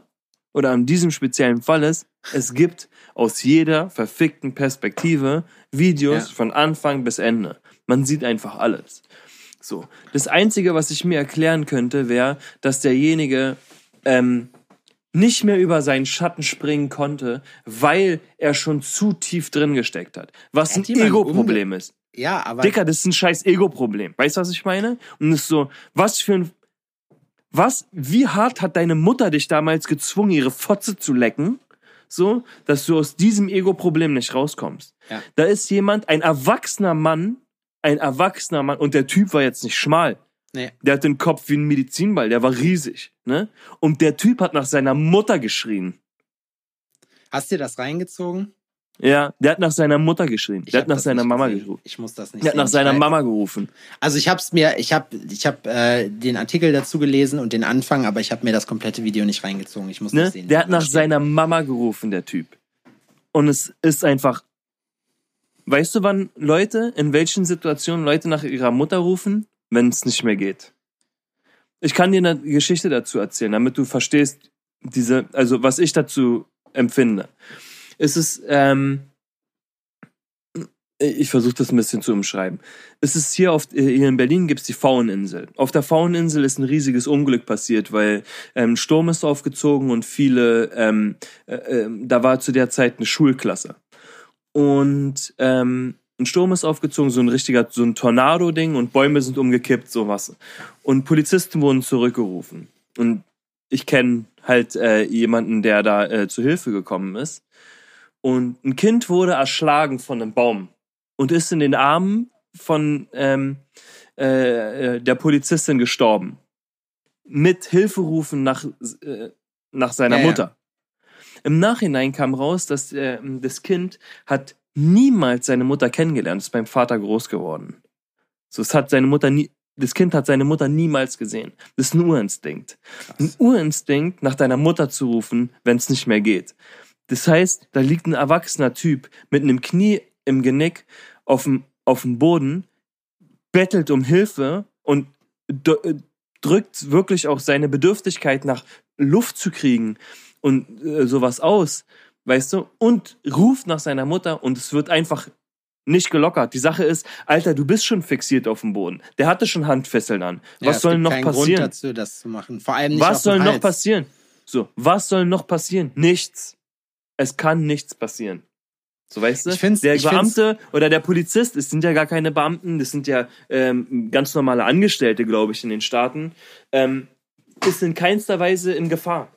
oder an diesem speziellen Fall ist, es gibt aus jeder verfickten Perspektive Videos ja. von Anfang bis Ende. Man sieht einfach alles. So. Das Einzige, was ich mir erklären könnte, wäre, dass derjenige ähm, nicht mehr über seinen Schatten springen konnte, weil er schon zu tief drin gesteckt hat. Was ein Ego-Problem ist. Ja, aber. Dicker, das ist ein scheiß Ego-Problem. Weißt du, was ich meine? Und es ist so, was für ein. Was, wie hart hat deine Mutter dich damals gezwungen, ihre Fotze zu lecken? So, dass du aus diesem Ego-Problem nicht rauskommst. Ja. Da ist jemand, ein erwachsener Mann, ein erwachsener Mann, und der Typ war jetzt nicht schmal. Nee. Der hat den Kopf wie ein Medizinball, der war riesig. Ne? Und der Typ hat nach seiner Mutter geschrien. Hast du dir das reingezogen? Ja, der hat nach seiner Mutter geschrien. Ich der hat nach seiner Mama gesehen. gerufen. Ich muss das nicht. Der hat nach seiner Mama gerufen. Also ich hab's mir, ich hab, ich hab äh, den Artikel dazu gelesen und den Anfang, aber ich habe mir das komplette Video nicht reingezogen. Ich muss ne? das sehen. Der hat nach seiner Mama gerufen, der Typ. Und es ist einfach. Weißt du, wann Leute, in welchen Situationen Leute nach ihrer Mutter rufen? Wenn es nicht mehr geht. Ich kann dir eine Geschichte dazu erzählen, damit du verstehst, diese, also was ich dazu empfinde. Es ist, ähm, ich versuche das ein bisschen zu umschreiben. Es ist hier auf hier in Berlin gibt's die Fauninsel. Auf der Fauninsel ist ein riesiges Unglück passiert, weil ähm, Sturm ist aufgezogen und viele, ähm, äh, äh, da war zu der Zeit eine Schulklasse. Und ähm, ein Sturm ist aufgezogen, so ein richtiger, so ein Tornado-Ding und Bäume sind umgekippt, sowas. Und Polizisten wurden zurückgerufen. Und ich kenne halt äh, jemanden, der da äh, zu Hilfe gekommen ist. Und ein Kind wurde erschlagen von einem Baum und ist in den Armen von ähm, äh, äh der Polizistin gestorben. mit Hilferufen nach, äh, nach seiner Ja, ja. Mutter. Im Nachhinein kam raus, dass äh, das Kind hat niemals seine Mutter kennengelernt, ist beim Vater groß geworden. So, es hat seine Mutter nie, das Kind hat seine Mutter niemals gesehen. Das ist einUrinstinkt. Ein Urinstinkt, nach deiner Mutter zu rufen, wenn es nicht mehr geht. Das heißt, da liegt ein erwachsener Typ mit einem Knie im Genick auf dem, auf dem Boden, bettelt um Hilfe und äh, drückt wirklich auch seine Bedürftigkeit nach Luft zu kriegen und äh, sowas aus, weißt du, und ruft nach seiner Mutter und es wird einfach nicht gelockert. Die Sache ist, Alter, du bist schon fixiert auf dem Boden. Der hatte schon Handfesseln an. Ja, Was soll noch keinen Grund passieren? dazu, das zu machen. Vor allem nicht Was soll noch passieren? So, was soll noch passieren? Nichts. Es kann nichts passieren. So weißt du? Ich find's- der ich find's- Beamte oder der Polizist, es sind ja gar keine Beamten, das sind ja ähm, ganz normale Angestellte, glaube ich, in den Staaten, ähm, ist in keinster Weise in Gefahr.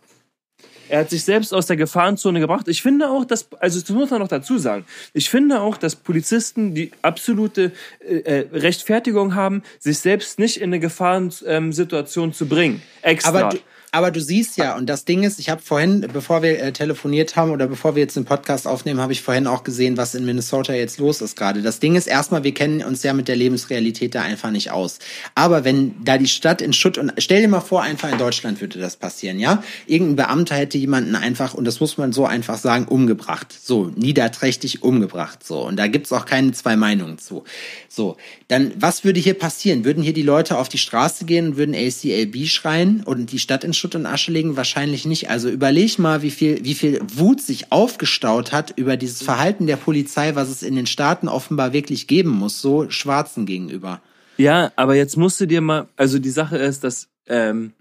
Er hat sich selbst aus der Gefahrenzone gebracht. Ich finde auch, dass, also das muss man noch dazu sagen, ich finde auch, dass Polizisten die absolute äh, äh, Rechtfertigung haben, sich selbst nicht in eine Gefahrensituation zu bringen. Extra. Aber aber du siehst ja, und das Ding ist, ich habe vorhin, bevor wir äh, telefoniert haben oder bevor wir jetzt den Podcast aufnehmen, habe ich vorhin auch gesehen, was in Minnesota jetzt los ist gerade. Das Ding ist erstmal, wir kennen uns ja mit der Lebensrealität da einfach nicht aus. Aber wenn da die Stadt in Schutt und stell dir mal vor, einfach in Deutschland würde das passieren, ja? Irgendein Beamter hätte jemanden einfach, und das muss man so einfach sagen, umgebracht. So, niederträchtig umgebracht. So. Und da gibt's auch keine zwei Meinungen zu. So, dann, was würde hier passieren? Würden hier die Leute auf die Straße gehen und würden ACLB schreien und die Stadt in Schutt und Asche legen? Wahrscheinlich nicht. Also überleg mal, wie viel, wie viel Wut sich aufgestaut hat über dieses Verhalten der Polizei, was es in den Staaten offenbar wirklich geben muss, so Schwarzen gegenüber. Ja, aber jetzt musst du dir mal, also die Sache ist, dass ähm,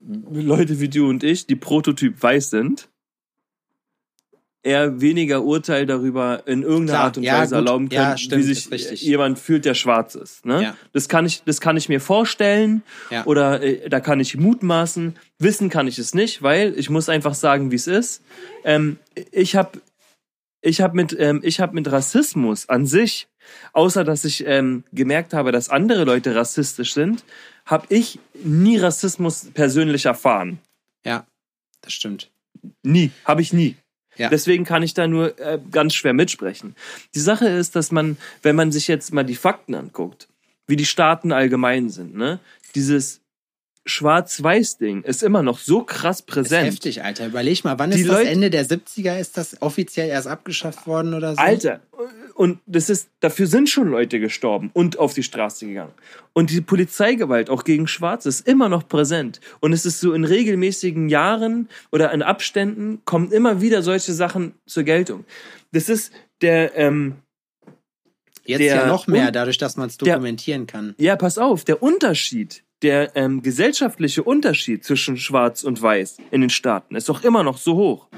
Leute wie du und ich, die Prototyp weiß sind, eher weniger Urteil darüber in irgendeiner Klar, Art und ja, Weise gut. erlauben können, Ja, stimmt, wie sich jemand fühlt, der schwarz ist. Ne? Ja. Das kann ich, das kann ich mir vorstellen oder äh, da kann ich mutmaßen. Wissen kann ich es nicht, weil ich muss einfach sagen, wie es ist. Ähm, ich habe ich habe mit ähm, ich habe mit Rassismus an sich, außer dass ich ähm, gemerkt habe, dass andere Leute rassistisch sind, habe ich nie Rassismus persönlich erfahren. Ja, das stimmt. Nie, habe ich nie. Ja. Deswegen kann ich da nur äh, ganz schwer mitsprechen. Die Sache ist, dass man, wenn man sich jetzt mal die Fakten anguckt, wie die Staaten allgemein sind, ne, dieses Schwarz-Weiß-Ding ist immer noch so krass Ist präsent. heftig, Alter. Überleg mal, wann Die ist das Leute- Ende der 70er? Ist das offiziell erst abgeschafft worden oder so? Alter, und das ist, dafür sind schon Leute gestorben und auf die Straße gegangen. Und die Polizeigewalt auch gegen Schwarze ist immer noch präsent. Und es ist so in regelmäßigen Jahren oder in Abständen kommen immer wieder solche Sachen zur Geltung. Das ist der, ähm, Jetzt der- ja noch mehr, dadurch, dass man es der- dokumentieren kann. ja, pass auf, der Unterschied, der ähm, gesellschaftliche Unterschied zwischen Schwarz und Weiß in den Staaten ist doch immer noch so hoch.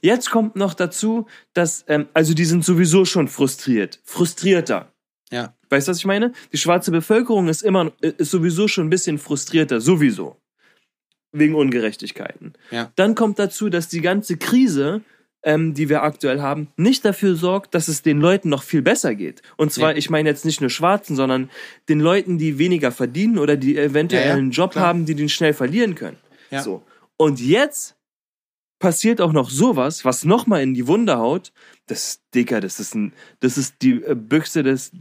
Jetzt kommt noch dazu, dass, ähm, also die sind sowieso schon frustriert, frustrierter. Ja. Weißt du, was ich meine? Die schwarze Bevölkerung ist immer, äh, ist sowieso schon ein bisschen frustrierter, sowieso. Wegen Ungerechtigkeiten. Ja. Dann kommt dazu, dass die ganze Krise, ähm, die wir aktuell haben, nicht dafür sorgt, dass es den Leuten noch viel besser geht. Und zwar, Nee. ich meine jetzt nicht nur Schwarzen, sondern den Leuten, die weniger verdienen oder die eventuell Ja, ja, einen Job klar. haben, die den schnell verlieren können. Ja. So. Und jetzt passiert auch noch sowas, was nochmal in die Wunde haut. Das, Dicker, das ist ein, das ist die äh, Büchse des,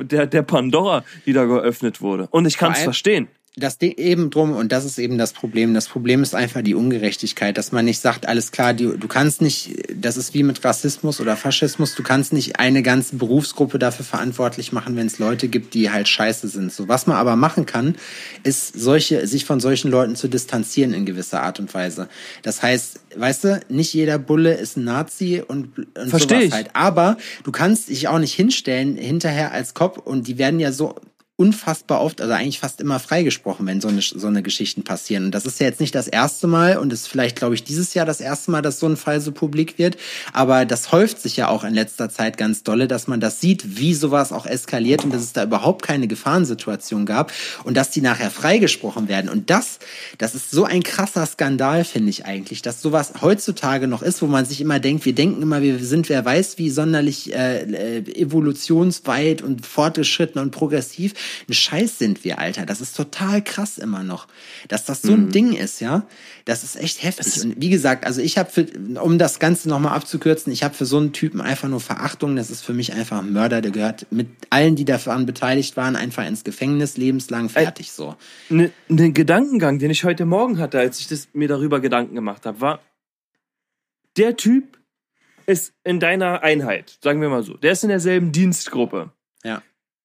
der, der Pandora, die da geöffnet wurde. Und ich kann es verstehen. Das Ding eben drum, und das ist eben das Problem. Das Problem ist einfach die Ungerechtigkeit, dass man nicht sagt, alles klar, du, du kannst nicht, das ist wie mit Rassismus oder Faschismus, du kannst nicht eine ganze Berufsgruppe dafür verantwortlich machen, wenn es Leute gibt, die halt scheiße sind. So, was man aber machen kann, ist solche, sich von solchen Leuten zu distanzieren in gewisser Art und Weise. Das heißt, weißt du, nicht jeder Bulle ist ein Nazi und, und Versteh sowas ich. halt. Aber du kannst dich auch nicht hinstellen hinterher als Cop und die werden ja so unfassbar oft, also eigentlich fast immer freigesprochen, wenn so eine, so eine Geschichten passieren. Und das ist ja jetzt nicht das erste Mal und ist vielleicht, glaube ich, dieses Jahr das erste Mal, dass so ein Fall so publik wird. Aber das häuft sich ja auch in letzter Zeit ganz dolle, dass man das sieht, wie sowas auch eskaliert und dass es da überhaupt keine Gefahrensituation gab und dass die nachher freigesprochen werden. Und das, das ist so ein krasser Skandal, finde ich eigentlich, dass sowas heutzutage noch ist, wo man sich immer denkt, wir denken immer, wir sind, wer weiß, wie sonderlich äh, äh, evolutionsweit und fortgeschritten und progressiv. Ein Scheiß sind wir, Alter. Das ist total krass immer noch, dass das so ein mhm. Ding ist, ja. Das ist echt heftig. Und wie gesagt, also ich habe, um das Ganze nochmal abzukürzen, ich habe für so einen Typen einfach nur Verachtung. Das ist für mich einfach ein Mörder, der gehört mit allen, die daran beteiligt waren, einfach ins Gefängnis, lebenslang fertig so. Ne, ne Gedankengang, den ich heute Morgen hatte, als ich das, mir darüber Gedanken gemacht habe, war, der Typ ist in deiner Einheit, sagen wir mal so. Der ist in derselben Dienstgruppe. Ja.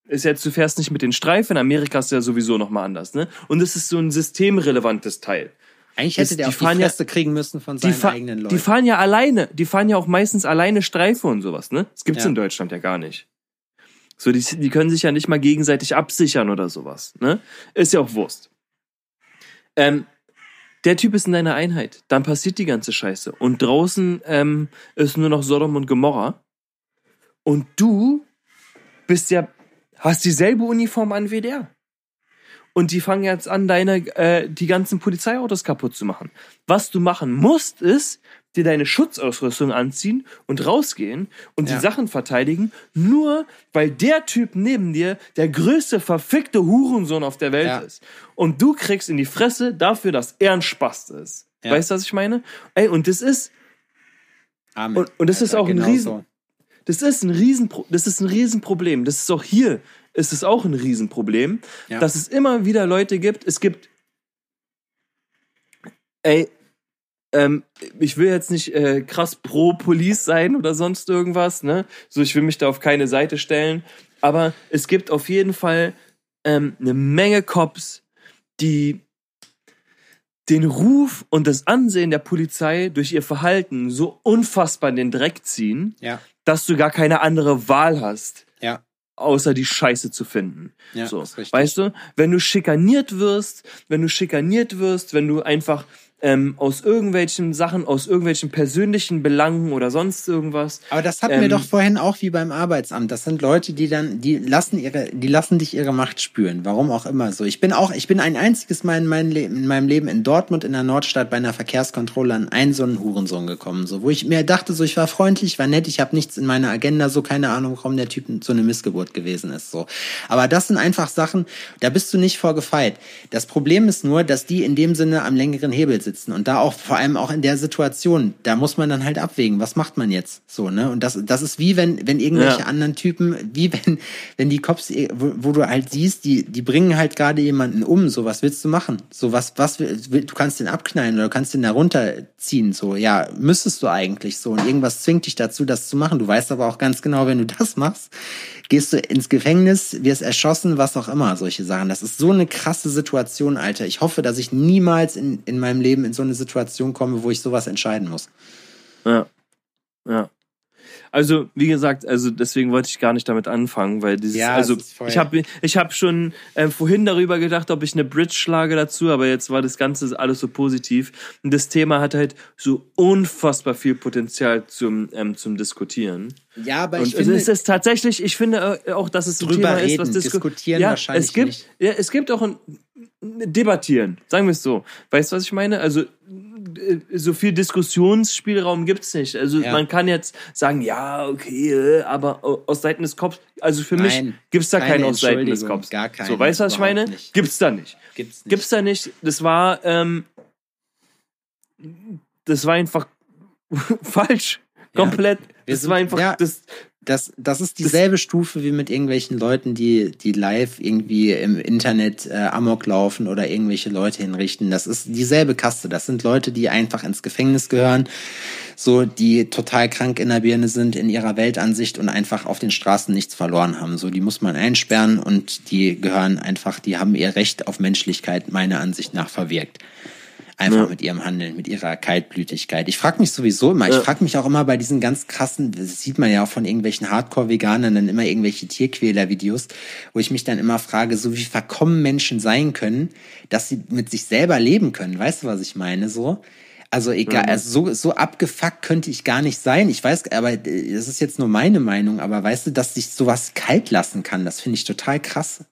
Ist jetzt, du fährst nicht mit den Streifen, in Amerika ist ja sowieso nochmal anders, ne? Und es ist so ein systemrelevantes Teil. Eigentlich hätte das, der auch die, die Fresse ja, kriegen müssen von seinen eigenen Leuten. Die fahren ja alleine, die fahren ja auch meistens alleine Streife und sowas, ne? Das gibt's ja. in Deutschland ja gar nicht. So, die, die können sich ja nicht mal gegenseitig absichern oder sowas, ne? Ist ja auch Wurst. Ähm, der Typ ist in deiner Einheit. Dann passiert die ganze Scheiße. Und draußen ähm, ist nur noch Sodom und Gomorra. Und du bist ja, hast dieselbe Uniform an wie der. Und die fangen jetzt an, deine, äh, die ganzen Polizeiautos kaputt zu machen. Was du machen musst, ist, dir deine Schutzausrüstung anziehen und rausgehen und ja. die Sachen verteidigen, nur weil der Typ neben dir der größte verfickte Hurensohn auf der Welt ja. ist. Und du kriegst in die Fresse dafür, dass er ein Spast ist. Ja. Weißt du, was ich meine? Ey, und das ist. Amen. Und, und das ist auch ein genau Riesen. So. Das ist ein Riesen, das ist ein Riesenproblem. Das ist auch hier, ist es auch ein Riesenproblem, dass es immer wieder Leute gibt. Es gibt, ey, ähm, ich will jetzt nicht äh, krass pro Police sein oder sonst irgendwas, ne? So, ich will mich da auf keine Seite stellen. Aber es gibt auf jeden Fall ähm, eine Menge Cops, die den Ruf und das Ansehen der Polizei durch ihr Verhalten so unfassbar in den Dreck ziehen, ja. Dass du gar keine andere Wahl hast. Ja außer die Scheiße zu finden. Ja, so, weißt du, wenn du schikaniert wirst, wenn du schikaniert wirst, wenn du einfach ähm, aus irgendwelchen Sachen, aus irgendwelchen persönlichen Belangen oder sonst irgendwas. Aber das hatten ähm, wir doch vorhin auch wie beim Arbeitsamt. Das sind Leute, die dann, die lassen ihre, die lassen dich ihre Macht spüren. Warum auch immer so. Ich bin auch, ich bin ein einziges Mal in, mein Leben, in meinem Leben in Dortmund in der Nordstadt bei einer Verkehrskontrolle an einen so einen Hurensohn gekommen, so wo ich mir dachte, so ich war freundlich, war nett, ich habe nichts in meiner Agenda, so keine Ahnung, warum der Typ so eine Missgeburt gewesen ist, so. Aber das sind einfach Sachen, da bist du nicht vorgefeit. Das Problem ist nur, dass die in dem Sinne am längeren Hebel sitzen und da auch vor allem auch in der Situation, da muss man dann halt abwägen, was macht man jetzt so, ne? Und das das ist wie wenn wenn irgendwelche ja. anderen Typen, wie wenn wenn die Cops wo, wo du halt siehst, die die bringen halt gerade jemanden um, so was willst du machen? So was was du kannst den abknallen oder du kannst den da runterziehen, so ja, müsstest du eigentlich so und irgendwas zwingt dich dazu, das zu machen. Du weißt aber auch ganz genau, wenn du das machst, gehst du ins Gefängnis, wirst erschossen, was auch immer, solche Sachen. Das ist so eine krasse Situation, Alter. Ich hoffe, dass ich niemals in, in meinem Leben in so eine Situation komme, wo ich sowas entscheiden muss. Ja. Ja. Also, wie gesagt, also deswegen wollte ich gar nicht damit anfangen, weil dieses, ja, also ich habe ich hab schon äh, vorhin darüber gedacht, ob ich eine Bridge schlage dazu, aber jetzt war das Ganze alles so positiv. Und das Thema hat halt so unfassbar viel Potenzial zum, ähm, zum Diskutieren. Ja, aber und ich finde, es ist tatsächlich, ich finde äh, auch, dass es ein Thema reden, ist, was Disku diskutieren ja, wahrscheinlich es gibt, nicht. Ja, es gibt auch ein Debattieren, sagen wir es so. Weißt du, was ich meine? Also so viel Diskussionsspielraum gibt's nicht. Also ja. man kann jetzt sagen, ja, okay, äh, aber aus Seiten des Cops, also für Nein, mich gibt's da keinen aus Seiten des Cops. Gar keinen, so, weißt du, was ich meine? Nicht. Gibt's da nicht. Gibt's nicht. Gibt's da nicht. Das war, ähm, das war einfach falsch. Komplett. Ja. Das war einfach, ja. das, das, das ist dieselbe das, Stufe wie mit irgendwelchen Leuten, die, die live irgendwie im Internet äh, Amok laufen oder irgendwelche Leute hinrichten. Das ist dieselbe Kaste. Das sind Leute, die einfach ins Gefängnis gehören, so die total krank in der Birne sind in ihrer Weltansicht und einfach auf den Straßen nichts verloren haben. So, die muss man einsperren und die gehören einfach, die haben ihr Recht auf Menschlichkeit meiner Ansicht nach verwirkt. Einfach ja. mit ihrem Handeln, mit ihrer Kaltblütigkeit. Ich frage mich sowieso immer, ja. ich frage mich auch immer bei diesen ganz krassen, das sieht man ja auch von irgendwelchen Hardcore-Veganern dann immer irgendwelche Tierquäler-Videos, wo ich mich dann immer frage, so wie verkommen Menschen sein können, dass sie mit sich selber leben können. Weißt du, was ich meine? So. Also egal, mhm. also so, so abgefuckt könnte ich gar nicht sein. Ich weiß, aber äh, das ist jetzt nur meine Meinung, aber weißt du, dass sich sowas kalt lassen kann, das finde ich total krass.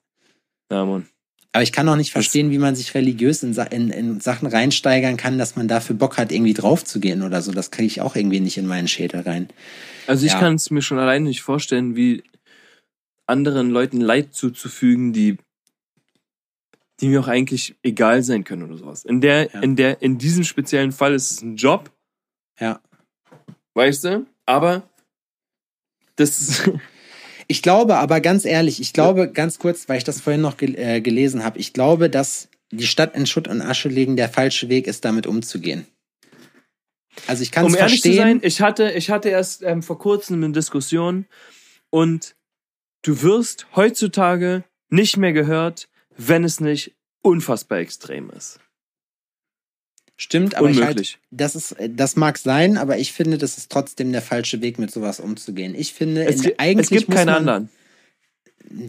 Ja, Mann. Aber ich kann auch nicht verstehen, wie man sich religiös in, in, in Sachen reinsteigern kann, dass man dafür Bock hat, irgendwie draufzugehen oder so. Das kriege ich auch irgendwie nicht in meinen Schädel rein. Also ich ja. kann es mir schon alleine nicht vorstellen, wie anderen Leuten Leid zuzufügen, die die mir auch eigentlich egal sein können oder sowas. In der, Ja. in der, in diesem speziellen Fall ist es ein Job, Ja. weißt du? Aber das ist, Ich glaube aber ganz ehrlich, ich glaube ganz kurz, weil ich das vorhin noch gel äh, gelesen habe, ich glaube, dass die Stadt in Schutt und Asche legen der falsche Weg ist, damit umzugehen. Also ich kann es um ehrlich zu sein, verstehen. ich hatte, ich hatte erst ähm, vor kurzem eine Diskussion und du wirst heutzutage nicht mehr gehört, wenn es nicht unfassbar extrem ist. Stimmt, aber ich halt, Unmöglich. das ist, äh, das mag sein, aber ich finde, das ist trotzdem der falsche Weg, mit sowas umzugehen. Ich finde, es, in, gi- eigentlich es gibt muss keine man, anderen.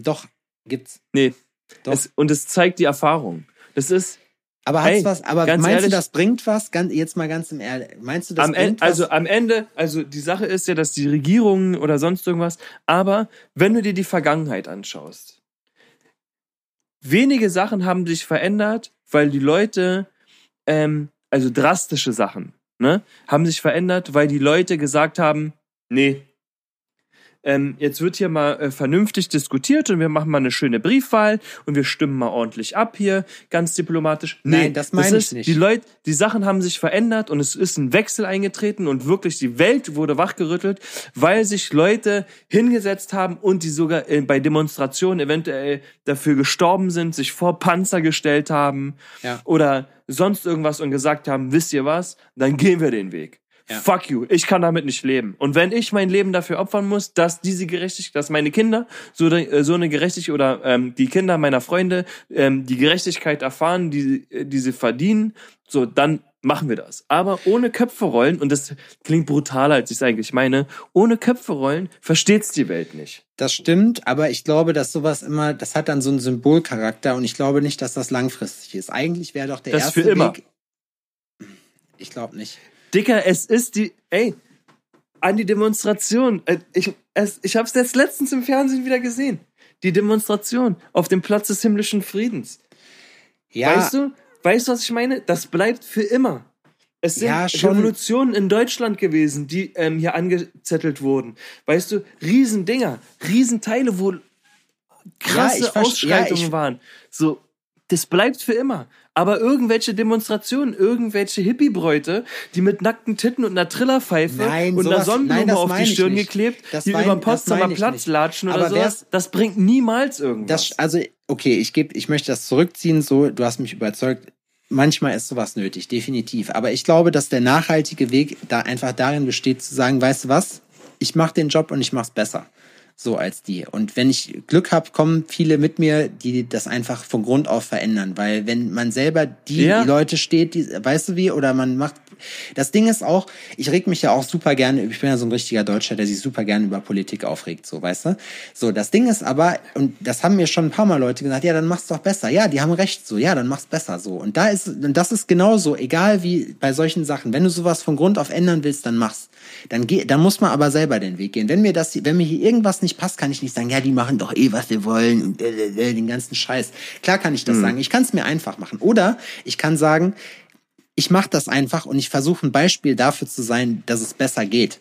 Doch gibt's. Nee. Doch. Es, und es zeigt die Erfahrung. Das ist Aber hat's Hey, was? Aber meinst ehrlich- du, das bringt was? Ganz, jetzt mal ganz im Ehrlich. Meinst du, das am bringt Ende, also was? am Ende, also die Sache ist ja, dass die Regierungen oder sonst irgendwas, aber wenn du dir die Vergangenheit anschaust, wenige Sachen haben sich verändert, weil die Leute, ähm, also drastische Sachen, ne, haben sich verändert, weil die Leute gesagt haben, nee, ähm, jetzt wird hier mal äh, vernünftig diskutiert und wir machen mal eine schöne Briefwahl und wir stimmen mal ordentlich ab hier, ganz diplomatisch. Nee, Nein, das meine ich ist, nicht. Die Leute, die Sachen haben sich verändert und es ist ein Wechsel eingetreten und wirklich die Welt wurde wachgerüttelt, weil sich Leute hingesetzt haben und die sogar äh, bei Demonstrationen eventuell dafür gestorben sind, sich vor Panzer gestellt haben Ja. oder sonst irgendwas und gesagt haben, wisst ihr was, dann gehen wir den Weg. Ja. Fuck you, ich kann damit nicht leben. Und wenn ich mein Leben dafür opfern muss, dass diese Gerechtigkeit, dass meine Kinder so, äh, so eine Gerechtigkeit oder ähm, die Kinder meiner Freunde ähm, die Gerechtigkeit erfahren, die, äh, die sie verdienen, so dann machen wir das. Aber ohne Köpfe rollen, und das klingt brutaler, als ich es eigentlich meine, ohne Köpfe rollen versteht's die Welt nicht. Das stimmt, aber ich glaube, dass sowas immer, das hat dann so einen Symbolcharakter und ich glaube nicht, dass das langfristig ist. Eigentlich wäre doch der Das erste für immer. Weg. Ich glaube nicht. Dicker, es ist die, ey, an die Demonstration. Äh, Ich, es, ich habe es jetzt letztens im Fernsehen wieder gesehen. Die Demonstration auf dem Platz des himmlischen Friedens. Ja, Weißt du, weißt du, was ich meine? Das bleibt für immer. Es sind Ja. Revolutionen in Deutschland gewesen, die ähm, hier angezettelt wurden. Weißt du, Riesendinger, Riesenteile, wo krasse verste- Ausschreitungen ja, waren. So, das bleibt für immer. Aber irgendwelche Demonstrationen, irgendwelche Hippiebräute, die mit nackten Titten und einer Trillerpfeife Nein, und einer sowas- Sonnenblume nein, auf die Stirn nicht. geklebt, Das die mein- über den Potsdamer Platz nicht. latschen oder Aber sowas, wär's- das bringt niemals irgendwas. das, also, okay, ich gebe, ich möchte das zurückziehen, so, du hast mich überzeugt. Manchmal ist sowas nötig, definitiv. Aber ich glaube, dass der nachhaltige Weg da einfach darin besteht, zu sagen, weißt du was, ich mache den Job und ich mach's besser. So als die. Und wenn ich Glück habe, kommen viele mit mir, die das einfach von Grund auf verändern. Weil wenn man selber die Ja. Leute steht, die, weißt du wie, oder man macht. Das Ding ist auch, ich reg mich ja auch super gerne, ich bin ja so ein richtiger Deutscher, der sich super gerne über Politik aufregt, so, weißt du? So, das Ding ist aber, und das haben mir schon ein paar Mal Leute gesagt, ja, dann mach's doch besser. Ja, die haben recht, so, ja, dann mach's besser, so. Und da ist, und das ist genauso, egal wie bei solchen Sachen. Wenn du sowas von Grund auf ändern willst, dann mach's. Dann geh, dann muss man aber selber den Weg gehen. Wenn mir das, wenn mir hier irgendwas nicht passt, kann ich nicht sagen, ja, die machen doch eh, was sie wollen und äh, äh, äh, den ganzen Scheiß. Klar kann ich das sagen. Ich kann es mir einfach machen. Oder ich kann sagen, ich mache das einfach und ich versuche ein Beispiel dafür zu sein, dass es besser geht.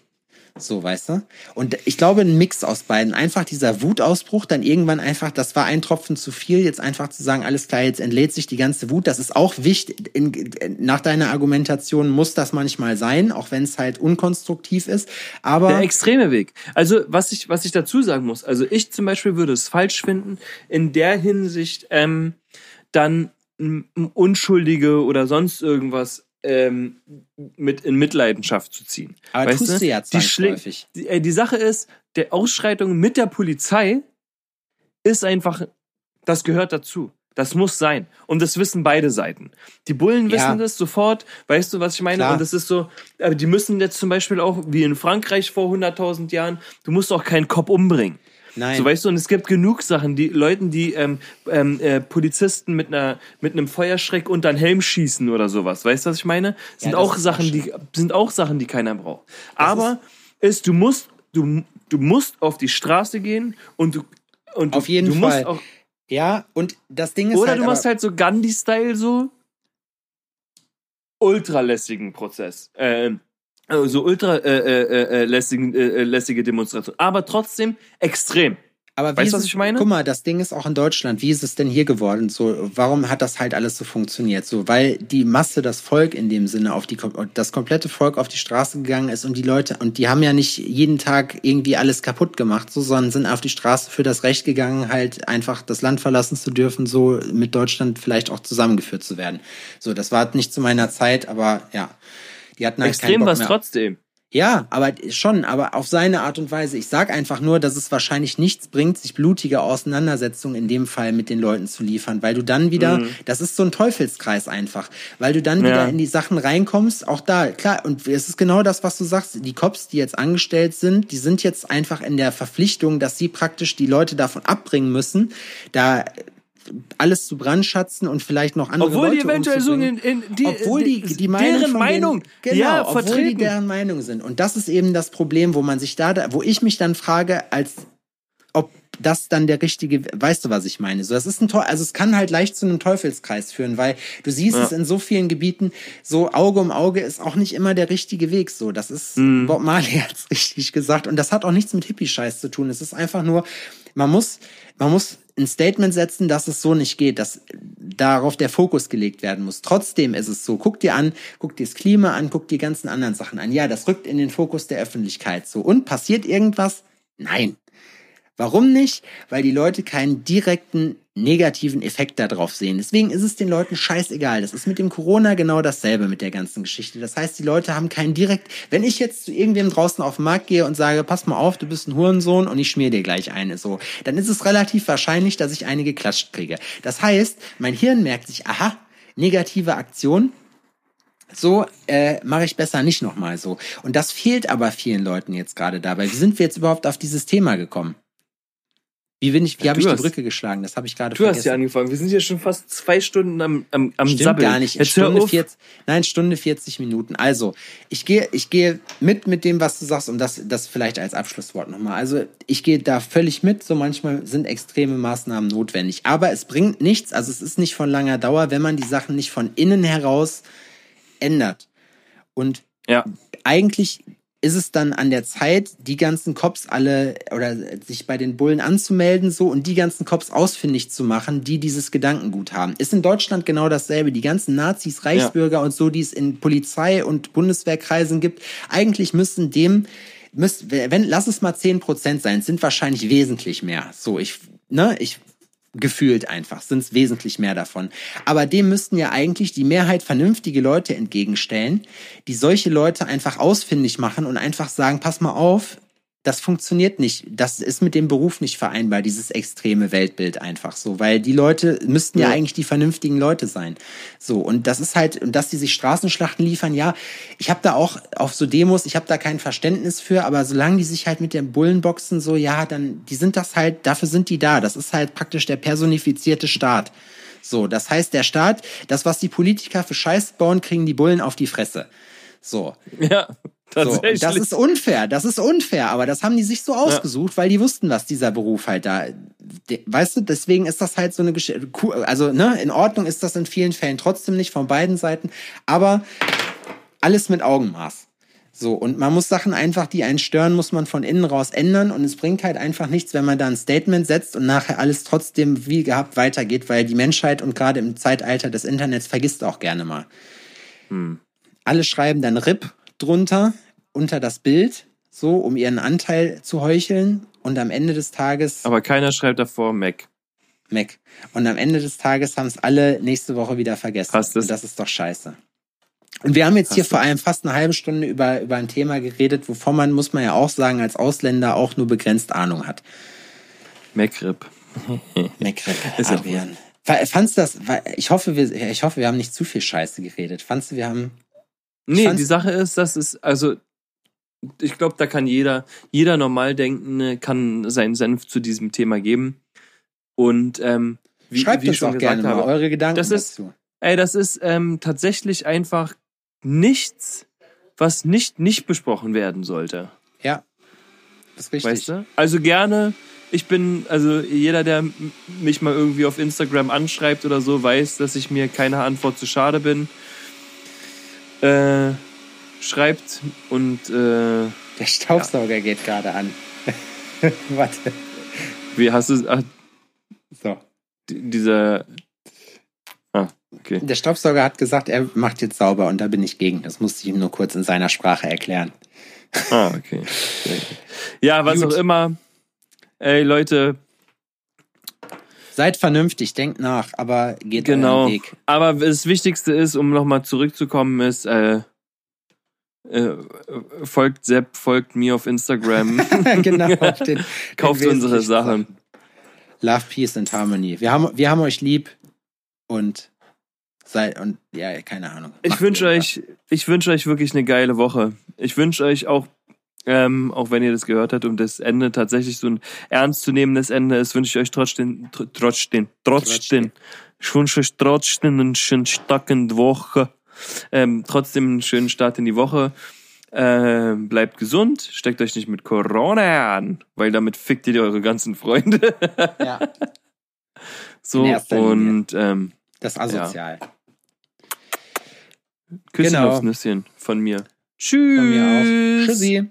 So, weißt du? Und ich glaube, ein Mix aus beiden. Einfach dieser Wutausbruch, dann irgendwann einfach, das war ein Tropfen zu viel, jetzt einfach zu sagen, alles klar, jetzt entlädt sich die ganze Wut. Das ist auch wichtig. In, nach deiner Argumentation muss das manchmal sein, auch wenn es halt unkonstruktiv ist. Aber Der extreme Weg. Also, was ich, was ich dazu sagen muss, also ich zum Beispiel würde es falsch finden, in der Hinsicht ähm, dann Unschuldige oder sonst irgendwas ähm, mit in Mitleidenschaft zu ziehen. Aber weißt tust du? ja die, zwangsläufig. die, äh, die Sache ist, der Ausschreitung mit der Polizei ist einfach, das gehört dazu. Das muss sein. Und das wissen beide Seiten. Die Bullen Ja. wissen das sofort. Weißt du, was ich meine? Klar. Und das ist so, aber die müssen jetzt zum Beispiel auch, wie in Frankreich vor 100.000 Jahren, du musst auch keinen Kopf umbringen. Nein. So weißt du, und es gibt genug Sachen, die Leuten, die ähm, ähm, äh, Polizisten mit einer mit einem Feuerschreck unter den Helm schießen oder sowas. Weißt du, was ich meine? Sind das auch ist Sachen, die sind auch Sachen, die keiner braucht. Aber ist, du musst du du musst auf die Straße gehen und du und du, Auf jeden du Fall. musst auch Ja, und das Ding ist oder halt du machst halt so Gandhi-Style so ultralässigen Prozess. Ähm, also ultra äh, äh, äh, lässigen, äh, äh, lässige Demonstration. Aber trotzdem extrem. Aber wie Weißt du, was ich meine? Guck mal, das Ding ist auch in Deutschland. Wie ist es denn hier geworden? So, warum hat das halt alles so funktioniert? So, weil die Masse, das Volk in dem Sinne auf die, das komplette Volk auf die Straße gegangen ist und die Leute, und die haben ja nicht jeden Tag irgendwie alles kaputt gemacht, so, sondern sind auf die Straße für das Recht gegangen, halt einfach das Land verlassen zu dürfen, so mit Deutschland vielleicht auch zusammengeführt zu werden. So, das war nicht zu meiner Zeit, aber ja. Die hatten halt Extrem was mehr. trotzdem. Ja, aber schon, aber auf seine Art und Weise. Ich sag einfach nur, dass es wahrscheinlich nichts bringt, sich blutige Auseinandersetzungen in dem Fall mit den Leuten zu liefern, weil du dann wieder, das ist so ein Teufelskreis einfach, weil du dann wieder Ja. in die Sachen reinkommst, auch da, klar, und es ist genau das, was du sagst, die Cops, die jetzt angestellt sind, die sind jetzt einfach in der Verpflichtung, dass sie praktisch die Leute davon abbringen müssen, da alles zu brandschatzen und vielleicht noch andere Obwohl die Leute eventuell so in, in die, obwohl die, die Meinung deren von Meinung denen, genau, ja, obwohl die vertreten. deren Meinung sind. Und das ist eben das Problem, wo man sich da, wo ich mich dann frage, als ob das dann der richtige, weißt du, was ich meine? So, das ist ein Teu also es kann halt leicht zu einem Teufelskreis führen, weil du siehst Ja. es in so vielen Gebieten, so Auge um Auge ist auch nicht immer der richtige Weg. So, das ist Mhm. Bob Marley hat's richtig gesagt und das hat auch nichts mit Hippie-Scheiß zu tun. Es ist einfach nur, man muss, man muss ein Statement setzen, dass es so nicht geht, dass darauf der Fokus gelegt werden muss. Trotzdem ist es so, guck dir an, guck dir das Klima an, guck dir die ganzen anderen Sachen an. Ja, das rückt in den Fokus der Öffentlichkeit so. Und passiert irgendwas? Nein. Warum nicht? Weil die Leute keinen direkten negativen Effekt darauf sehen. Deswegen ist es den Leuten scheißegal. Das ist mit dem Corona genau dasselbe mit der ganzen Geschichte. Das heißt, die Leute haben keinen direkt, wenn ich jetzt zu irgendwem draußen auf den Markt gehe und sage, pass mal auf, du bist ein Hurensohn und ich schmier dir gleich eine, so, dann ist es relativ wahrscheinlich, dass ich eine geklatscht kriege. Das heißt, mein Hirn merkt sich, aha, negative Aktion, so äh, mache ich besser nicht nochmal so. Und das fehlt aber vielen Leuten jetzt gerade dabei. Wie sind wir jetzt überhaupt auf dieses Thema gekommen? Wie bin ich, wie habe ich die hast- Brücke geschlagen? Das habe ich gerade Du hast ja angefangen. Wir sind ja schon fast zwei Stunden am, am, am Stimmt Sabbeln. gar nicht. Jetzt Stunde auf. 40, nein, Stunde 40 Minuten. Also, ich gehe, ich gehe mit mit dem, was du sagst, und das, das vielleicht als Abschlusswort nochmal. Also, ich gehe da völlig mit. So manchmal sind extreme Maßnahmen notwendig. Aber es bringt nichts. Also, es ist nicht von langer Dauer, wenn man die Sachen nicht von innen heraus ändert. Und Ja. eigentlich ist es dann an der Zeit, die ganzen Cops alle oder sich bei den Bullen anzumelden so und die ganzen Cops ausfindig zu machen, die dieses Gedankengut haben. Ist in Deutschland genau dasselbe. Die ganzen Nazis, Reichsbürger und so, die es in Polizei und Bundeswehrkreisen gibt, eigentlich müssen dem müsst, wenn, lass es mal 10% sein, es sind wahrscheinlich wesentlich mehr. So, ich, ne, ich, gefühlt einfach, sind es wesentlich mehr davon. Aber dem müssten ja eigentlich die Mehrheit vernünftige Leute entgegenstellen, die solche Leute einfach ausfindig machen und einfach sagen, pass mal auf, das funktioniert nicht. Das ist mit dem Beruf nicht vereinbar, dieses extreme Weltbild einfach so, weil die Leute müssten ja, Ja. eigentlich die vernünftigen Leute sein. So, und das ist halt, und dass die sich Straßenschlachten liefern, ja, ich habe da auch auf so Demos, ich habe da kein Verständnis für, aber solange die sich halt mit den Bullen boxen, so, ja, dann, die sind das halt, dafür sind die da. Das ist halt praktisch der personifizierte Staat. So, das heißt, der Staat, das, was die Politiker für Scheiß bauen, kriegen die Bullen auf die Fresse. So. Ja, So, das ist unfair, das ist unfair, aber das haben die sich so ausgesucht, weil die wussten, was dieser Beruf halt da, weißt du, deswegen ist das halt so eine Geschichte, also ne, in Ordnung ist das in vielen Fällen trotzdem nicht von beiden Seiten, aber alles mit Augenmaß. So, und man muss Sachen einfach, die einen stören, muss man von innen raus ändern und es bringt halt einfach nichts, wenn man da ein Statement setzt und nachher alles trotzdem wie gehabt weitergeht, weil die Menschheit und gerade im Zeitalter des Internets vergisst auch gerne mal. Alle schreiben dann RIP drunter, unter das Bild, so, um ihren Anteil zu heucheln. Und am Ende des Tages Aber keiner schreibt davor Mac. Mac. Und am Ende des Tages haben es alle nächste Woche wieder vergessen. Passt es? Und das ist doch scheiße. Und wir haben jetzt hier Passt vor es? allem fast eine halbe Stunde über, über ein Thema geredet, wovon man, muss man ja auch sagen, als Ausländer auch nur begrenzt Ahnung hat. Ist ja Adrian. Fa- Fandst du das, ich hoffe, wir, ich hoffe, wir haben nicht zu viel Scheiße geredet. Fandst du, wir haben, Nee, die Sache ist, dass es, also, ich glaube, da kann jeder, jeder Normaldenkende kann seinen Senf zu diesem Thema geben. Und ähm, wie, schreibt wie ich uns schon auch gesagt gerne habe, mal eure Gedanken das ist- dazu. ey, das ist ähm, tatsächlich einfach nichts, was nicht nicht besprochen werden sollte. Ja. Das ist richtig. Weißt du? Also gerne. Ich bin, also jeder, der mich mal irgendwie auf Instagram anschreibt oder so, weiß, dass ich mir keine Antwort zu schade bin. Äh, schreibt und äh, Der Staubsauger geht gerade an. Warte. Wie hast du ach, So. die- dieser. Ah, okay. Der Staubsauger hat gesagt, er macht jetzt sauber und da bin ich gegen. Das musste ich ihm nur kurz in seiner Sprache erklären. Ah, okay. Gut. Ja, was Gut. auch immer. Ey, Leute, Seid vernünftig, denkt nach, aber geht genau. Weg. Aber das Wichtigste ist, um nochmal zurückzukommen, ist, äh, äh, folgt Sepp, folgt mir auf Instagram. genau. auf Den, Kauft den unsere Sachen. Sachen. Love, Peace and Harmony. Wir haben, wir haben euch lieb und seid und ja, keine Ahnung. Ich wünsche euch, ich wünsche euch wirklich eine geile Woche. Ich wünsche euch auch, ähm, auch wenn ihr das gehört habt, um das Ende tatsächlich so ein ernstzunehmendes Ende ist, wünsche ich euch trotzdem, tr- trotzdem, trotzdem, ich wünsche euch trotzdem einen schönen Start in die Woche. Ähm, trotzdem einen schönen Start in die Woche. Ähm, bleibt gesund, steckt euch nicht mit Corona an, weil damit fickt ihr eure ganzen Freunde. Ja, so und ähm, das asozial. Küsschen Genau. aufs Nüsschen von mir. Von mir auch. Tschüss. Tschüssi.